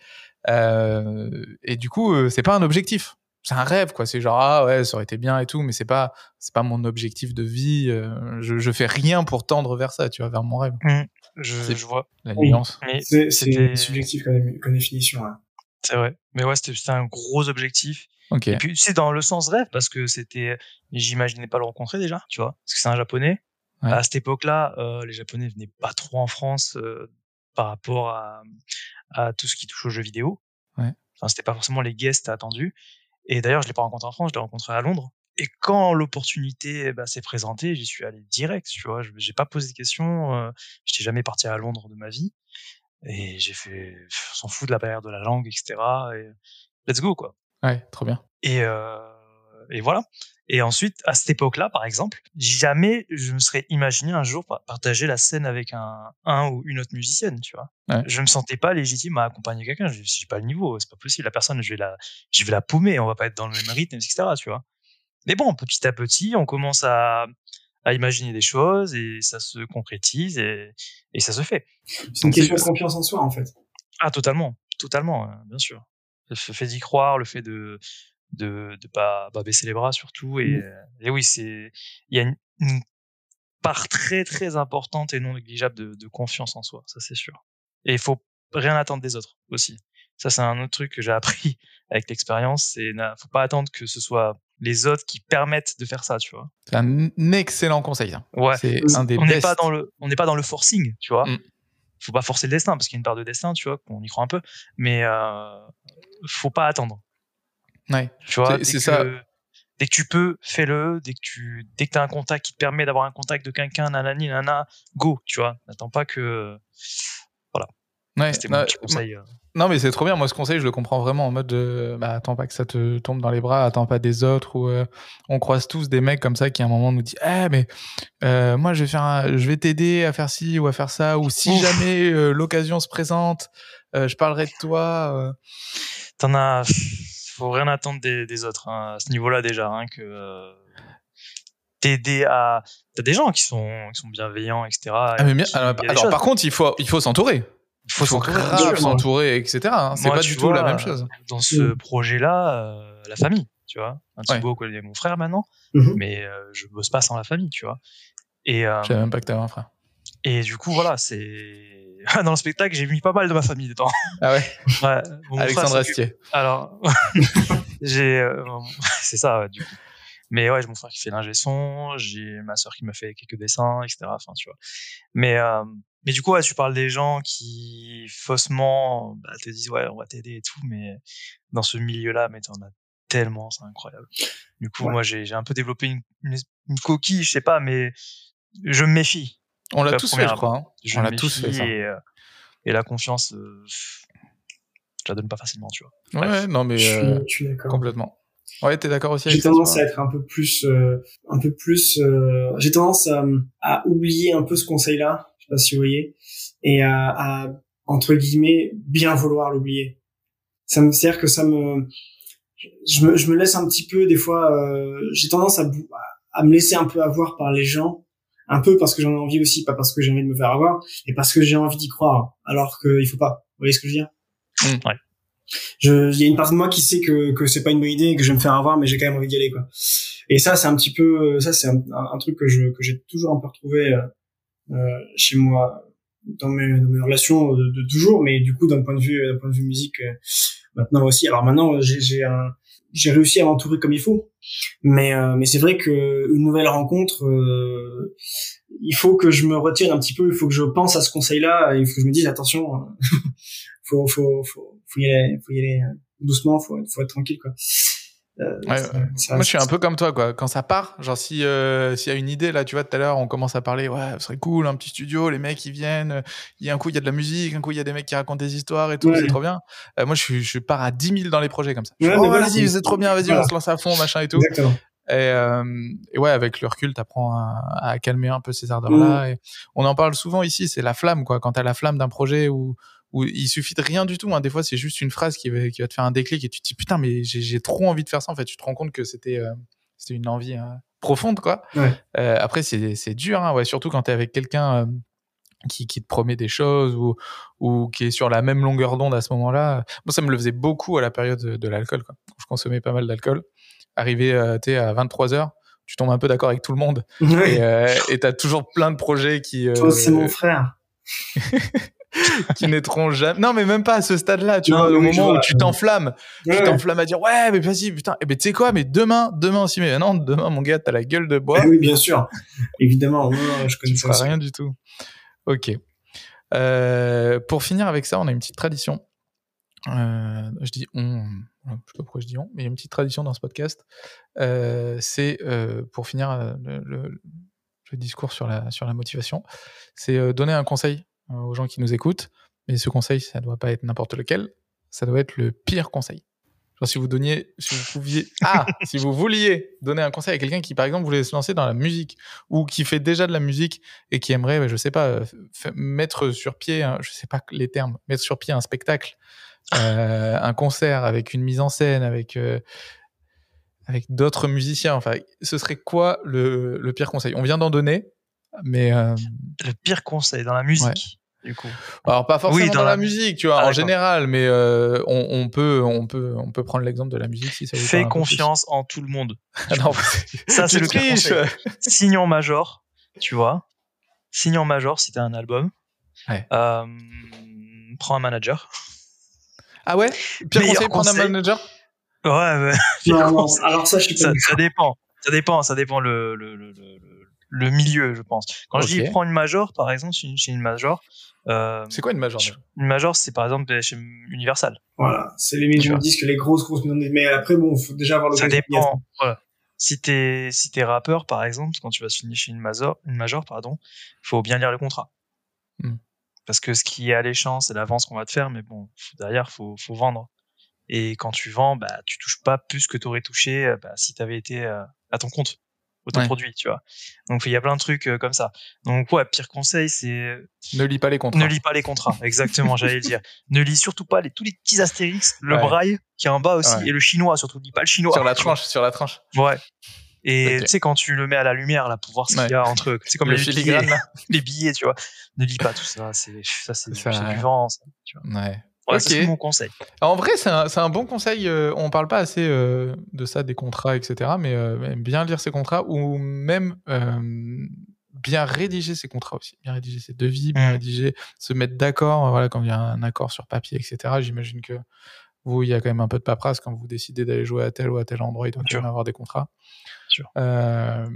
Euh, et du coup, euh, c'est pas un objectif. C'est un rêve, quoi. C'est genre, ah ouais, ça aurait été bien et tout, mais c'est pas, c'est pas mon objectif de vie. euh, je, je fais rien pour tendre vers ça, tu vois, vers mon rêve. Je, C'est- je vois. La Oui. nuance. C'est subjectif comme, comme définition. ouais. c'est vrai. Mais ouais, c'était, c'était un gros objectif. Et puis, c'est dans le sens rêve, parce que c'était, j'imaginais pas le rencontrer déjà, tu vois, parce que c'est un japonais. Ouais. À cette époque-là, euh, les japonais venaient pas trop en France euh, par rapport à, à tout ce qui touche aux jeux vidéo. Ouais. Enfin, c'était pas forcément les guests attendus. Et d'ailleurs, je l'ai pas rencontré en France, je l'ai rencontré à Londres. Et quand l'opportunité bah, s'est présentée, j'y suis allé direct, tu vois. Je j'ai pas posé de questions. Euh, J'étais jamais parti à Londres de ma vie. Et j'ai fait, s'en fout de la barrière de la langue, etc. Et let's go, quoi. Ouais, trop bien. Et, euh, et voilà. Et ensuite, à cette époque-là, par exemple, jamais je me serais imaginé un jour pa- partager la scène avec un, un ou une autre musicienne, tu vois. Ouais. Je me sentais pas légitime à accompagner quelqu'un. Je j'ai pas le niveau, c'est pas possible. La personne, je vais la, je vais la paumer. On va pas être dans le même rythme, etc. Tu vois. Mais bon, petit à petit, on commence à, à imaginer des choses et ça se concrétise et, et ça se fait. C'est une question de confiance en soi, en fait. Ah, totalement, totalement, euh, bien sûr. Le fait d'y croire, le fait de de de pas, pas baisser les bras surtout et, Mhm. euh, et oui, c'est il y a une, une part très très importante et non négligeable de, de confiance en soi, ça c'est sûr. Et il faut rien attendre des autres aussi. Ça c'est un autre truc que j'ai appris avec l'expérience, c'est faut pas attendre que ce soit les autres qui permettent de faire ça, tu vois. C'est un excellent conseil. Ouais. C'est Oui. un des On n'est pas dans le on n'est pas dans le forcing, tu vois. Mm. Faut pas forcer le destin parce qu'il y a une part de destin, tu vois, qu'on y croit un peu, mais euh, faut pas attendre. Ouais. Tu vois, C'est- dès que, ça. dès que tu peux, fais-le. Dès que tu, dès que as un contact qui te permet d'avoir un contact de quelqu'un, nanani, nana, go, tu vois. N'attends pas que. Ouais, C'était non, mon petit conseil. euh. Non, mais c'est trop bien. Moi, ce conseil, je le comprends vraiment en mode de, bah, attends pas que ça te tombe dans les bras, attends pas des autres. Ou euh, on croise tous des mecs comme ça qui à un moment nous disent, eh mais euh, moi je vais faire, un- je vais t'aider à faire ci ou à faire ça. Ou si Ouf. jamais euh, l'occasion se présente, je parlerai de toi. T'en as. Faut rien attendre des, des autres hein, à ce niveau-là déjà. Hein, que euh, t'aider à. T'as des gens qui sont, qui sont bienveillants, etc. Ah, mais bien- qui- alors, y a par contre, il faut, il faut s'entourer. il faut s'entourer, grave etc. hein. C'est pas du tout la même chose. Dans ce Mm. projet-là, euh, la famille, tu vois. Un Ouais. Thibaut connaît mon frère maintenant, Mhm. mais euh, je bosse pas sans la famille, tu vois. Et, euh, Je savais même pas que t'avais un frère. et du coup, voilà, c'est. Dans le spectacle, j'ai mis pas mal de ma famille dedans. Ah ouais. Ouais, Alexandre frère Astier. Alors, j'ai. euh, c'est ça, ouais, du coup. Mais ouais, j'ai mon frère qui fait l'ingé son, j'ai ma soeur qui m'a fait quelques dessins, etc. Enfin, tu vois. Mais, euh, mais du coup, ouais, tu parles des gens qui faussement bah, te disent ouais, on va t'aider et tout, mais dans ce milieu-là, mais t'en as tellement, c'est incroyable. Du coup, Ouais. moi, j'ai j'ai un peu développé une, une, une coquille, je sais pas, mais je me méfie. On l'a tous fait, je crois. hein. Je On l'a tous fait ça. Et, euh, et la confiance, euh, je la donne pas facilement, tu vois. Ouais, Bref. non, mais je, suis, euh, je suis d'accord. complètement. Ouais, t'es d'accord aussi avec J'ai tendance à être un peu plus, euh, un peu plus. euh, J'ai tendance à, à oublier un peu ce conseil-là. Je sais pas si vous voyez, et à, à entre guillemets bien vouloir l'oublier. Ça me sert que ça me, je me, je me laisse un petit peu des fois. euh, J'ai tendance à, à me laisser un peu avoir par les gens un peu parce que j'en ai envie aussi, pas parce que j'ai envie de me faire avoir, et parce que j'ai envie d'y croire, alors qu'il faut pas. Vous voyez ce que je veux dire? Mm. Ouais. Je, il y a une partie de moi qui sait que que c'est pas une bonne idée, et que je vais me faire avoir, mais j'ai quand même envie d'y aller, quoi. Et ça, c'est un petit peu, ça, c'est un, un- un truc que je que j'ai toujours un peu retrouvé euh, euh, chez moi dans mes dans mes relations de, de toujours, mais du coup d'un point de vue d'un point de vue musique euh, maintenant aussi. Alors maintenant, j'ai j'ai un j'ai réussi à m'entourer comme il faut, mais euh, mais c'est vrai que une nouvelle rencontre, euh, il faut que je me retire un petit peu, il faut que je pense à ce conseil-là, il faut que je me dise attention, euh, faut faut faut faut y aller, faut y aller euh, doucement, faut faut être tranquille quoi. Euh, Ouais, ça- ouais. ça- Moi, je suis un peu comme toi, quoi. Quand ça part, genre, si euh, s'il y a une idée, là, tu vois, tout à l'heure, on commence à parler, ouais, ce serait cool, un petit studio, les mecs, ils viennent, euh, il y a un coup, il y a de la musique, un coup, il y a des mecs qui racontent des histoires et tout, Ouais. c'est trop bien. Euh, moi, je, suis, je pars à 10 000 dans les projets comme ça. Ouais, oh, vas-y, c'est- trop bien, vas-y, voilà. on se lance à fond, machin et tout. Exactement. Et, euh, et ouais, avec le recul, t'apprends à, à calmer un peu ces ardeurs-là. Et on en parle souvent ici, c'est la flamme, quoi. Quand t'as la flamme d'un projet où, où il suffit de rien du tout. Hein. Des fois, c'est juste une phrase qui va, qui va te faire un déclic et tu te dis putain, mais j'ai trop envie de faire ça. En fait, tu te rends compte que c'était euh, c'était une envie euh, profonde, quoi. Ouais. Euh, après, c'est dur, hein, ouais, surtout quand t'es avec quelqu'un. euh, qui, qui te promet des choses ou, ou qui est sur la même longueur d'onde à ce moment-là. Moi, ça me le faisait beaucoup à la période de, de l'alcool. Quand je consommais pas mal d'alcool. Arrivé t'es à 23 heures, tu tombes un peu d'accord avec tout le monde. Et euh, et t'as toujours plein de projets qui, euh, Toi, c'est mon frère. qui naîtront jamais. Non, mais même pas à ce stade-là, tu Non, vois, au oui, moment vois. où tu t'enflammes, tu t'enflammes à dire ouais, mais vas-y, putain, et ben tu sais quoi, mais demain, demain aussi, mais non, demain, mon gars, t'as la gueule de bois, Ah oui, bien sûr. Évidemment, non, non, je connais tu ça feras rien du tout. Ok. Euh, pour finir avec ça, on a une petite tradition. Euh, je dis on, je sais pas pourquoi je dis on, mais il y a une petite tradition dans ce podcast. Euh, c'est pour finir le, le- le discours sur la, sur la motivation, c'est donner un conseil aux gens qui nous écoutent. Mais ce conseil, ça doit pas être n'importe lequel, ça doit être le pire conseil. Genre si vous donniez, si vous pouviez, ah, si vous vouliez donner un conseil à quelqu'un qui, par exemple, voulait se lancer dans la musique ou qui fait déjà de la musique et qui aimerait, bah, je sais pas, euh, mettre sur pied, un- je sais pas les termes, mettre sur pied un spectacle, euh, un concert avec une mise en scène, avec euh, avec d'autres musiciens. Enfin, ce serait quoi le, le pire conseil? On vient d'en donner, mais euh, Le pire conseil dans la musique, du coup. alors pas forcément Oui, dans, dans la, la- musique, tu vois, Ah, en général, mais euh, on, on peut on peut on peut prendre l'exemple de la musique si ça vous Fais confiance en tout le monde. Ah non, Ça, c'est le pire triches. conseil. Signe en major, tu vois. Signe en major si t'as un album. Ouais. Euh, prends un manager. Ah ouais? Pire Meilleur conseil prendre un manager? Ouais, ouais. pire Non, non, alors ça, je suis pas ça, ça dépend. Ça dépend. Ça dépend le, le, le, le, le- le milieu, je pense. Quand je dis prends une major, par exemple, chez une, chez une major, euh, C'est quoi une major une major, c'est par exemple chez Universal. Voilà, c'est les Tu maisons de disques, les grosses, grosses maisons de disques. Mais après, bon, faut déjà avoir Ça d'y être. dépend. Voilà. Si t'es si t'es rappeur, par exemple, quand tu vas signer chez une major, une major, pardon, faut bien lire le contrat. Hmm. Parce que ce qui est alléchant, c'est l'avance qu'on va te faire, mais bon, derrière, faut faut vendre. Et quand tu vends, bah, tu touches pas plus que t'aurais touché euh, bah, si t'avais été euh, à ton compte, autoproduit, tu vois. Donc il y a plein de trucs euh, comme ça. Donc ouais, pire conseil, c'est Ne lis pas les contrats. ne lis pas les contrats. Exactement, j'allais le dire. Ne lis surtout pas les, tous les petits astérix, le Ouais. braille qui est en bas aussi, Ouais. et le chinois surtout. Lis pas le chinois. sur la tranche, sur la tranche. Ouais. Et tu sais, quand tu le mets à la lumière, là, pour voir ce Ouais. qu'il y a entre, c'est comme le les billets, les billets, tu vois. Ne lis pas tout ça, c'est, ça, c'est, Ça- c'est du vent, ça, tu vois. Ouais. Voilà, Ok. c'est mon conseil. Alors, en vrai, c'est un, bon conseil. euh, on parle pas assez euh, de ça, des contrats, etc. Mais euh, mais bien lire ses contrats ou même euh, bien rédiger ses contrats aussi. Bien rédiger ses devis, bien Mm. rédiger, se mettre d'accord. Voilà, quand il y a un accord sur papier, etc. J'imagine que vous, il y a quand même un peu de paperasse quand vous décidez d'aller jouer à tel ou à tel endroit. Il doit quand même avoir des contrats. Sûr. Euh,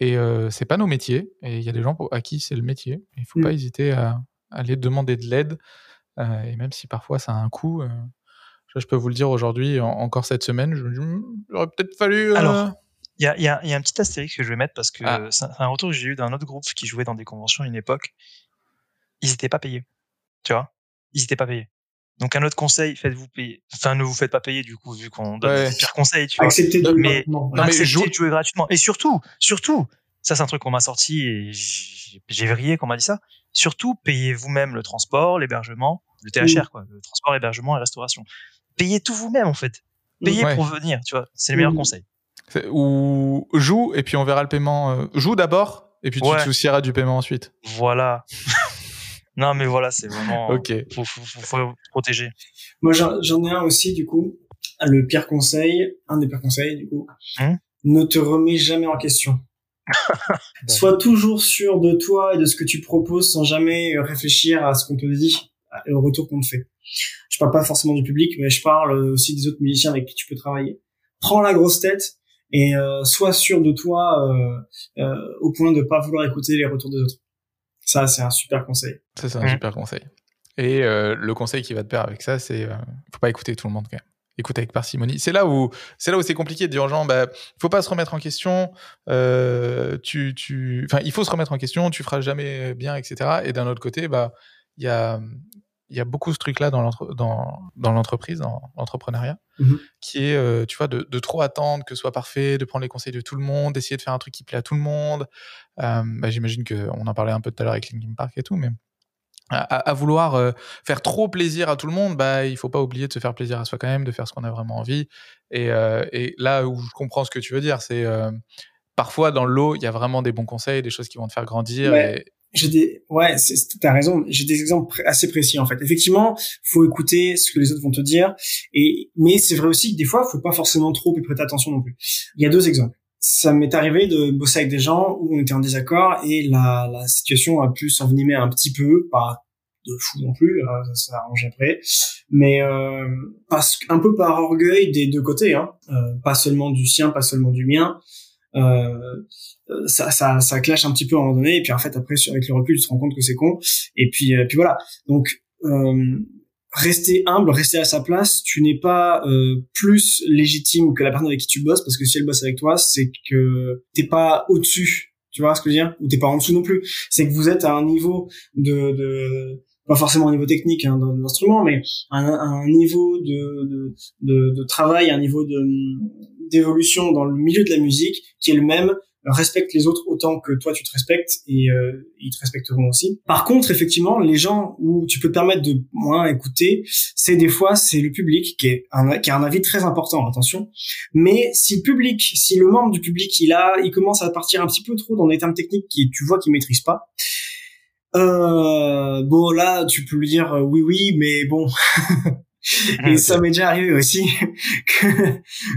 et euh, c'est pas nos métiers. Et il y a des gens pour- à qui c'est le métier. Il faut Mm. pas hésiter à, à aller demander de l'aide. Euh, et même si parfois ça a un coût, euh, je peux vous le dire aujourd'hui, en- encore cette semaine, je Hmm, j'aurais peut-être fallu. euh, Alors, Il y a, il y, a, il y a un petit astérix que je vais mettre parce que Ah. c'est un- retour que j'ai eu d'un autre groupe qui jouait dans des conventions à une époque. Ils étaient pas payés. Tu vois? Ils étaient pas payés. Donc, un autre conseil, faites-vous payer. Enfin, ne vous faites pas payer, du coup, vu qu'on donne Ouais. des pires conseils, tu vois. Accepter de Mais- non, mais jouer- de jouer gratuitement. Et surtout, surtout, ça c'est un truc qu'on m'a sorti et j'ai vrillé qu'on m'a dit ça. Surtout, payez vous-même le transport, l'hébergement, le THR, quoi, le transport, l'hébergement et la restauration. Payez tout vous-même en fait. Payez Ouais. pour venir, tu vois. C'est le meilleur Mm. conseil. Ou joue, et puis on verra le paiement. euh, joue d'abord, Et puis tu Ouais. te soucieras du paiement ensuite. Voilà. non, mais voilà, c'est vraiment. Ok. Faut, faut, faut, faut protéger. Moi, j'en j'en ai un aussi, du coup. Le pire conseil, un des pires conseils, du coup. Hein? ne te remets jamais en question. Sois toujours sûr de toi et de ce que tu proposes sans jamais réfléchir à ce qu'on te dit et au retour qu'on te fait. Je parle pas forcément du public, mais je parle aussi des autres musiciens avec qui tu peux travailler. Prends la grosse tête et euh, sois sûr de toi euh, euh, au point de pas vouloir écouter les retours des autres. Ça, c'est un super conseil. Ça, c'est un super conseil. Et euh, le conseil qui va te pair avec ça, c'est euh, faut pas écouter tout le monde quand même. Écoute avec parcimonie. C'est là où c'est là où c'est compliqué de dire aux gens, bah, faut pas se remettre en question. Euh, tu, tu, enfin, il faut se remettre en question. Tu feras jamais bien, etc. Et d'un autre côté, bah, il y a, il y a beaucoup ce truc-là dans l'entre- dans dans l'entreprise, dans l'entrepreneuriat, Mhm. qui est, euh, tu vois, de, de trop attendre que ce soit parfait, de prendre les conseils de tout le monde, d'essayer de faire un truc qui plaît à tout le monde. Euh, bah, J'imagine que on en parlait un peu tout à l'heure avec Linkin Park et tout, mais à, à- vouloir euh, faire trop plaisir à tout le monde, bah, il faut pas oublier de se faire plaisir à soi quand même, de faire ce qu'on a vraiment envie. Et, euh, et là où je comprends ce que tu veux dire, c'est euh, parfois dans l'eau, il y a vraiment des bons conseils, des choses qui vont te faire grandir. Ouais. Et, J'ai des, ouais, t'as raison. J'ai des exemples assez précis en fait. Effectivement, faut écouter ce que les autres vont te dire. Et mais c'est vrai aussi que des fois, faut pas forcément trop y prêter attention non plus. Il y a deux exemples. Ça m'est arrivé de bosser avec des gens où on était en désaccord et la, la situation a pu s'envenimer un petit peu, pas de fou non plus, euh, ça s'est arrangé après, mais euh, parce un peu par orgueil des deux côtés, hein, euh, pas seulement du sien, pas seulement du mien. Euh, euh, ça, ça, ça clash un petit peu à un moment donné, et puis en fait après avec le recul tu te rends compte que c'est con, et puis, euh, puis voilà. Donc euh, rester humble, rester à sa place, tu n'es pas euh, plus légitime que la personne avec qui tu bosses, parce que si elle bosse avec toi, c'est que t'es pas au-dessus, tu vois ce que je veux dire, ou t'es pas en dessous non plus. C'est que vous êtes à un niveau de, de pas forcément un niveau technique hein, l'instrument, mais un, un niveau de, de travail, un niveau de d'évolution dans le milieu de la musique qui est le même respecte les autres autant que toi tu te respectes et euh, ils te respecteront aussi. Par contre, effectivement, les gens où tu peux permettre de moins écouter, c'est des fois c'est le public qui est qui a un avis très important, attention. Mais si le public, si le membre du public il a, il commence à partir un petit peu trop dans des termes techniques qui tu vois qu'il maîtrise pas. Euh, bon là, tu peux lui dire euh, oui oui, mais bon. Et ça m'est déjà arrivé aussi que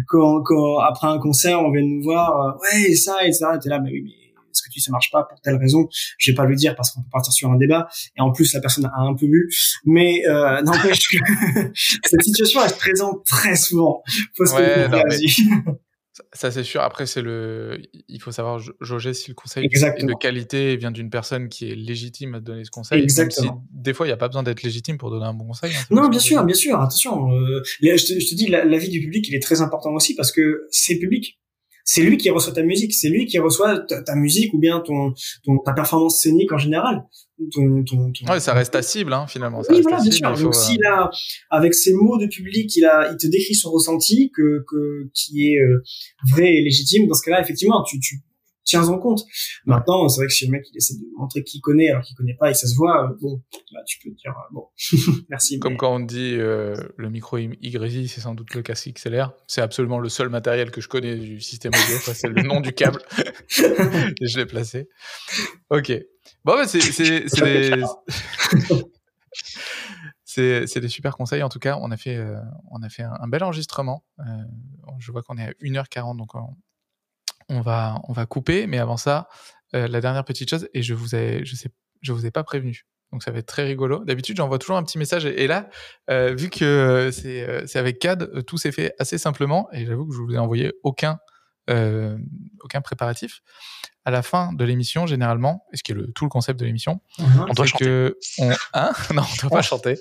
quand, quand après un concert on vient nous voir euh, ouais et ça et ça t'es là mais oui mais ce que tu dis ça marche pas pour telle raison? Je vais pas le dire parce qu'on peut partir sur un débat et en plus la personne a un peu bu mais euh, n'empêche que cette situation elle se présente très souvent. Faut se Ouais, ça, ça, c'est sûr. Après, c'est le, il faut savoir ja- jauger si le conseil est de qualité vient d'une personne qui est légitime à donner ce conseil. même Exactement. si des fois, il n'y a pas besoin d'être légitime pour donner un bon conseil. hein, Non, bien sûr, bien sûr. Attention, euh, je, te, je te dis, la- l'avis du public, il est très important aussi parce que c'est public. C'est lui qui reçoit ta musique, c'est lui qui reçoit ta, ta musique ou bien ton, ton ta performance scénique en général. Ton, ton, ton-. Ouais, ça reste ta cible, hein, finalement. Ça Oui, voilà, bien sûr. Donc, euh, s'il a, avec ses mots de public, il a, il te décrit son ressenti, que, que, qui est euh, vrai et légitime. Dans ce cas-là, effectivement, tu, tu tiens en compte. Maintenant, c'est vrai que si le mec, il essaie de montrer qu'il connaît alors qu'il connaît pas et ça se voit, euh, bon, là, tu peux te dire, euh, bon, merci. Comme mais- quand on dit euh, le micro YZ, c'est sans doute le casque XLR. C'est absolument le seul matériel que je connais du système audio. C'est le nom du câble. Et je l'ai placé. Ok. Bon, bah, c'est c'est- c'est des... c'est c'est des super conseils. En tout cas, on a fait, euh, on a fait un, un bel enregistrement. Euh, je vois qu'on est à 1h40, donc on, on va, on va couper. Mais avant ça, euh, la dernière petite chose, et je vous ai, je sais, je vous ai pas prévenu. Donc ça va être très rigolo. D'habitude, j'envoie toujours un petit message. Et, là, euh, vu que euh, c'est euh, c'est avec CAD, euh, tout s'est fait assez simplement. Et j'avoue que je vous ai envoyé aucun, euh, aucun préparatif. À la fin de l'émission, généralement, et ce qui est le, tout le concept de l'émission, Mhm. On doit chanter. que on, hein? Non, on doit pas chanter.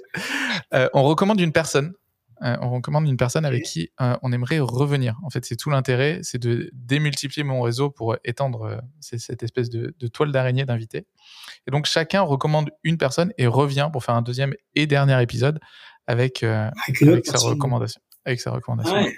Euh, on recommande une personne. Euh, on recommande une personne avec qui euh, on aimerait revenir. En fait, c'est tout l'intérêt, c'est de démultiplier mon réseau pour étendre euh, c'est cette espèce de, de toile d'araignée d'invités. Et donc chacun recommande une personne et revient pour faire un deuxième et dernier épisode avec sa recommandation. Avec sa recommandation. Ouais.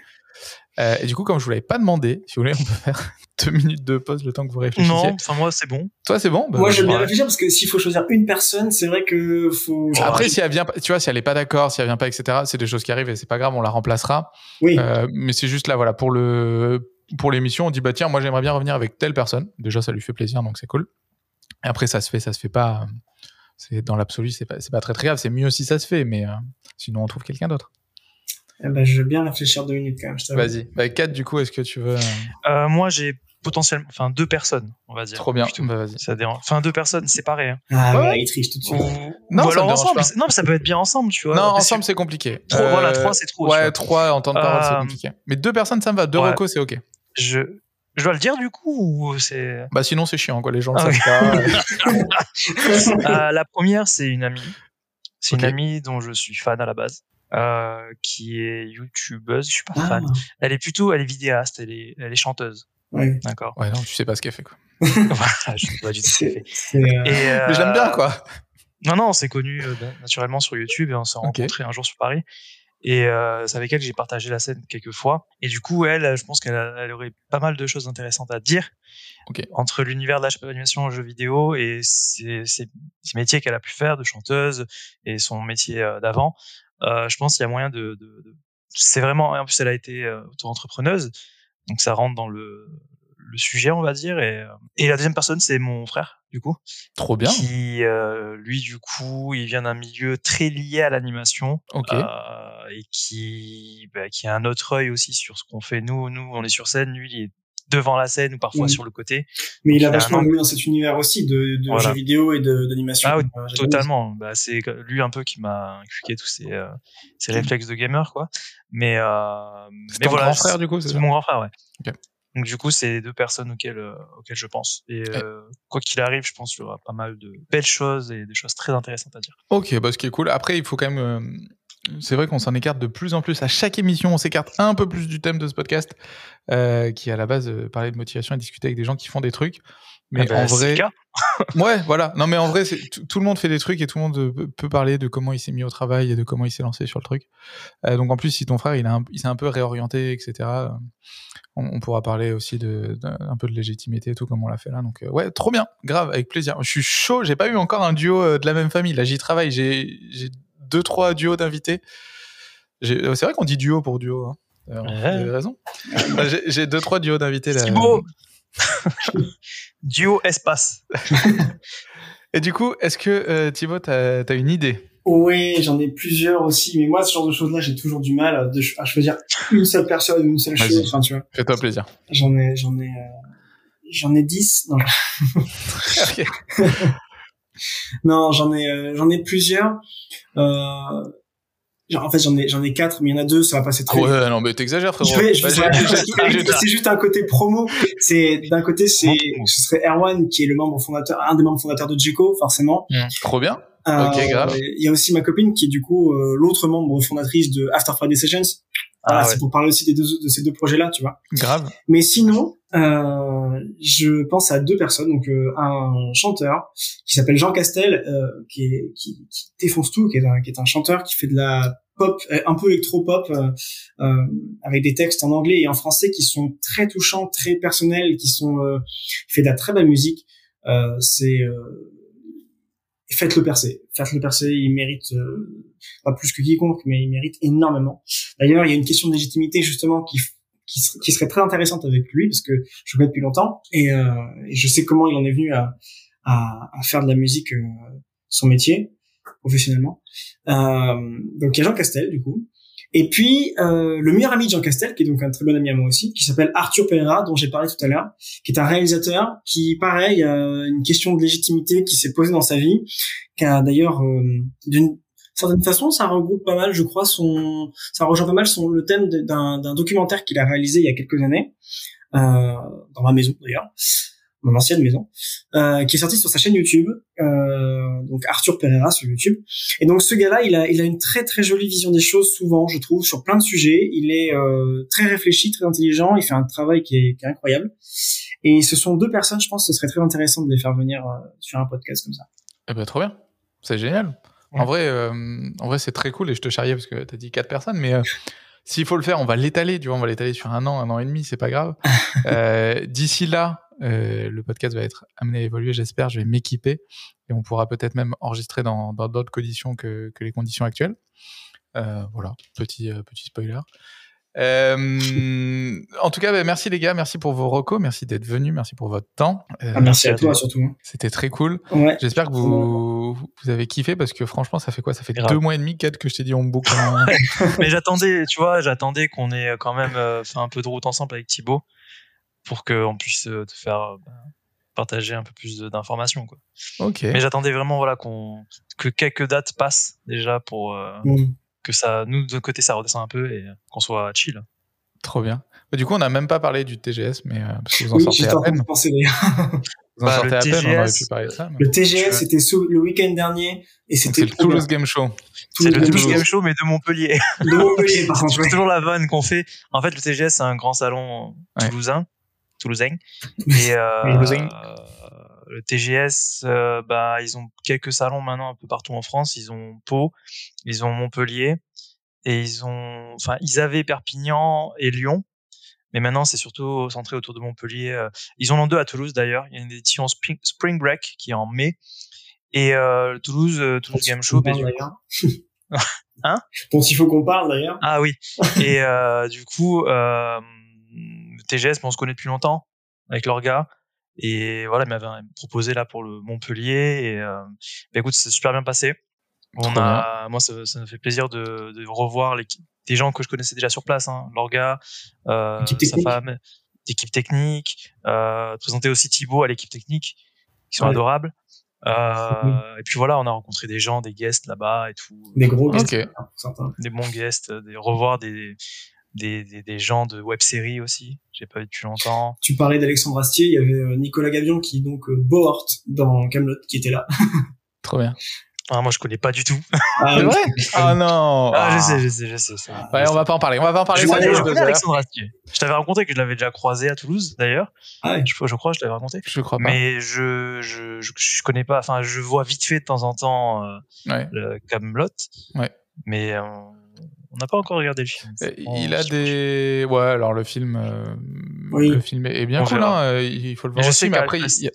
Euh, et du coup, comme je vous l'avais pas demandé, si vous voulez, on peut faire deux minutes de pause le temps que vous réfléchissiez. Non, enfin moi c'est bon. Toi, c'est bon? Bah, Moi, j'aime bien réfléchir parce que s'il faut choisir une personne, c'est vrai que faut. Après, si elle vient, pas- tu vois, si elle est pas d'accord, si elle vient pas, etc., c'est des choses qui arrivent et c'est pas grave, on la remplacera. oui, Euh, mais c'est juste là, voilà, pour le, pour l'émission, on dit bah tiens, moi j'aimerais bien revenir avec telle personne. Déjà, ça lui fait plaisir, donc c'est cool. Et après, ça se fait, ça se fait pas. C'est dans l'absolu, c'est pas, c'est pas très très grave. C'est mieux si ça se fait, mais euh, sinon on trouve quelqu'un d'autre. Eh ben, je veux bien réfléchir deux minutes quand même. je t'avoue. Vas-y. Bah, Kat, du coup, est-ce que tu veux euh, Euh, moi, j'ai potentiellement, enfin, deux personnes, on va dire. Trop bien. plutôt. Bah, vas-y. Ça dérange. Enfin, deux personnes séparées. Hein. Ah, Ouais. voilà, il triche tout de Ou, suite. Non, ou ça alors ensemble. pas. Non, mais ça peut être bien ensemble, tu vois. Non, ensemble c'est compliqué. Trop, voilà, trois, c'est trop, Ouais, vois. trois en temps de parole c'est Euh, compliqué. Mais deux personnes ça me va, deux ouais. recos c'est ok. Je, je dois le dire du coup ou c'est? Bah sinon c'est chiant quoi, les gens le Ah, savent pas. Euh, la première, c'est une amie. C'est une amie dont je suis fan à la base, euh, qui est youtubeuse. Je suis pas Ah, fan. Elle est plutôt, elle est vidéaste, elle est, elle est chanteuse. ouais. D'accord. ouais non, tu sais pas ce qu'elle fait quoi. voilà, je sais pas du tout ce qu'elle fait. Euh, Et, euh, Mais j'aime bien quoi. Non, non, on s'est connus euh, naturellement sur YouTube et on s'est Ok. rencontrés un jour sur Paris. Et euh, c'est avec elle que j'ai partagé la scène quelques fois. Et du coup, elle, je pense qu'elle aurait pas mal de choses intéressantes à dire Ok. entre l'univers de l'animation en jeu vidéo et ses, ses, ses métiers qu'elle a pu faire de chanteuse et son métier euh, d'avant. Euh, je pense qu'il y a moyen de... de, de- C'est vraiment... En plus, elle a été euh, auto-entrepreneuse. Donc ça rentre dans le, le sujet, on va dire. Et, euh, et la deuxième personne, c'est mon frère, du coup Trop bien. qui euh, lui du coup il vient d'un milieu très lié à l'animation euh, et qui bah, qui a un autre œil aussi sur ce qu'on fait nous nous on est sur scène lui il est devant la scène ou parfois Mhm. sur le côté Mais il a il a un vachement évolué dans cet univers aussi de, de Voilà. jeux vidéo et d'animation. Ah oui, euh, totalement bah, c'est lui un peu qui m'a inculqué tous ces euh, ces réflexes de gamer quoi mais euh, C'est mais ton voilà grand frère du coup, c'est mon grand frère ouais donc du coup c'est deux personnes auxquelles euh, auxquelles je pense et euh, quoi qu'il arrive je pense qu'il y aura pas mal de belles choses et des choses très intéressantes à dire Ok, bah ce qui est cool. Après, il faut quand même. C'est vrai qu'on s'en écarte de plus en plus. À chaque émission, on s'écarte un peu plus du thème de ce podcast, euh, qui à la base euh, parlait de motivation et discuter avec des gens qui font des trucs. Mais Ah bah, en vrai, le cas. ouais, voilà. Non, mais en vrai, tout le monde fait des trucs et tout le monde euh, peut- parler de comment il s'est mis au travail et de comment il s'est lancé sur le truc. Euh, donc en plus, si ton frère il, a un- il s'est un peu réorienté, etc. On, on pourra parler aussi de, d'un un peu de légitimité et tout comme on l'a fait là. Donc ouais, trop bien, grave, avec plaisir. Je suis chaud. J'ai pas eu encore un duo de la même famille. Là, j'y travaille. J'ai deux trois duos d'invités. J'ai- euh, C'est vrai qu'on dit duo pour duo. Hein. Ouais. Vous avez raison. J'ai- deux trois duos d'invités là. Thibaut Duo espace. Et du coup, est-ce que euh, Thibaut, t'as as une idée? Oui, j'en ai plusieurs aussi, mais moi, ce genre de choses-là, j'ai toujours du mal à, de ch- à choisir une seule personne, une seule chose. Enfin, tu vois, Fais-toi plaisir. j'en ai, j'en ai, euh, j'en ai dix. Non, Ok. Non, j'en ai, euh, j'en ai plusieurs. Euh, genre, en fait, j'en ai, j'en ai quatre, mais il y en a deux, ça va passer très vite. Ouais, non, mais t'exagères, frérot. Je vais, je vais- c'est c'est juste un côté promo. C'est d'un côté, c'est ce serait Erwan qui est le membre fondateur, un des membres fondateurs de Jeco, forcément. Trop bien. Euh, Ok, grave. Il y a aussi ma copine qui est du coup euh, l'autre membre fondatrice de After Friday Sessions. Voilà, Ah c'est ouais. pour parler aussi des deux, de ces deux projets-là, tu vois. Grave. Mais sinon, euh, je pense à deux personnes. Donc euh, un chanteur qui s'appelle Jean Castel, euh, qui, qui, qui défonce tout, qui est, un, qui est un chanteur qui fait de la pop, euh, un peu électro-pop, euh, euh, avec des textes en anglais et en français qui sont très touchants, très personnels, qui sont, euh, fait de la très belle musique. C'est faites-le percer, faites-le percer. Il mérite pas plus que quiconque, mais il mérite énormément. D'ailleurs, il y a une question de légitimité justement qui qui, ser- qui serait très intéressante avec lui parce que je connais depuis longtemps et, euh, et je sais comment il en est venu à, à, à faire de la musique euh, son métier professionnellement. Euh, donc il y a Jean Castel du coup. Et puis euh, le meilleur ami de Jean Castel, qui est donc un très bon ami à moi aussi, qui s'appelle Arthur Pereira, dont j'ai parlé tout à l'heure, qui est un réalisateur qui, pareil, a une question de légitimité qui s'est posée dans sa vie, qui a d'ailleurs euh, d'une certaine façon, ça regroupe pas mal, je crois, son, ça rejoint pas mal son le thème d'un documentaire qu'il a réalisé il y a quelques années, euh, dans ma maison d'ailleurs, mon ancienne maison, euh, qui est sorti sur sa chaîne YouTube, euh, donc Arthur Pereira sur YouTube. Et donc ce gars-là, il a, il a une très très jolie vision des choses souvent, je trouve, sur plein de sujets. Il est euh, très réfléchi, très intelligent. Il fait un travail qui est, qui est incroyable. Et ce sont deux personnes, je pense, ce serait très intéressant de les faire venir euh, sur un podcast comme ça. Eh ben, trop bien. C'est génial. En vrai, euh, en vrai, c'est très cool et je te charriais parce que t'as dit quatre personnes, mais euh, s'il faut le faire, on va l'étaler, tu vois, on va l'étaler sur un an, un an et demi, c'est pas grave. Euh, D'ici là, euh, le podcast va être amené à évoluer, j'espère. Je vais m'équiper et on pourra peut-être même enregistrer dans dans d'autres conditions que, que les conditions actuelles. Euh, voilà, petit euh, petit spoiler. Euh, en tout cas, bah, merci les gars, merci pour vos recos, merci d'être venus, merci pour votre temps. Euh, Ah, merci à à toi surtout. hein. C'était très cool. Ouais. J'espère que vous, vous avez kiffé parce que franchement, ça fait quoi? Ça fait Grave. deux mois et demi, quatre que je t'ai dit on boucle. un- Mais j'attendais, tu vois, j'attendais qu'on ait quand même euh, fait un peu de route ensemble avec Thibaut pour qu'on puisse euh, te faire euh, bah, partager un peu plus d'informations. quoi. ok. Mais j'attendais vraiment voilà qu'on que quelques dates passent déjà pour euh, Mm. Que ça, nous de notre côté, ça redescende un peu et qu'on soit chill. Trop bien. Bah, du coup, on n'a même pas parlé du TGS, mais euh, parce que vous en Oui, sortez à peine. de penser d'ailleurs. Vous en Bah, sortez le à peine, on aurait TGS, pu parler de ça. mais- Le TGS, c'était le week-end dernier et c'était C'est le. Toulouse Game Show. C'est le Toulouse Game Show, mais de Montpellier. de Montpellier, par contre. C'est ouais. toujours la vanne qu'on fait. En fait, le TGS, c'est un grand salon Ouais. toulousain. Et euh, Toulousain. Le TGS, euh, bah, ils ont quelques salons maintenant un peu partout en France. Ils ont Pau, ils ont Montpellier, et ils ont, enfin, ils avaient Perpignan et Lyon. Mais maintenant, c'est surtout centré autour de Montpellier. euh. Ils en ont deux à Toulouse d'ailleurs. Il y a une édition Spring, Spring Break qui est en mai. Et euh, Toulouse, Toulouse Game Show. Hein? Dont il faut qu'on parle d'ailleurs. Ah oui. Et euh, du coup, euh, TGS, bon, on se connaît depuis longtemps avec leur gars. Et voilà, il m'avait proposé là pour le Montpellier. Et euh, bah, écoute, c'est super bien passé. On Trop a, moi, ça, ça me fait plaisir de, de revoir l'équipe, des gens que je connaissais déjà sur place, hein, leur gars, euh, sa femme, l'équipe technique, euh, présenter aussi Thibaut à l'équipe technique, qui sont Ouais. adorables. Euh, et puis voilà, on a rencontré des gens, des guests là-bas et tout Des gros guests, certains. des bons guests, euh, des revoir des des, des, des gens de web série aussi. J'ai pas vu depuis longtemps. Tu parlais d'Alexandre Astier, il y avait euh, Nicolas Gavion qui est donc euh, Bohort dans Camelot qui était là. Trop bien. Ah, moi je connais pas du tout. Ah, vrai? Ah non Ah, je Ah. sais, je sais, je sais. ça. Ouais, on va pas en parler. On va pas en parler. je connais, je deux connais heures. Alexandre Astier. Je t'avais raconté que je l'avais déjà croisé à Toulouse d'ailleurs. Ah ouais. Je, je crois que je t'avais raconté. Je crois pas. Mais je, je, je, je connais pas. Enfin, je vois vite fait de temps en temps euh, Ouais. le Camelot. Ouais. Mais euh, on n'a pas encore regardé le film. Euh, Il a des. Ouais, alors le film, euh, Oui. le film est bien cool. Hein. euh, Il faut le Mais voir je aussi. sais Mais après, il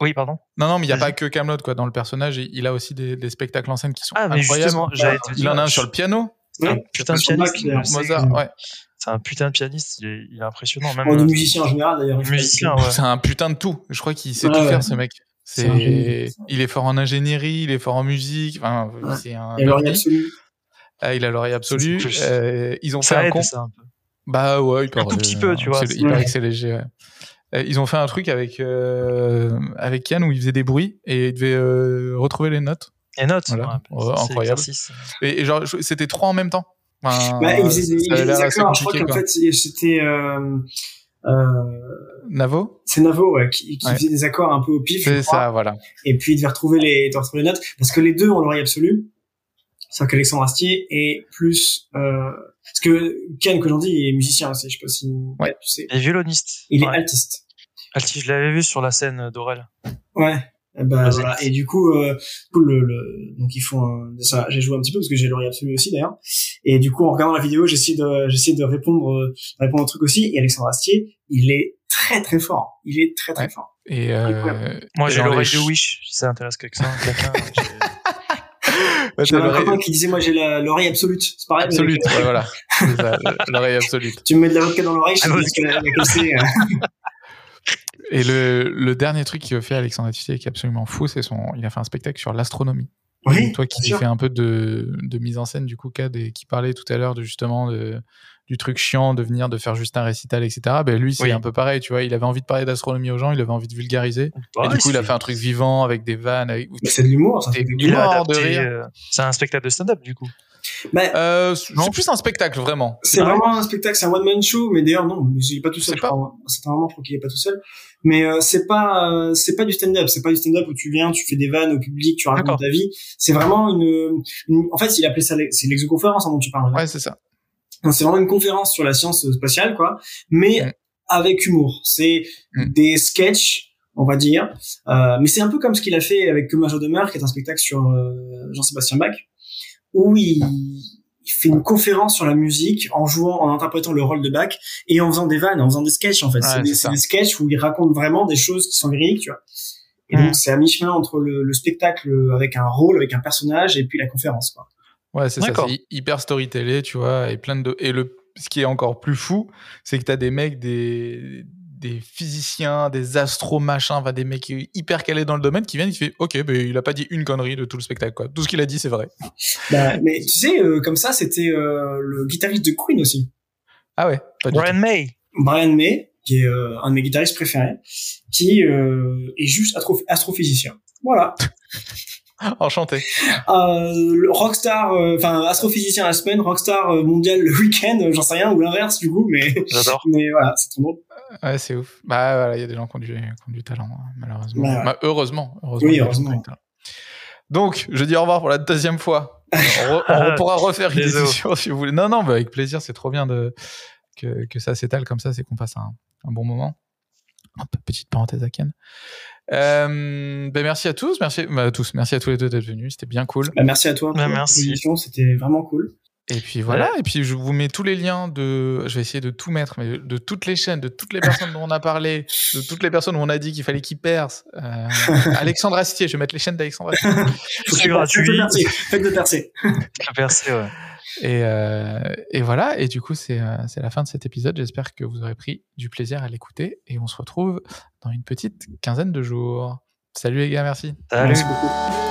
Oui, pardon. non, non, mais il y a pas que Camelot quoi. Dans le personnage, il a aussi des, des spectacles en scène qui sont Ah, mais incroyables. justement, Il en a un sur le piano. Un putain de pianiste. Mozart, ouais. C'est un putain de pianiste. Il est, il est impressionnant. Même musicien en général d'ailleurs. musicien, ouais. C'est un putain de tout. Je crois qu'il sait Ouais, tout ouais. faire, ce mec. C'est il est fort en ingénierie, il est fort en musique. Enfin, Ouais. c'est un. Et. Ah, il a l'oreille absolue. Euh, ils ont fait un con. ça, un peu. Bah ouais, il paraît, tout petit peu, tu vois, Il paraît que c'est léger. ouais. Euh, Ils ont fait un truc avec euh, avec Yann où il faisait des bruits et il devait euh, retrouver les notes. Et notes. Voilà. ouais, incroyable. Et, et genre c'était trois en même temps. Enfin, Bah, accords. Je crois qu'en fait, c'était euh, euh, Navo, c'est Navo ouais, qui, qui Ouais. faisait des accords un peu au pif. c'est ça, voilà. Et puis il devait retrouver les, il devait retrouver les notes parce que les deux ont l'oreille absolue. C'est-à-dire qu'Alexandre Astier est plus euh, parce que Ken que j'en dis est musicien aussi. Je sais pas si Ouais. tu sais. Et violoniste. Il est altiste. Alti, je l'avais vu sur la scène d'Aurel. Ouais. Eh ben, voilà. Et du coup, euh, cool, le, le- donc ils font un, ça. J'ai joué un petit peu parce que j'ai l'oreille absolue aussi d'ailleurs. Et du coup, en regardant la vidéo, j'essaie de, j'essaie de répondre, euh, de répondre au truc aussi. Et Alexandre Astier, il est très très fort. Il est très très Ouais. fort. Et euh, Moi, et j'ai l'oreille de Wish, si ça intéresse quelqu'un. J'avais un copain qui disait, moi j'ai l'oreille absolute. C'est pareil. mais absolue. avec- Ouais, voilà. L'oreille absolue. Tu me mets de la vodka dans l'oreille, je sais Ah, pas ouais. laquelle c'est. euh. Et le, le dernier truc qu'il a fait Alexandre Astier qui est absolument fou, c'est son, il a fait un spectacle sur l'astronomie. Oui, toi qui fais un peu de, de mise en scène du coup Cad et qui parlait tout à l'heure de justement de, du truc chiant de venir de faire juste un récital etc ben lui c'est Oui. un peu pareil tu vois il avait envie de parler d'astronomie aux gens il avait envie de vulgariser et du coup il a fait un truc vivant avec des vannes avec... C'est de l'humour, ça. De il a euh, C'est un spectacle de stand-up, du coup. Euh, c'est plus un spectacle vraiment c'est ouais vraiment un spectacle, c'est un one man show, mais d'ailleurs non, mais il est pas tout seul. C'est pas- un moment, je crois qu'il est pas tout seul. Mais euh, c'est pas, euh, c'est pas du stand-up, c'est pas du stand-up où tu viens, tu fais des vannes au public, tu racontes ta vie. C'est vraiment une, une- en fait, il appelait ça, c'est l'exoconférence hein, dont tu parles. ouais c'est ça C'est vraiment une conférence sur la science spatiale, quoi, mais avec humour. C'est des sketchs, on va dire, euh, mais c'est un peu comme ce qu'il a fait avec Comme un jour de meurtre, qui est un spectacle sur euh, Jean-Sébastien Bach, où il, il fait une conférence sur la musique en jouant, en interprétant le rôle de Bach et en faisant des vannes, en faisant des sketchs en fait. Ouais, c'est des, des sketchs où il raconte vraiment des choses qui sont véridiques, tu vois. Et Mm. donc c'est à mi-chemin entre le, le spectacle avec un rôle, avec un personnage, et puis la conférence, quoi. Ouais c'est ça c'est hy- hyper storytellé tu vois et plein de et le ce qui est encore plus fou, c'est que t'as des mecs, des, des physiciens, des astro machins, enfin des mecs hyper calés dans le domaine qui viennent, il fait ok, ben il a pas dit une connerie de tout le spectacle quoi. Tout ce qu'il a dit c'est vrai. Bah, mais tu sais, euh, comme ça, c'était euh, le guitariste de Queen aussi, Ah ouais. Pas du Brian May. Brian May, qui est euh, un de mes guitaristes préférés, qui euh, est juste astro- astrophysicien. Voilà. Enchanté. Euh, rockstar, euh, enfin astrophysicien la semaine, rockstar euh, mondial le week-end, j'en sais rien, ou l'inverse du coup, mais J'adore. mais voilà, c'est trop drôle. Ouais, c'est ouf. Bah voilà, il y a des gens qui ont du, qui ont du talent, hein, malheureusement. Ouais. Bah, heureusement. heureusement Oui, heureusement. Donc, je dis au revoir pour la deuxième fois. on, re- on pourra refaire une édition si vous voulez. Non, non, bah, avec plaisir. C'est trop bien de, que, que ça s'étale comme ça, c'est qu'on passe un, un bon moment. Petite parenthèse à Ken. Euh, ben merci à tous, merci bah, à tous, merci à tous les deux d'être venus, c'était bien cool. Bah, merci à toi. Pour merci. C'était vraiment cool. Et puis voilà, et puis je vous mets tous les liens de, je vais essayer de tout mettre, mais de toutes les chaînes, de toutes les personnes dont on a parlé, de toutes les personnes où on a dit qu'il fallait qu'ils percent. Euh, Alexandre Astier, je vais mettre les chaînes d'Alexandre Astier. C'est Faites gratuit. de percer. Faites de percer. Percé, ouais. Et, euh, et voilà, et du coup, c'est euh, c'est la fin de cet épisode. J'espère que vous aurez pris du plaisir à l'écouter, et on se retrouve dans une petite quinzaine de jours. Salut les gars, merci. Salut. Merci beaucoup.